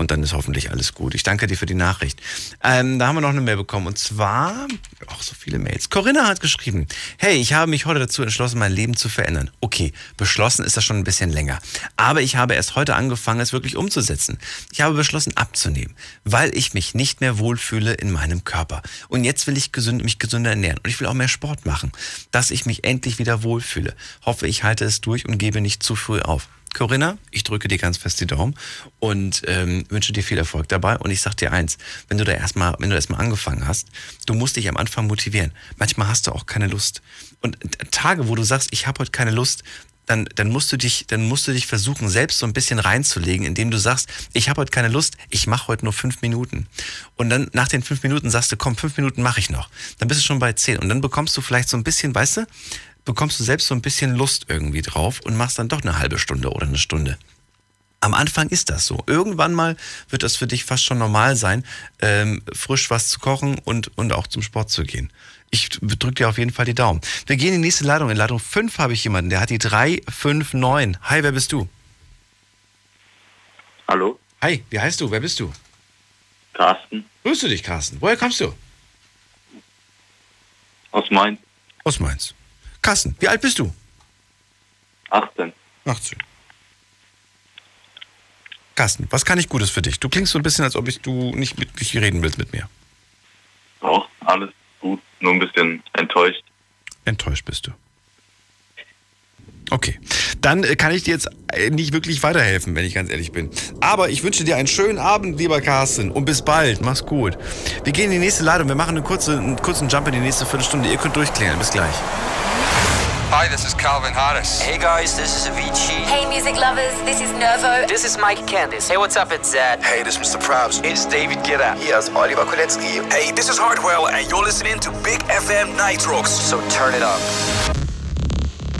und dann ist hoffentlich alles gut. Ich danke dir für die Nachricht. Ähm, da haben wir noch eine Mail bekommen und zwar, auch so viele Mails. Corinna hat geschrieben, hey, ich habe mich heute dazu entschlossen, mein Leben zu verändern. Okay, beschlossen ist das schon ein bisschen länger. Aber ich habe erst heute angefangen, es wirklich umzusetzen. Ich habe beschlossen abzunehmen, weil ich mich nicht mehr wohlfühle in meinem Körper. Und jetzt will ich gesund, mich gesünder ernähren und ich will auch mehr Sport machen, dass ich mich endlich wieder wohlfühle. Hoffe, ich halte es durch und gebe nicht zu früh auf. Corinna, ich drücke dir ganz fest die Daumen und ähm, wünsche dir viel Erfolg dabei. Und ich sag dir eins, wenn du da erstmal, wenn du erstmal angefangen hast, du musst dich am Anfang motivieren. Manchmal hast du auch keine Lust. Und Tage, wo du sagst, ich habe heute keine Lust, dann, dann musst du dich, dann musst du dich versuchen, selbst so ein bisschen reinzulegen, indem du sagst, ich habe heute keine Lust, ich mache heute nur fünf Minuten. Und dann nach den fünf Minuten sagst du, komm, fünf Minuten mache ich noch. Dann bist du schon bei zehn. Und dann bekommst du vielleicht so ein bisschen, weißt du, bekommst du selbst so ein bisschen Lust irgendwie drauf und machst dann doch eine halbe Stunde oder eine Stunde. Am Anfang ist das so. Irgendwann mal wird das für dich fast schon normal sein, ähm, frisch was zu kochen und, und auch zum Sport zu gehen. Ich drücke dir auf jeden Fall die Daumen. Wir gehen in die nächste Leitung. In Leitung 5 habe ich jemanden, der hat die 359. Hi, wer bist du? Hallo? Hi, wie heißt du? Wer bist du? Carsten. Grüße dich, Carsten. Woher kommst du? Aus Mainz. Aus Mainz. Carsten, wie alt bist du? 18. 18. Carsten, was kann ich Gutes für dich? Du klingst so ein bisschen, als ob ich, du nicht mit mich reden willst mit mir. Auch alles gut, nur ein bisschen enttäuscht. Enttäuscht bist du. Okay, dann äh, kann ich dir jetzt äh, nicht wirklich weiterhelfen, wenn ich ganz ehrlich bin. Aber ich wünsche dir einen schönen Abend, lieber Carsten, und bis bald. Mach's gut. Wir gehen in die nächste Leitung. Wir machen eine kurze, einen kurzen Jump in die nächste Viertelstunde. Ihr könnt durchklären. Bis gleich. Hi, this is Calvin Harris. Hey guys, this is Avicii. Hey music lovers, this is Nervo. This is Mike Candice. Hey, what's up? It's Zed. Hey, this is Mr. Probs. It's David Guetta. Hier ist Oliver Kolecki. Hey, this is Hardwell and you're listening to Big FM Night Rocks. So turn it up.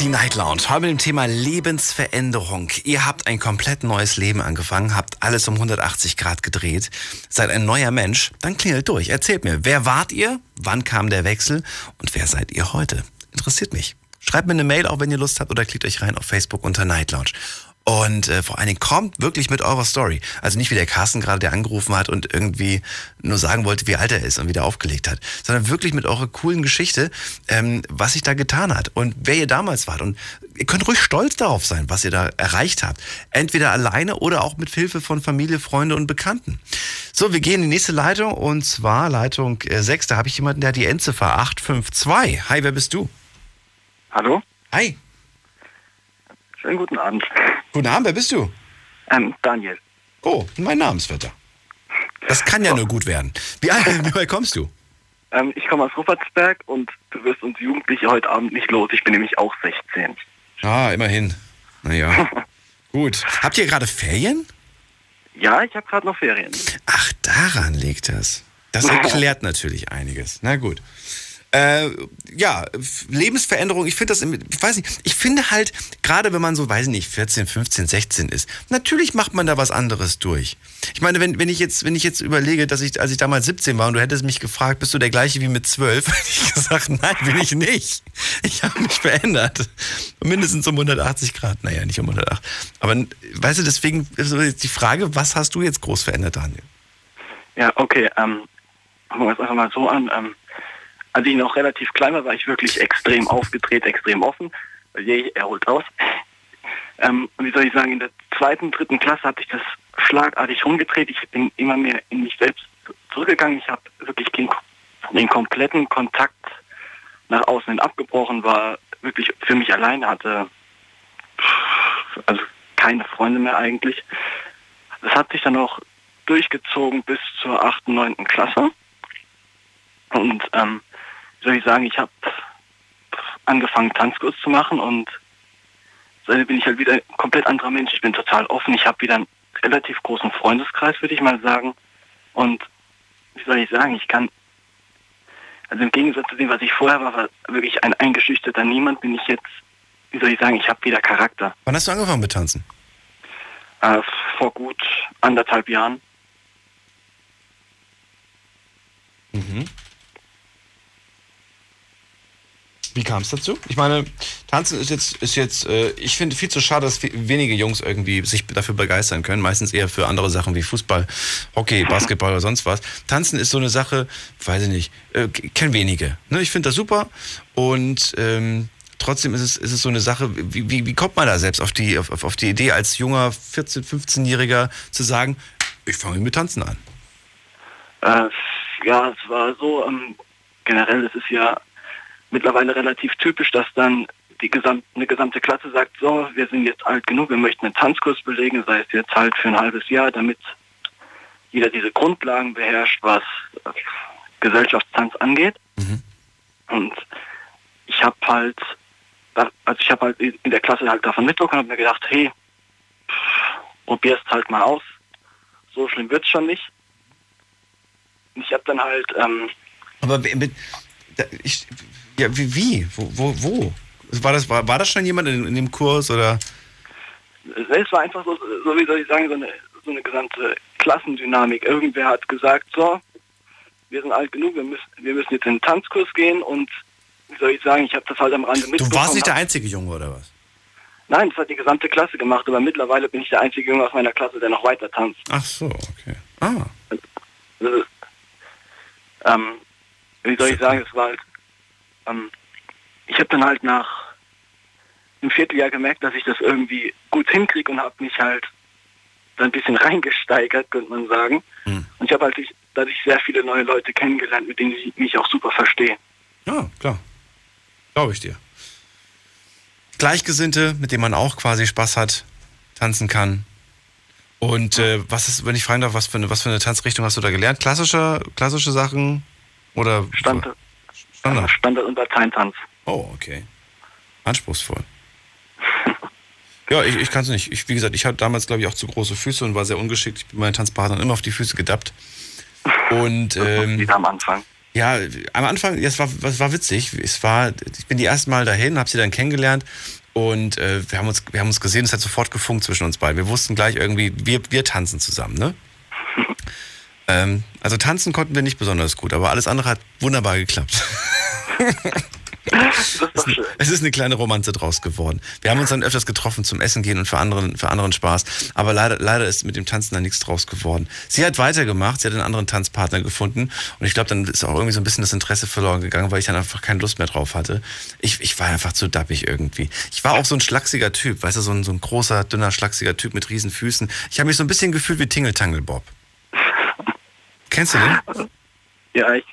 Die Night Lounge. Heute mit dem Thema Lebensveränderung. Ihr habt ein komplett neues Leben angefangen, habt alles um 180 Grad gedreht, seid ein neuer Mensch. Dann klingelt durch. Erzählt mir, wer wart ihr? Wann kam der Wechsel? Und wer seid ihr heute? Interessiert mich. Schreibt mir eine Mail, auch wenn ihr Lust habt, oder klickt euch rein auf Facebook unter Night Lounge. Und äh, vor allen Dingen kommt wirklich mit eurer Story. Also nicht wie der Carsten gerade, der angerufen hat und irgendwie nur sagen wollte, wie alt er ist und wieder aufgelegt hat, sondern wirklich mit eurer coolen Geschichte, ähm, was sich da getan hat und wer ihr damals wart. Und ihr könnt ruhig stolz darauf sein, was ihr da erreicht habt. Entweder alleine oder auch mit Hilfe von Familie, Freunde und Bekannten. So, wir gehen in die nächste Leitung und zwar Leitung äh, 6. Da habe ich jemanden, der hat die Endziffer 852. Hi, wer bist du? Hallo? Hi. Schönen guten Abend. Guten Abend, wer bist du? Ähm, Daniel. Oh, mein Namensvetter. Das kann ja nur gut werden. Wie, wie weit kommst du? Ähm, ich komme aus Ruppertsberg und du wirst uns Jugendliche heute Abend nicht los. Ich bin nämlich auch 16. Ah, immerhin. Naja. gut. Habt ihr gerade Ferien? Ja, ich habe gerade noch Ferien. Ach, daran liegt das. Das erklärt natürlich einiges. Na gut. Äh, ja, Lebensveränderung, ich finde das, ich weiß nicht, ich finde halt, gerade wenn man so, weiß ich nicht, 14, 15, 16 ist, natürlich macht man da was anderes durch. Ich meine, wenn, wenn ich jetzt, wenn ich jetzt überlege, dass ich, als ich damals 17 war und du hättest mich gefragt, bist du der gleiche wie mit 12, hätte ich gesagt, nein, bin ich nicht. Ich habe mich verändert. Mindestens um 180 Grad. Naja, nicht um 108. Aber weißt du, deswegen ist die Frage, was hast du jetzt groß verändert, Daniel? Ja, okay. Ähm, fangen wir es einfach mal so an. Ähm, als ich noch relativ klein war, war ich wirklich extrem aufgedreht, extrem offen. Je, er holt aus. Ähm, und wie soll ich sagen, in der zweiten, dritten Klasse hatte ich das schlagartig rumgedreht. Ich bin immer mehr in mich selbst zurückgegangen. Ich habe wirklich den, den kompletten Kontakt nach außen hin abgebrochen, war wirklich für mich alleine, hatte also keine Freunde mehr eigentlich. Das hat sich dann auch durchgezogen bis zur 8., 9. Klasse. Und ähm, soll ich sagen, ich habe angefangen Tanzkurs zu machen und seitdem bin ich halt wieder ein komplett anderer Mensch. Ich bin total offen. Ich habe wieder einen relativ großen Freundeskreis, würde ich mal sagen. Und wie soll ich sagen, ich kann, also im Gegensatz zu dem, was ich vorher war, war wirklich ein eingeschüchterter Niemand, bin ich jetzt, wie soll ich sagen, ich habe wieder Charakter. Wann hast du angefangen mit Tanzen? Äh, vor gut anderthalb Jahren. Mhm. Wie kam es dazu? Ich meine, Tanzen ist jetzt, ist jetzt äh, ich finde viel zu schade, dass wenige Jungs irgendwie sich dafür begeistern können. Meistens eher für andere Sachen wie Fußball, Hockey, Basketball oder sonst was. Tanzen ist so eine Sache, weiß ich nicht, äh, kennen wenige. Ne? Ich finde das super und ähm, trotzdem ist es, ist es so eine Sache, wie, wie, wie kommt man da selbst auf die, auf, auf- die Idee, als junger 14-, 15-Jähriger zu sagen, ich fange mit Tanzen an? Äh, ja, es war so, ähm, generell ist es ja mittlerweile relativ typisch, dass dann die gesam eine gesamte Klasse sagt, so, wir sind jetzt alt genug, wir möchten einen Tanzkurs belegen, sei es jetzt halt für ein halbes Jahr, damit jeder diese Grundlagen beherrscht, was Gesellschaftstanz angeht. Und ich habe halt, also ich habe halt in der Klasse halt davon mitbekommen und habe mir gedacht, hey, pff, probier's halt mal aus. So schlimm wird's schon nicht. Und ich habe dann halt, ähm, Aber ich, ja, wie, wie? Wo, wo, wo? War das, war, war das schon jemand in, in dem Kurs oder? es war einfach so, so wie soll ich sagen, so eine, so eine gesamte Klassendynamik. Irgendwer hat gesagt, so, wir sind alt genug, wir müssen, wir müssen jetzt in den Tanzkurs gehen und wie soll ich sagen, ich habe das halt am Rande mitbekommen. Du warst nicht der einzige Junge oder was? Nein, das hat die gesamte Klasse gemacht, aber mittlerweile bin ich der einzige Junge aus meiner Klasse, der noch weiter tanzt. Ach so, okay. Ah. Ist, ähm, wie soll ich sagen, es war halt, ähm, ich habe dann halt nach einem Vierteljahr gemerkt, dass ich das irgendwie gut hinkriege und habe mich halt da ein bisschen reingesteigert, könnte man sagen. Und ich habe halt dadurch sehr viele neue Leute kennengelernt, mit denen ich mich auch super verstehe. Ja, klar. Glaube ich dir. Gleichgesinnte, mit denen man auch quasi Spaß hat, tanzen kann. Und äh, was ist, wenn ich fragen darf, was für eine, was für eine Tanzrichtung hast du da gelernt? Klassische, klassische Sachen oder Standard, Standard? Standard und Lateintanz. Oh, okay. Anspruchsvoll. Ja, ich, ich kann es nicht. Ich, wie gesagt, ich hatte damals, glaube ich, auch zu große Füße und war sehr ungeschickt. Ich bin meinen Tanzpartnern immer auf die Füße gedappt. Und ähm, am Anfang. Ja, am Anfang, ja, es war, es war witzig. Es war, ich bin die ersten Mal dahin, habe sie dann kennengelernt und äh, wir haben uns, wir haben uns gesehen. Es hat sofort gefunkt zwischen uns beiden. Wir wussten gleich irgendwie, wir, wir tanzen zusammen, ne? ähm, also tanzen konnten wir nicht besonders gut, aber alles andere hat wunderbar geklappt. Das ist doch schön. Es ist eine kleine Romanze draus geworden. Wir haben uns dann öfters getroffen zum Essen gehen und für anderen, für anderen Spaß. Aber leider, leider ist mit dem Tanzen da nichts draus geworden. Sie hat weitergemacht, sie hat einen anderen Tanzpartner gefunden. Und ich glaube, dann ist auch irgendwie so ein bisschen das Interesse verloren gegangen, weil ich dann einfach keine Lust mehr drauf hatte. Ich, ich war einfach zu dappig irgendwie. Ich war auch so ein schlachsiger Typ, weißt du, so ein, so ein großer, dünner, schlachsiger Typ mit riesen Füßen. Ich habe mich so ein bisschen gefühlt wie Tingle Tangle Bob. Kennst du den? Ja, ich,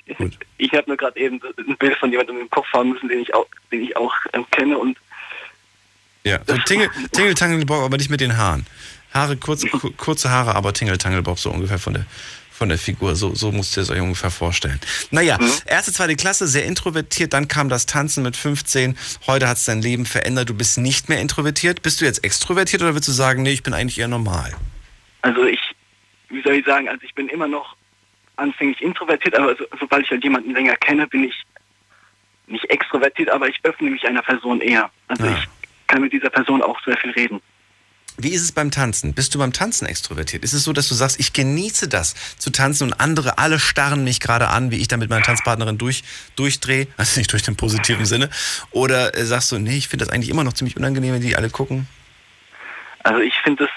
ich habe nur gerade eben ein Bild von jemandem im Kopf haben müssen, den ich auch, den ich auch ähm, kenne und Ja, so Tingle, Tingle Tangle Bob, aber nicht mit den Haaren. Haare, kurz, ku- kurze Haare, aber Tingle Tangle Bob, so ungefähr von der, von der Figur. So, so musst du es euch ungefähr vorstellen. Naja, erste, zweite Klasse, sehr introvertiert, dann kam das Tanzen mit 15. Heute hat es dein Leben verändert, du bist nicht mehr introvertiert. Bist du jetzt extrovertiert oder würdest du sagen, nee, ich bin eigentlich eher normal? Also ich, wie soll ich sagen, also ich bin immer noch anfänglich introvertiert, aber so, sobald ich halt jemanden länger kenne, bin ich nicht extrovertiert, aber ich öffne mich einer Person eher. Also Ja. ich kann mit dieser Person auch sehr viel reden. Wie ist es beim Tanzen? Bist du beim Tanzen extrovertiert? Ist es so, dass du sagst, ich genieße das zu tanzen und andere alle starren mich gerade an, wie ich da mit meiner Tanzpartnerin durch, durchdrehe? Also nicht durch den positiven Sinne. Oder äh, sagst du, nee, ich finde das eigentlich immer noch ziemlich unangenehm, wenn die alle gucken? Also ich finde es,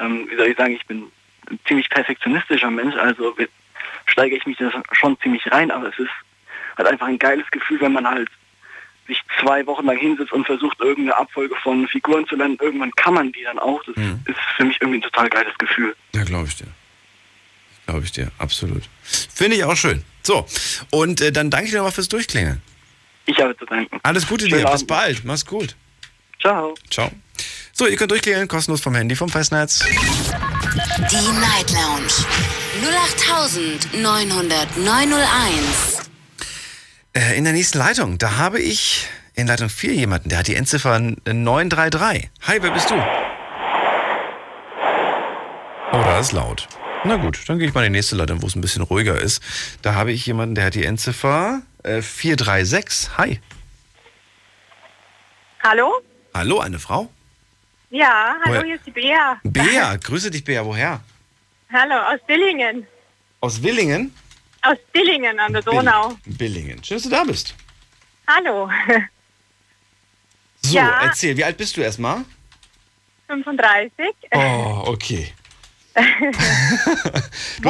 ähm, wie soll ich sagen, ich bin ein ziemlich perfektionistischer Mensch, also steige ich mich da schon ziemlich rein, aber es ist halt einfach ein geiles Gefühl, wenn man halt sich zwei Wochen lang hinsetzt und versucht, irgendeine Abfolge von Figuren zu lernen. Irgendwann kann man die dann auch. Das ist für mich irgendwie ein total geiles Gefühl. Ja, glaube ich dir. Glaube ich dir, absolut. Finde ich auch schön. So, und äh, dann danke ich dir nochmal fürs Durchklingeln. Ich habe zu danken. Alles Gute Schönen dir, bis Abend. bald. Mach's gut. Ciao. Ciao. So, ihr könnt durchklingeln, kostenlos vom Handy, vom Festnetz. Die Night Lounge 0890901. Äh, in der nächsten Leitung, da habe ich in Leitung 4 jemanden, der hat die Endziffer 933. Hi, wer bist du? Oh, da ist laut. Na gut, dann gehe ich mal in die nächste Leitung, wo es ein bisschen ruhiger ist. Da habe ich jemanden, der hat die Endziffer äh, 436. Hi. Hallo? Hallo, eine Frau? Ja, hallo, Woher- hier ist die Bea. Bea, grüße dich, Bea. Woher? Hallo, aus Dillingen. Aus Willingen? Aus Dillingen an der Donau. Billingen. Schön, dass du da bist. Hallo. So, Ja. erzähl, wie alt bist du erstmal? 35. Oh, okay. Du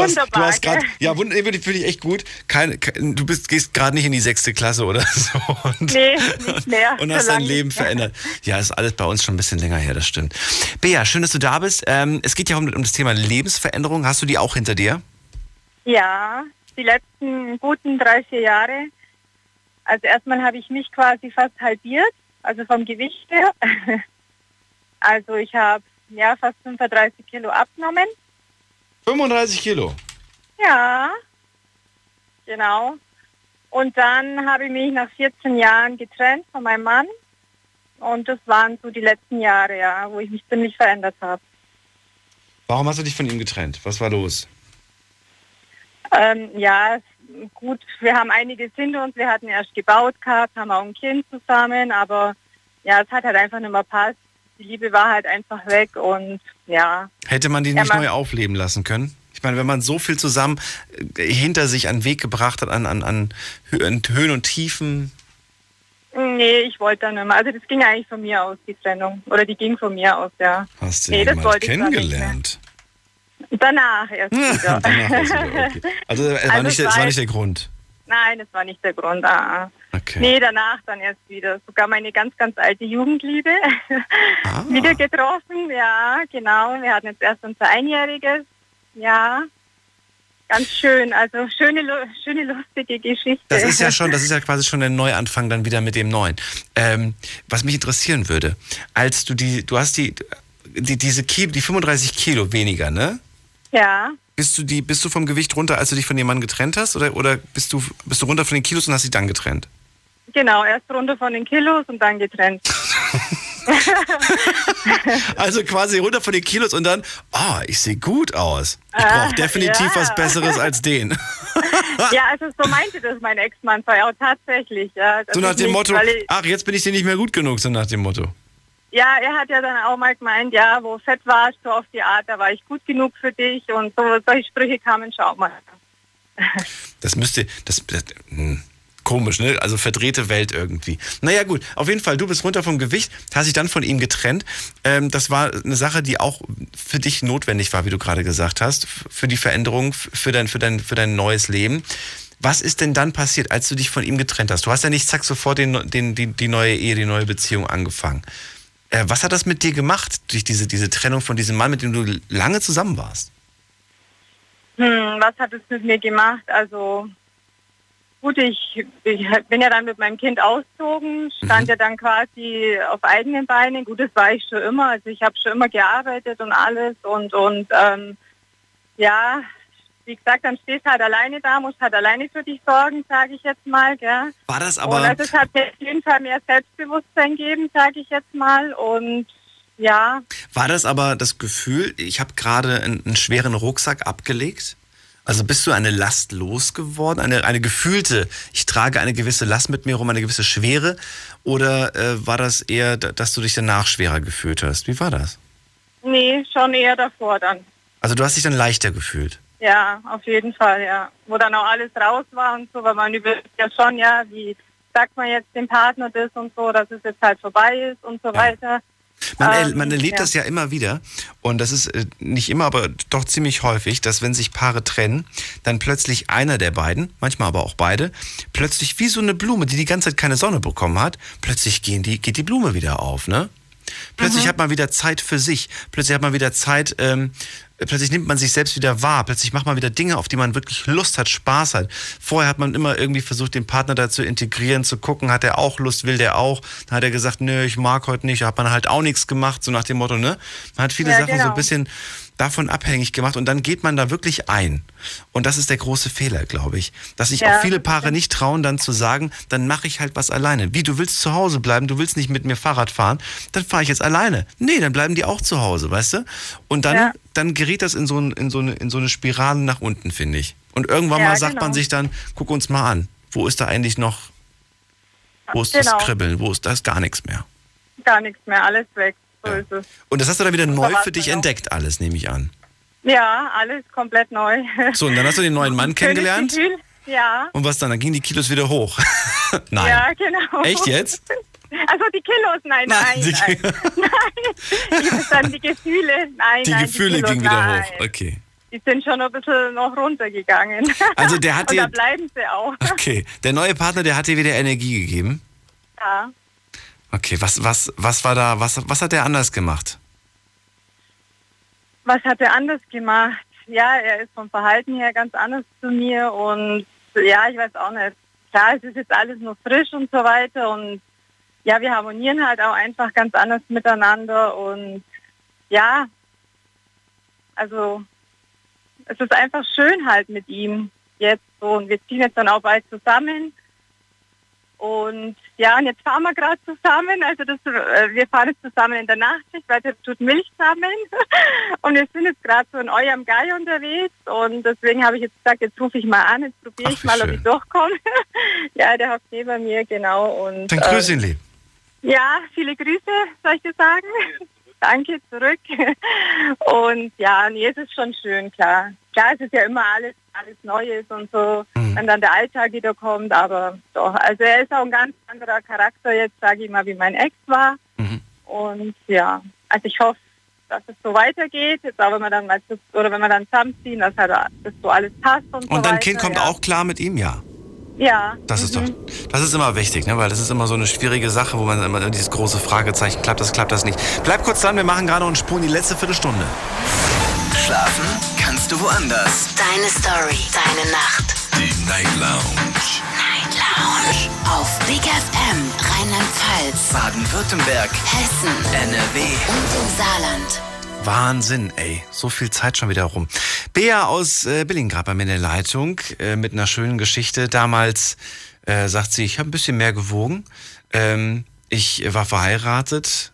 hast, Wunderbar, du hast grad, ja, finde ich- echt gut. Keine, ke- du bist, gehst gerade nicht in die sechste Klasse oder so. Und, Nee, nicht mehr. und hast dein Leben verändert. Ja, ist alles bei uns schon ein bisschen länger her, das stimmt. Bea, schön, dass du da bist. Ähm, es geht ja um, um das Thema Lebensveränderung. Hast du die auch hinter dir? Ja, die letzten guten drei, vier Jahre. Also erstmal habe ich mich quasi fast halbiert, also vom Gewicht her. Also ich habe ja fast 35 Kilo abgenommen. 35 Kilo. Ja, genau. Und dann habe ich mich nach 14 Jahren getrennt von meinem Mann. Und das waren so die letzten Jahre, ja, wo ich mich ziemlich verändert habe. Warum hast du dich von ihm getrennt? Was war los? Ähm, ja, gut, wir haben einiges hinter uns. Wir hatten erst gebaut gehabt, haben auch ein Kind zusammen, aber ja, es hat halt einfach nicht mehr passt. Die Liebe war halt einfach weg und ja. Hätte man die Ja, nicht man- neu aufleben lassen können? Ich meine, wenn man so viel zusammen äh, hinter sich an Weg gebracht hat, an, an, an Hö- an Höhen und Tiefen, Nee, ich wollte dann nicht mehr. Also das ging eigentlich von mir aus, die Trennung. Oder die ging von mir aus, ja. hast du Nee, das wollte ich nicht kennengelernt? Danach erst wieder. Danach du wieder, okay. Also, es war, Also nicht, es es war war nicht der Grund. Nein, das war nicht der Grund. Ah. Okay. Nee, danach dann erst wieder. Sogar meine ganz, ganz alte Jugendliebe Ah. wieder getroffen. Ja, genau. Wir hatten jetzt erst unser Einjähriges. Ja, ganz schön. Also schöne, schöne lustige Geschichte. Das ist ja schon, das ist ja quasi schon der Neuanfang dann wieder mit dem Neuen. Ähm, was mich interessieren würde, als du die, du hast die, die diese Kilo, die 35 Kilo weniger, ne? Ja, Bist du die, bist du vom Gewicht runter, als du dich von dem Mann getrennt hast, oder, oder bist du, bist du runter von den Kilos und hast dich dann getrennt? Genau. Erst runter von den Kilos und dann getrennt. Also quasi runter von den Kilos und dann, oh, ich sehe gut aus. Ich Ah, brauche definitiv ja. was Besseres als den. ja, also so meinte das mein Ex-Mann ja auch tatsächlich. Ja, So nach dem nicht, Motto, ach, jetzt bin ich dir nicht mehr gut genug, so nach dem Motto. Ja, er hat ja dann auch mal gemeint, ja, wo fett warst, so auf die Art, da war ich gut genug für dich und so solche Sprüche kamen, schau mal. Das müsste, das, das hm, komisch, ne? Also verdrehte Welt irgendwie. Naja, gut, auf jeden Fall, du bist runter vom Gewicht, hast dich dann von ihm getrennt. Ähm, das war eine Sache, die auch für dich notwendig war, wie du gerade gesagt hast, für die Veränderung, für dein, für dein, für dein neues Leben. Was ist denn dann passiert, als du dich von ihm getrennt hast? Du hast ja nicht zack sofort den, den, die, die neue Ehe, die neue Beziehung angefangen. Äh, was hat das mit dir gemacht, durch diese, diese Trennung von diesem Mann, mit dem du lange zusammen warst? Hm, was hat es mit mir gemacht? Also gut, ich, ich bin ja dann mit meinem Kind ausgezogen, stand ja dann quasi auf eigenen Beinen. Gut, das war ich schon immer. Also ich habe schon immer gearbeitet und alles und und ähm, ja, wie gesagt, dann stehst halt alleine da, musst halt alleine für dich sorgen, sage ich jetzt mal, gell? War das und aber. also es hat mir auf jeden Fall mehr Selbstbewusstsein gegeben, sage ich jetzt mal. Und ja, War das aber das Gefühl, ich habe gerade einen, einen schweren Rucksack abgelegt Also bist du eine Last losgeworden, eine, eine gefühlte, ich trage eine gewisse Last mit mir rum, eine gewisse Schwere? Oder äh, war das eher, da- dass du dich danach schwerer gefühlt hast? Wie war das? Nee, schon eher davor dann. Also du hast dich dann leichter gefühlt. Ja, auf jeden Fall, ja. Wo dann auch alles raus war und so, weil man überlegt ja schon, ja, wie sagt man jetzt dem Partner das und so, dass es jetzt halt vorbei ist und so weiter. Man, Ähm, man erlebt ja. das ja immer wieder und das ist äh, nicht immer, aber doch ziemlich häufig, dass wenn sich Paare trennen, dann plötzlich einer der beiden, manchmal aber auch beide, plötzlich wie so eine Blume, die die ganze Zeit keine Sonne bekommen hat, plötzlich gehen die, geht die Blume wieder auf, ne? Plötzlich hat man wieder Zeit für sich. Plötzlich hat man wieder Zeit, ähm, plötzlich nimmt man sich selbst wieder wahr. Plötzlich macht man wieder Dinge, auf die man wirklich Lust hat, Spaß hat. Vorher hat man immer irgendwie versucht, den Partner da zu integrieren, zu gucken, hat er auch Lust, will der auch. Dann hat er gesagt, nö, ich mag heute nicht. Da hat man halt auch nichts gemacht, so nach dem Motto, ne? Man hat viele Ja, Sachen so ein genau. bisschen davon abhängig gemacht und dann geht man da wirklich ein. Und das ist der große Fehler, glaube ich. Dass sich Ja, auch viele Paare nicht trauen, dann zu sagen, dann mache ich halt was alleine. Wie, du willst zu Hause bleiben, du willst nicht mit mir Fahrrad fahren, dann fahre ich jetzt alleine. Nee, dann bleiben die auch zu Hause, weißt du? Und dann, Ja. dann gerät das in so, ein, in, so eine, in so eine Spirale nach unten, finde ich. Und irgendwann Ja, mal sagt genau. man sich dann, guck uns mal an, wo ist da eigentlich noch, wo ist Genau. das Kribbeln, wo ist da ist gar nichts mehr. Gar nichts mehr, alles weg. So ist es. Und das hast du dann wieder neu für dich auch. entdeckt, alles, nehme ich an. Ja, alles komplett neu. So, und dann hast du den neuen Mann kennengelernt. Gefühl. Ja. Und was dann? Dann gingen die Kilos wieder hoch. Nein. Ja, genau. Echt jetzt? Also die Kilos, nein, nein, die nein. nein. Dann die Gefühle, nein, Die nein. Gefühle Kilos, gingen wieder nein. hoch. Okay. Die sind schon ein bisschen noch runtergegangen. Also der hat dir- da bleiben sie auch. Okay. Der neue Partner, der hat dir wieder Energie gegeben. Ja. Okay, was, was, was war da, was, was hat der anders gemacht? Was hat er anders gemacht? Ja, er ist vom Verhalten her ganz anders zu mir und ja, ich weiß auch nicht. Klar, es ist jetzt alles noch frisch und so weiter und ja, wir harmonieren halt auch einfach ganz anders miteinander und ja, also es ist einfach schön halt mit ihm jetzt so und wir ziehen jetzt dann auch bald zusammen und ja, und jetzt fahren wir gerade zusammen. Also das, äh, wir fahren jetzt zusammen in der Nachtschicht, weil der tut Milch sammeln. Und wir sind jetzt gerade so in eurem Guy unterwegs. Und deswegen habe ich jetzt gesagt, jetzt rufe ich mal an, jetzt probiere ich mal, ob schön. ich durchkomme. ja, der hockt neben mir, genau. Und, Dann grüß ihn lieb. ja, viele Grüße, soll ich dir sagen. Danke, zurück. Und ja, nee, es ist schon schön, klar. Klar, es ist ja immer alles, alles Neues und so, wenn dann der Alltag wieder kommt, aber doch. Also er ist auch ein ganz anderer Charakter jetzt, sage ich mal, wie mein Ex war. Und ja, also ich hoffe, dass es so weitergeht, jetzt auch wenn wir dann mal oder wenn wir dann zusammenziehen, dass halt das so alles passt und, so Und dein weiter, Kind kommt ja. auch klar mit ihm, ja. Ja. Das ist doch, mhm. das ist immer wichtig, ne? weil das ist immer so eine schwierige Sache, wo man immer dieses große Fragezeichen, klappt das, klappt das nicht. Bleib kurz dran, wir machen gerade noch einen Sprung in die letzte Viertelstunde. Schlafen kannst du woanders. Deine Story, deine Nacht. Die Night Lounge. Night Lounge. Auf Big FM, Rheinland-Pfalz, Baden-Württemberg, Hessen, NRW. und im Saarland. Wahnsinn, ey. So viel Zeit schon wieder rum. Bea aus äh, Billing gerade bei mir in der Leitung äh, mit einer schönen Geschichte. Damals äh, sagt sie, ich habe ein bisschen mehr gewogen. Ähm, ich war verheiratet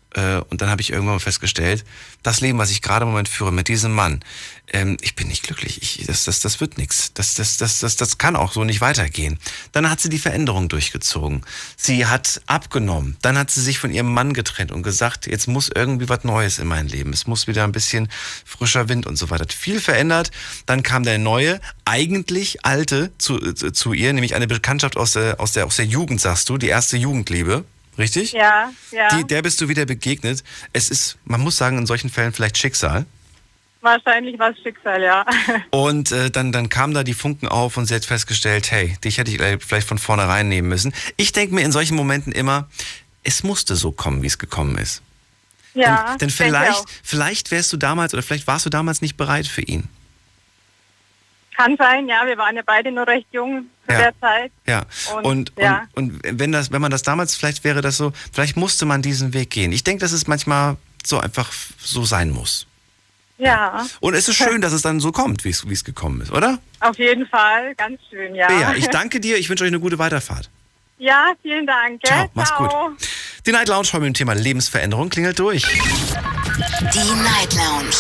und dann habe ich irgendwann mal festgestellt, das Leben, was ich gerade im Moment führe mit diesem Mann, ähm, ich bin nicht glücklich. Ich, das, das, das wird nichts. Das, das, das, das, das kann auch so nicht weitergehen. Dann hat sie die Veränderung durchgezogen. Sie hat abgenommen. Dann hat sie sich von ihrem Mann getrennt und gesagt, jetzt muss irgendwie was Neues in mein Leben. Es muss wieder ein bisschen frischer Wind und so weiter. Viel verändert. Dann kam der neue, eigentlich alte zu, zu, zu ihr, nämlich eine Bekanntschaft aus der, aus, der, aus der Jugend, sagst du, die erste Jugendliebe. Richtig? Ja, ja. Die, der bist du wieder begegnet. Es ist, man muss sagen, in solchen Fällen vielleicht Schicksal. Wahrscheinlich war es Schicksal, ja. Und äh, dann, dann kamen da die Funken auf und sie hat festgestellt, hey, dich hätte ich äh, vielleicht von vornherein nehmen müssen. Ich denke mir in solchen Momenten immer, es musste so kommen, wie es gekommen ist. Ja, Denn denke vielleicht, vielleicht wärst du damals oder vielleicht warst du damals nicht bereit für ihn. Kann sein, ja, wir waren ja beide nur recht jung zu Ja. der Zeit. Ja. Und, Und, ja. und, und wenn das, wenn man das damals, vielleicht wäre das so, vielleicht musste man diesen Weg gehen. Ich denke, dass es manchmal so einfach so sein muss. Ja, Und es ist schön, dass es dann so kommt, wie es wie es gekommen ist, oder? auf jeden Fall, ganz schön, ja. Bea, ich danke dir, ich wünsche euch eine gute Weiterfahrt. Ja, vielen Dank. gell? Ciao, mach's gut. Die Night Lounge heute mit dem Thema Lebensveränderung klingelt durch. Die Night Lounge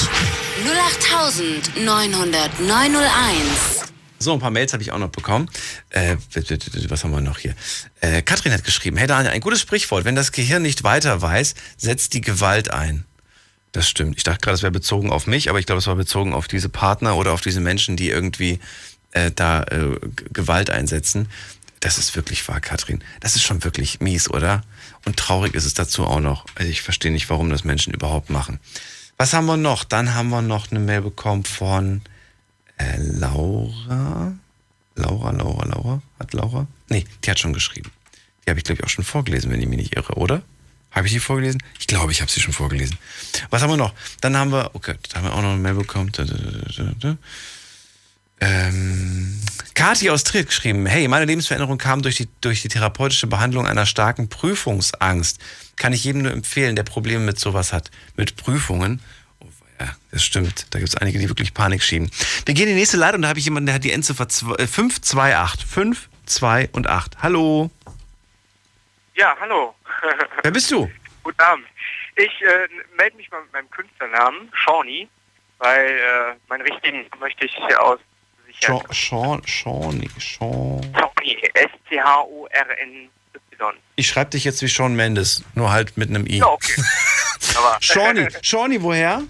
08901. So, ein paar Mails habe ich auch noch bekommen. Äh, was haben wir noch hier? Äh, Katrin hat geschrieben, hey Daniel, ein gutes Sprichwort. Wenn das Gehirn nicht weiter weiß, setzt die Gewalt ein. Das stimmt. Ich dachte gerade, das wäre bezogen auf mich, aber ich glaube, es war bezogen auf diese Partner oder auf diese Menschen, die irgendwie äh, da äh, Gewalt einsetzen. Das ist wirklich wahr, Katrin. Das ist schon wirklich mies, oder? Und traurig ist es dazu auch noch. Also ich verstehe nicht, warum das Menschen überhaupt machen. Was haben wir noch? Dann haben wir noch eine Mail bekommen von äh, Laura. Laura, Laura, Laura. Hat Laura? Nee, die hat schon geschrieben. Die habe ich, glaube ich, auch schon vorgelesen, wenn ich mich nicht irre, oder? Habe ich die vorgelesen? Ich glaube, ich habe sie schon vorgelesen. Was haben wir noch? Dann haben wir, okay, da haben wir auch noch eine Mail bekommen. Da, da, da, ähm, Kathi aus Tritt geschrieben, hey, meine Lebensveränderung kam durch die, durch die therapeutische Behandlung einer starken Prüfungsangst. Kann ich jedem nur empfehlen, der Probleme mit sowas hat, mit Prüfungen. Das stimmt. Da gibt es einige, die wirklich Panik schieben. Wir gehen in die nächste Leitung, da habe ich jemanden, der hat die Endziffer 528. 5, 2 und 8. Hallo. Ja, hallo. Wer bist du? Guten Abend. Ich äh, melde mich mal mit meinem Künstlernamen, Shawnee, weil äh, meinen richtigen möchte ich aus Sean, Sean, Shawnee, Sean. Shawnee, S-C-H-O-R-N-Y. Ich schreibe dich jetzt wie Sean Mendes, nur halt mit einem I. Ja, okay. Shawnee, Shawnee, woher?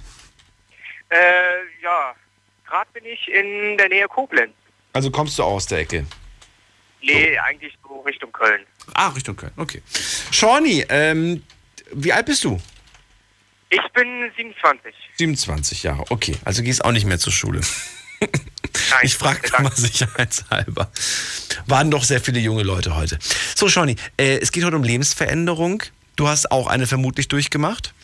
Äh, ja, gerade bin ich in der Nähe Koblenz. Also kommst du aus der Ecke? Nee, eigentlich so Richtung Köln. Ah, Richtung Köln, okay. Shawnee, ähm, wie alt bist du? Ich bin 27. 27 Jahre, okay. Also gehst auch nicht mehr zur Schule. Nein, ich frage mal sicherheitshalber. Waren doch sehr viele junge Leute heute. So, Shawnee, äh, es geht heute um Lebensveränderung. Du hast auch eine vermutlich durchgemacht?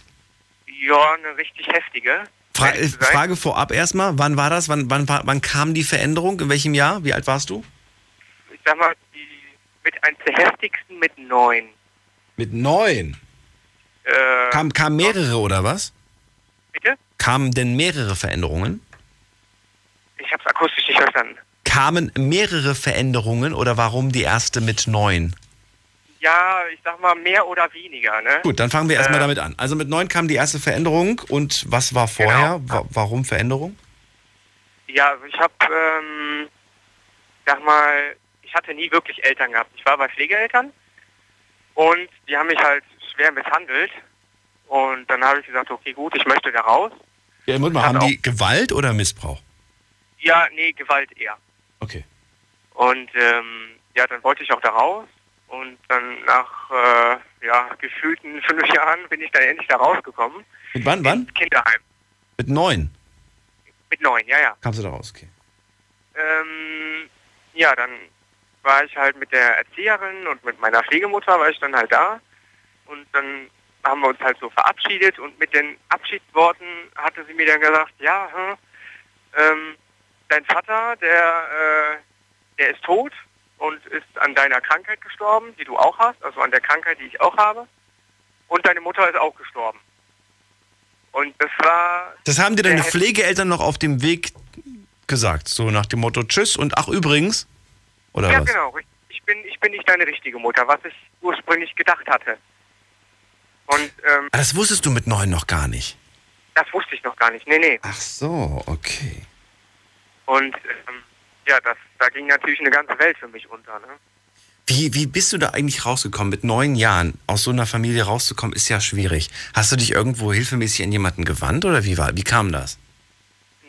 Ja, eine richtig heftige. Fra Frage vorab erstmal, wann war das? Wann, wann, wann kam die Veränderung? In welchem Jahr? Wie alt warst du? Ich sag mal, die, mit eins der heftigsten mit neun. Mit neun? Äh, Kam, kamen mehrere oder was? Bitte? Kamen denn mehrere Veränderungen? Ich hab's akustisch nicht verstanden. Kamen mehrere Veränderungen oder warum die erste mit neun? Ja, ich sag mal mehr oder weniger, ne? Gut, dann fangen wir erstmal Äh, damit an. Also mit neun kam die erste Veränderung und was war vorher? Genau. Wa warum Veränderung? Ja, ich hab, ähm, sag mal, ich hatte nie wirklich Eltern gehabt. Ich war bei Pflegeeltern und die haben mich halt schwer misshandelt. Und dann habe ich gesagt, okay, gut, ich möchte da raus. Ja, mal, haben die Gewalt oder Missbrauch? Ja, nee, Gewalt eher. Okay. Und ähm, ja, dann wollte ich auch da raus. Und dann nach äh, ja, gefühlten fünf Jahren bin ich dann endlich da rausgekommen. Mit wann? Wann? Kinderheim. Mit neun Mit neun, ja, ja. kamst du da raus, okay. Ähm, ja, dann war ich halt mit der Erzieherin und mit meiner Pflegemutter war ich dann halt da. Und dann haben wir uns halt so verabschiedet und mit den Abschiedsworten hatte sie mir dann gesagt, ja, hm, ähm, dein Vater, der, äh, der ist tot und ist an deiner Krankheit gestorben, die du auch hast, also an der Krankheit, die ich auch habe. Und deine Mutter ist auch gestorben. Und das war... Das haben dir deine Pflegeeltern noch auf dem Weg gesagt, so nach dem Motto Tschüss und ach übrigens, oder ja, was? genau. Ich bin, ich bin nicht deine richtige Mutter, was ich ursprünglich gedacht hatte. Und ähm, Ah, Das wusstest du mit neun noch gar nicht. das wusste ich noch gar nicht. Nee, nee. Ach so, okay. Und ähm, ja, das, da ging natürlich eine ganze Welt für mich unter. Ne? Wie, wie bist du da eigentlich rausgekommen? Mit neun Jahren aus so einer Familie rauszukommen, ist ja schwierig. Hast du dich irgendwo hilfemäßig an jemanden gewandt oder wie war? Wie kam das?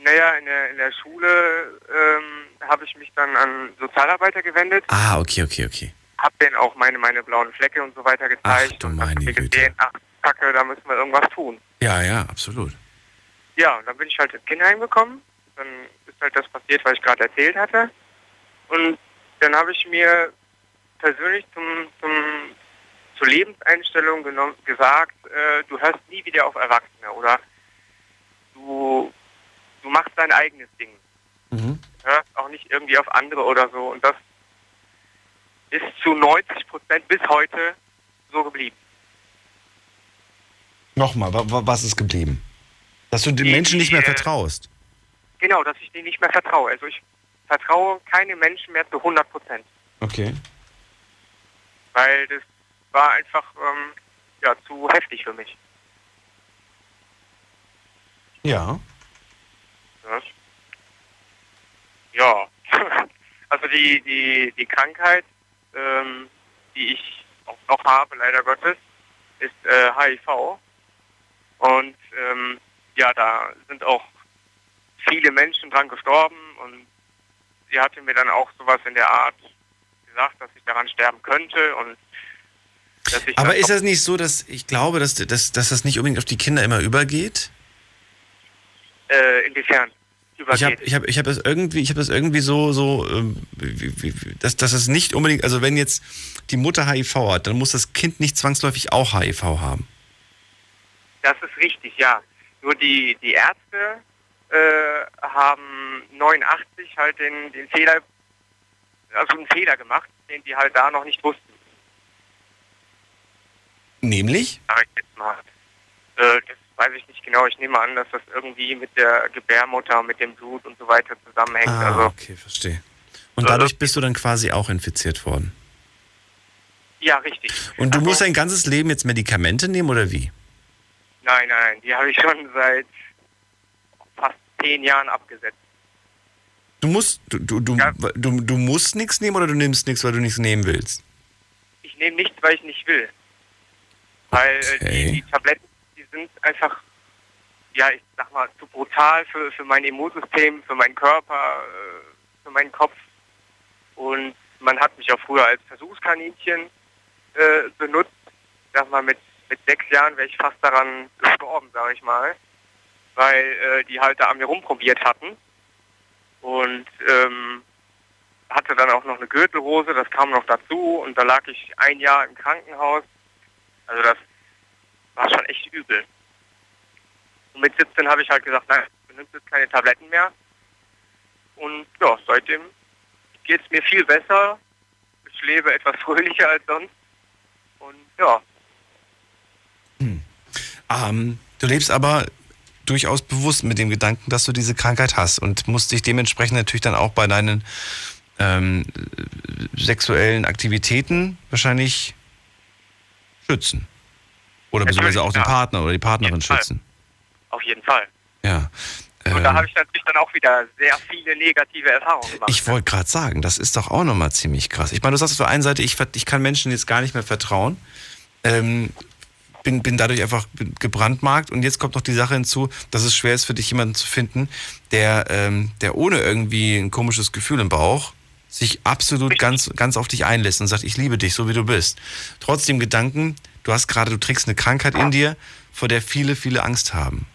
Naja, in der, in der Schule ähm, habe ich mich dann an Sozialarbeiter gewendet, Ah, okay, okay, okay. habe denen auch meine, meine blauen Flecke und so weiter gezeigt. du und hab meine mir Güte. gesehen, ach, Kacke, da müssen wir irgendwas tun. Ja, ja, absolut. Ja, und dann bin ich halt ins Kinderheim gekommen. Dann ist halt das passiert, was ich gerade erzählt hatte. Und dann habe ich mir persönlich zum, zum, zur Lebenseinstellung genommen, gesagt, äh, du hörst nie wieder auf Erwachsene oder du, du machst dein eigenes Ding. Mhm. Hörst auch nicht irgendwie auf andere oder so. Und das ist zu 90 Prozent bis heute so geblieben. Nochmal, wa- wa- was ist geblieben? Dass du den Menschen nicht mehr äh, vertraust. Genau, dass ich denen nicht mehr vertraue. Also ich vertraue keine Menschen mehr zu 100 Prozent. Okay. weil das war einfach ähm, ja, zu heftig für mich. Ja. Ja. Ja. Also die, die, die Krankheit, ähm, die ich auch noch habe, leider Gottes, ist äh, HIV. Und ähm, ja, da sind auch viele Menschen dran gestorben und sie hatte mir dann auch sowas in der Art gesagt, dass ich daran sterben könnte und dass ich Aber ist das nicht so, dass ich glaube, dass, dass, dass das nicht unbedingt auf die Kinder immer übergeht? äh, inwiefern Ich übergeht. habe ich hab, ich hab das irgendwie, ich habe das irgendwie so, so ähm, dass, dass es nicht unbedingt, also wenn jetzt die Mutter HIV hat, dann muss das Kind nicht zwangsläufig auch HIV haben. Das ist richtig, ja. Nur die, die Ärzte äh, haben 89 halt den, den Fehler, also einen Fehler gemacht, den die halt da noch nicht wussten, Nämlich? sag ich jetzt mal. Äh, das weiß ich nicht genau. Ich nehme an, dass das irgendwie mit der Gebärmutter, mit dem Blut und so weiter zusammenhängt. Ah, Also okay, verstehe. Und dadurch bist du dann quasi auch infiziert worden. ja, richtig. Und du musst dein ganzes Leben jetzt Medikamente nehmen oder wie? Nein, nein, die habe ich schon seit zehn Jahren abgesetzt. Du musst, du, du, du, du, du musst nichts nehmen oder du nimmst nichts, weil du nichts nehmen willst? Ich nehme nichts, weil ich nicht will. Weil äh, die, die Tabletten, die sind einfach, ja, ich sag mal, zu brutal für, für mein Immunsystem, für meinen Körper, äh, für meinen Kopf. Und man hat mich auch früher als Versuchskaninchen äh, benutzt. Ich sag mal, mit, mit sechs Jahren wäre ich fast daran gestorben, sage ich mal. Weil äh, die halt da an mir rumprobiert hatten. Und ähm, hatte dann auch noch eine Gürtelrose, das kam noch dazu und da lag ich ein Jahr im Krankenhaus. Also das war schon echt übel. Und mit 17 habe ich halt gesagt, nein, du nimmst jetzt keine Tabletten mehr. Und ja, seitdem geht es mir viel besser. Ich lebe etwas fröhlicher als sonst. Und ja, Ähm, du lebst aber durchaus bewusst mit dem Gedanken, dass du diese Krankheit hast und musst dich dementsprechend natürlich dann auch bei deinen ähm, sexuellen Aktivitäten wahrscheinlich schützen. Oder beziehungsweise auch den. Partner oder die Partnerin Fall. schützen. auf jeden Fall. Ja. Und da Ähm, habe ich natürlich dann auch wieder sehr viele negative Erfahrungen gemacht. Ich wollte gerade sagen, das ist doch auch nochmal ziemlich krass. Ich meine, du sagst auf der einen Seite, ich, ich kann Menschen jetzt gar nicht mehr vertrauen. Ähm, bin, bin dadurch einfach gebrandmarkt und jetzt kommt noch die Sache hinzu, dass es schwer ist für dich jemanden zu finden, der, ähm, der ohne irgendwie ein komisches Gefühl im Bauch sich absolut ganz, ganz auf dich einlässt und sagt, ich liebe dich, so wie du bist. Trotzdem Gedanken, du hast gerade, du trägst eine Krankheit in dir, vor der viele, viele Angst haben.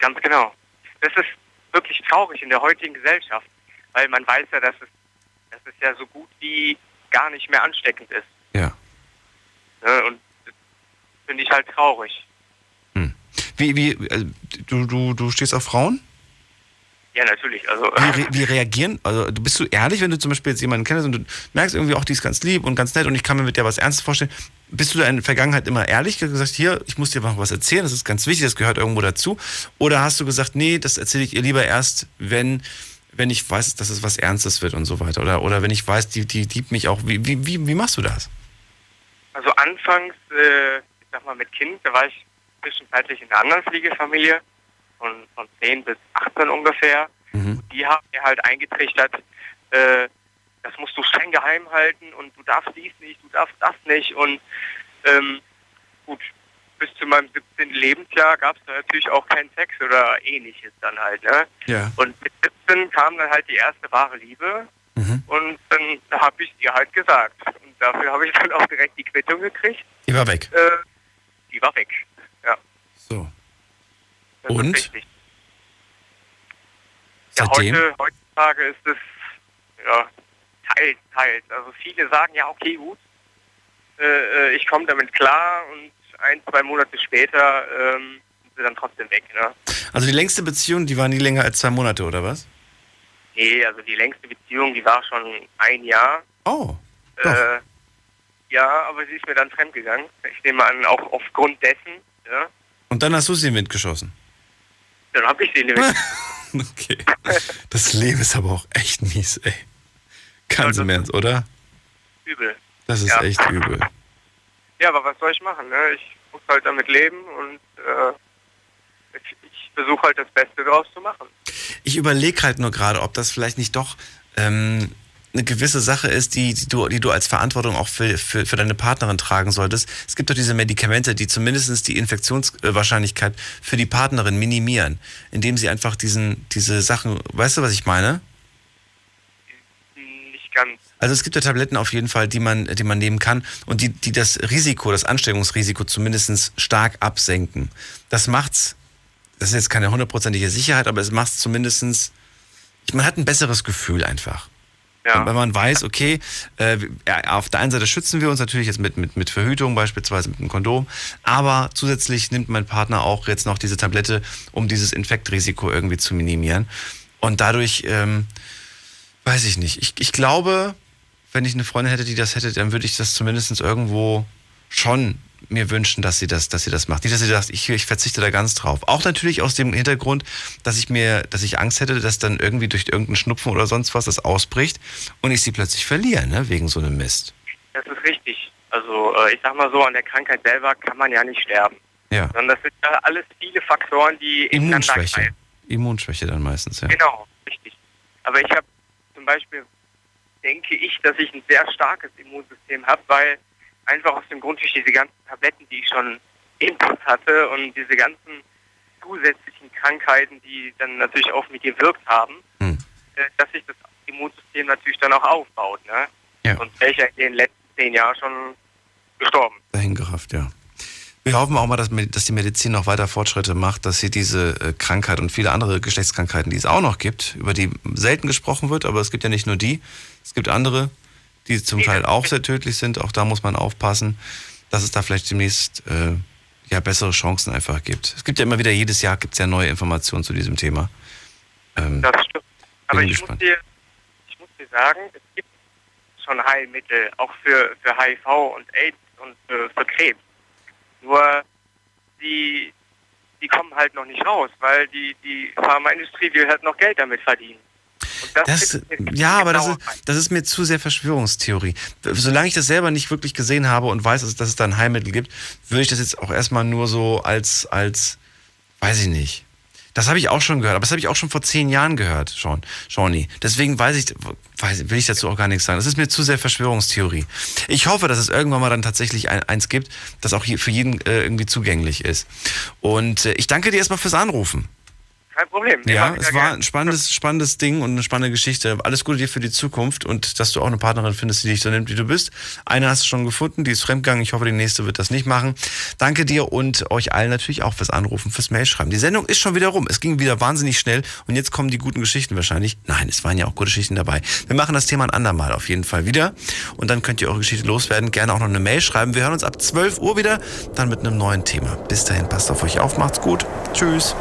Ganz genau. Das ist wirklich traurig in der heutigen Gesellschaft, weil man weiß ja, dass es, dass es ja so gut wie gar nicht mehr ansteckend ist. Ja. Ne? Und finde ich halt traurig. Wie, wie, äh, du, du, du stehst auf Frauen? Ja, natürlich. Also Wie, re wie reagieren, also bist du ehrlich, wenn du zum Beispiel jetzt jemanden kennst und du merkst irgendwie auch, die ist ganz lieb und ganz nett und ich kann mir mit der was Ernstes vorstellen. Bist du da in der Vergangenheit immer ehrlich gesagt, hier, ich muss dir noch was erzählen, das ist ganz wichtig, das gehört irgendwo dazu? Oder hast du gesagt, nee, das erzähle ich ihr lieber erst, wenn, wenn ich weiß, dass es was Ernstes wird und so weiter? Oder, oder wenn ich weiß, die, die liebt mich auch. Wie, wie, wie, wie machst du das? Also anfangs, äh, sag mal mit Kind, da war ich zwischenzeitlich in einer anderen Pflegefamilie von, von 10 bis 18 ungefähr. Und die haben mir halt eingetrichtert, äh, das musst du streng geheim halten und du darfst dies nicht, du darfst das nicht. Und ähm, gut, bis zu meinem 17. Lebensjahr gab es da natürlich auch keinen Sex oder ähnliches dann halt. Ne? Ja. Und mit 17 kam dann halt die erste wahre Liebe und dann habe ich ihr halt gesagt. Und dafür habe ich dann auch direkt die Quittung gekriegt. Die war weg. Äh, die war weg. Ja. So. Das Und? Ja, heute, heutzutage ist es ja, teils, teils. Also viele sagen ja, okay, gut, äh, äh, ich komme damit klar und ein, zwei Monate später ähm, sind sie dann trotzdem weg. Ne? Also die längste Beziehung, die war nie länger als zwei Monate, oder was? Nee, also die längste Beziehung, die war schon ein Jahr. Oh. Äh, ja, aber sie ist mir dann fremdgegangen. Ich nehme an, auch aufgrund dessen. Ja, Und dann hast du sie in den Wind geschossen. dann habe ich sie nämlich. Okay. Das Leben ist aber auch echt mies, ey. Ganz im Ernst, oder? übel. Das ist Ja. echt übel. Ja, aber was soll ich machen? Ne? Ich muss halt damit leben und äh, ich, ich versuche halt das Beste draus zu machen. Ich überlege halt nur gerade, ob das vielleicht nicht doch ähm, eine gewisse Sache ist, die, die, du, die du als Verantwortung auch für, für, für deine Partnerin tragen solltest. Es gibt doch diese Medikamente, die zumindest die Infektionswahrscheinlichkeit für die Partnerin minimieren, indem sie einfach diesen, diese Sachen, weißt du, was ich meine? Nicht ganz. Also es gibt ja Tabletten auf jeden Fall, die man, die man nehmen kann und die, die das Risiko, das Ansteckungsrisiko zumindest stark absenken. Das macht's, das ist jetzt keine hundertprozentige Sicherheit, aber es macht's zumindestens, man hat ein besseres Gefühl einfach. Ja. Wenn man weiß, okay, äh, auf der einen Seite schützen wir uns natürlich jetzt mit, mit, mit Verhütung, beispielsweise mit einem Kondom, aber zusätzlich nimmt mein Partner auch jetzt noch diese Tablette, um dieses Infektrisiko irgendwie zu minimieren. Und dadurch, ähm, weiß ich nicht, ich, ich glaube, wenn ich eine Freundin hätte, die das hätte, dann würde ich das zumindest irgendwo schon mir wünschen, dass sie das, dass sie das macht. Nicht, dass sie sagt, ich, ich verzichte da ganz drauf. Auch natürlich aus dem Hintergrund, dass ich mir, dass ich Angst hätte, dass dann irgendwie durch irgendeinen Schnupfen oder sonst was das ausbricht und ich sie plötzlich verliere, ne, wegen so einem Mist. Das ist richtig. Also äh, ich sag mal so, an der Krankheit selber kann man ja nicht sterben. Ja. Sondern das sind ja alles viele Faktoren, die Immunschwäche. Immunschwäche dann meistens, ja. Genau, richtig. Aber ich habe zum Beispiel, denke ich, dass ich ein sehr starkes Immunsystem habe, weil einfach aus dem Grund durch diese ganzen Tabletten, die ich schon Input hatte und diese ganzen zusätzlichen Krankheiten, die dann natürlich auf mich gewirkt haben, hm. äh, dass sich das Immunsystem natürlich dann auch aufbaut. Ne? Ja. Und welcher in den letzten zehn Jahren schon gestorben. Dahingerafft, ja. Wir hoffen auch mal, dass, dass, die Medizin noch weiter Fortschritte macht, dass sie diese äh, Krankheit und viele andere Geschlechtskrankheiten, die es auch noch gibt, über die selten gesprochen wird, aber es gibt ja nicht nur die, es gibt andere, die zum Teil auch sehr tödlich sind. Auch da muss man aufpassen, dass es da vielleicht demnächst äh, ja, bessere Chancen einfach gibt. Es gibt ja immer wieder, jedes Jahr gibt es ja neue Informationen zu diesem Thema. Ähm, das stimmt. Aber ich muss, dir, ich muss dir sagen, es gibt schon Heilmittel, auch für, für HIV und AIDS und für, für Krebs. Nur die, die kommen halt noch nicht raus, weil die, die Pharmaindustrie will halt noch Geld damit verdienen. Das, das ja, aber das ist, das ist, mir zu sehr Verschwörungstheorie. Solange ich das selber nicht wirklich gesehen habe und weiß, dass, dass es da ein Heilmittel gibt, würde ich das jetzt auch erstmal nur so als, als, weiß ich nicht. Das habe ich auch schon gehört, aber das habe ich auch schon vor zehn Jahren gehört, Sean, Shawnee. Deswegen weiß ich, weiß, will ich dazu auch gar nichts sagen. Das ist mir zu sehr Verschwörungstheorie. Ich hoffe, dass es irgendwann mal dann tatsächlich ein, eins gibt, das auch hier für jeden äh, irgendwie zugänglich ist. Und äh, ich danke dir erstmal fürs Anrufen. Kein Problem. Ja, es war ein spannendes, spannendes Ding und eine spannende Geschichte. Alles Gute dir für die Zukunft und dass du auch eine Partnerin findest, die dich so nimmt, wie du bist. Eine hast du schon gefunden, die ist fremdgegangen. Ich hoffe, die nächste wird das nicht machen. Danke dir und euch allen natürlich auch fürs Anrufen, fürs Mailschreiben. Die Sendung ist schon wieder rum. Es ging wieder wahnsinnig schnell und jetzt kommen die guten Geschichten wahrscheinlich. Nein, es waren ja auch gute Geschichten dabei. Wir machen das Thema ein andermal auf jeden Fall wieder und dann könnt ihr eure Geschichte loswerden. Gerne auch noch eine Mail schreiben. Wir hören uns ab 12 Uhr wieder, dann mit einem neuen Thema. Bis dahin, passt auf euch auf, macht's gut. Tschüss.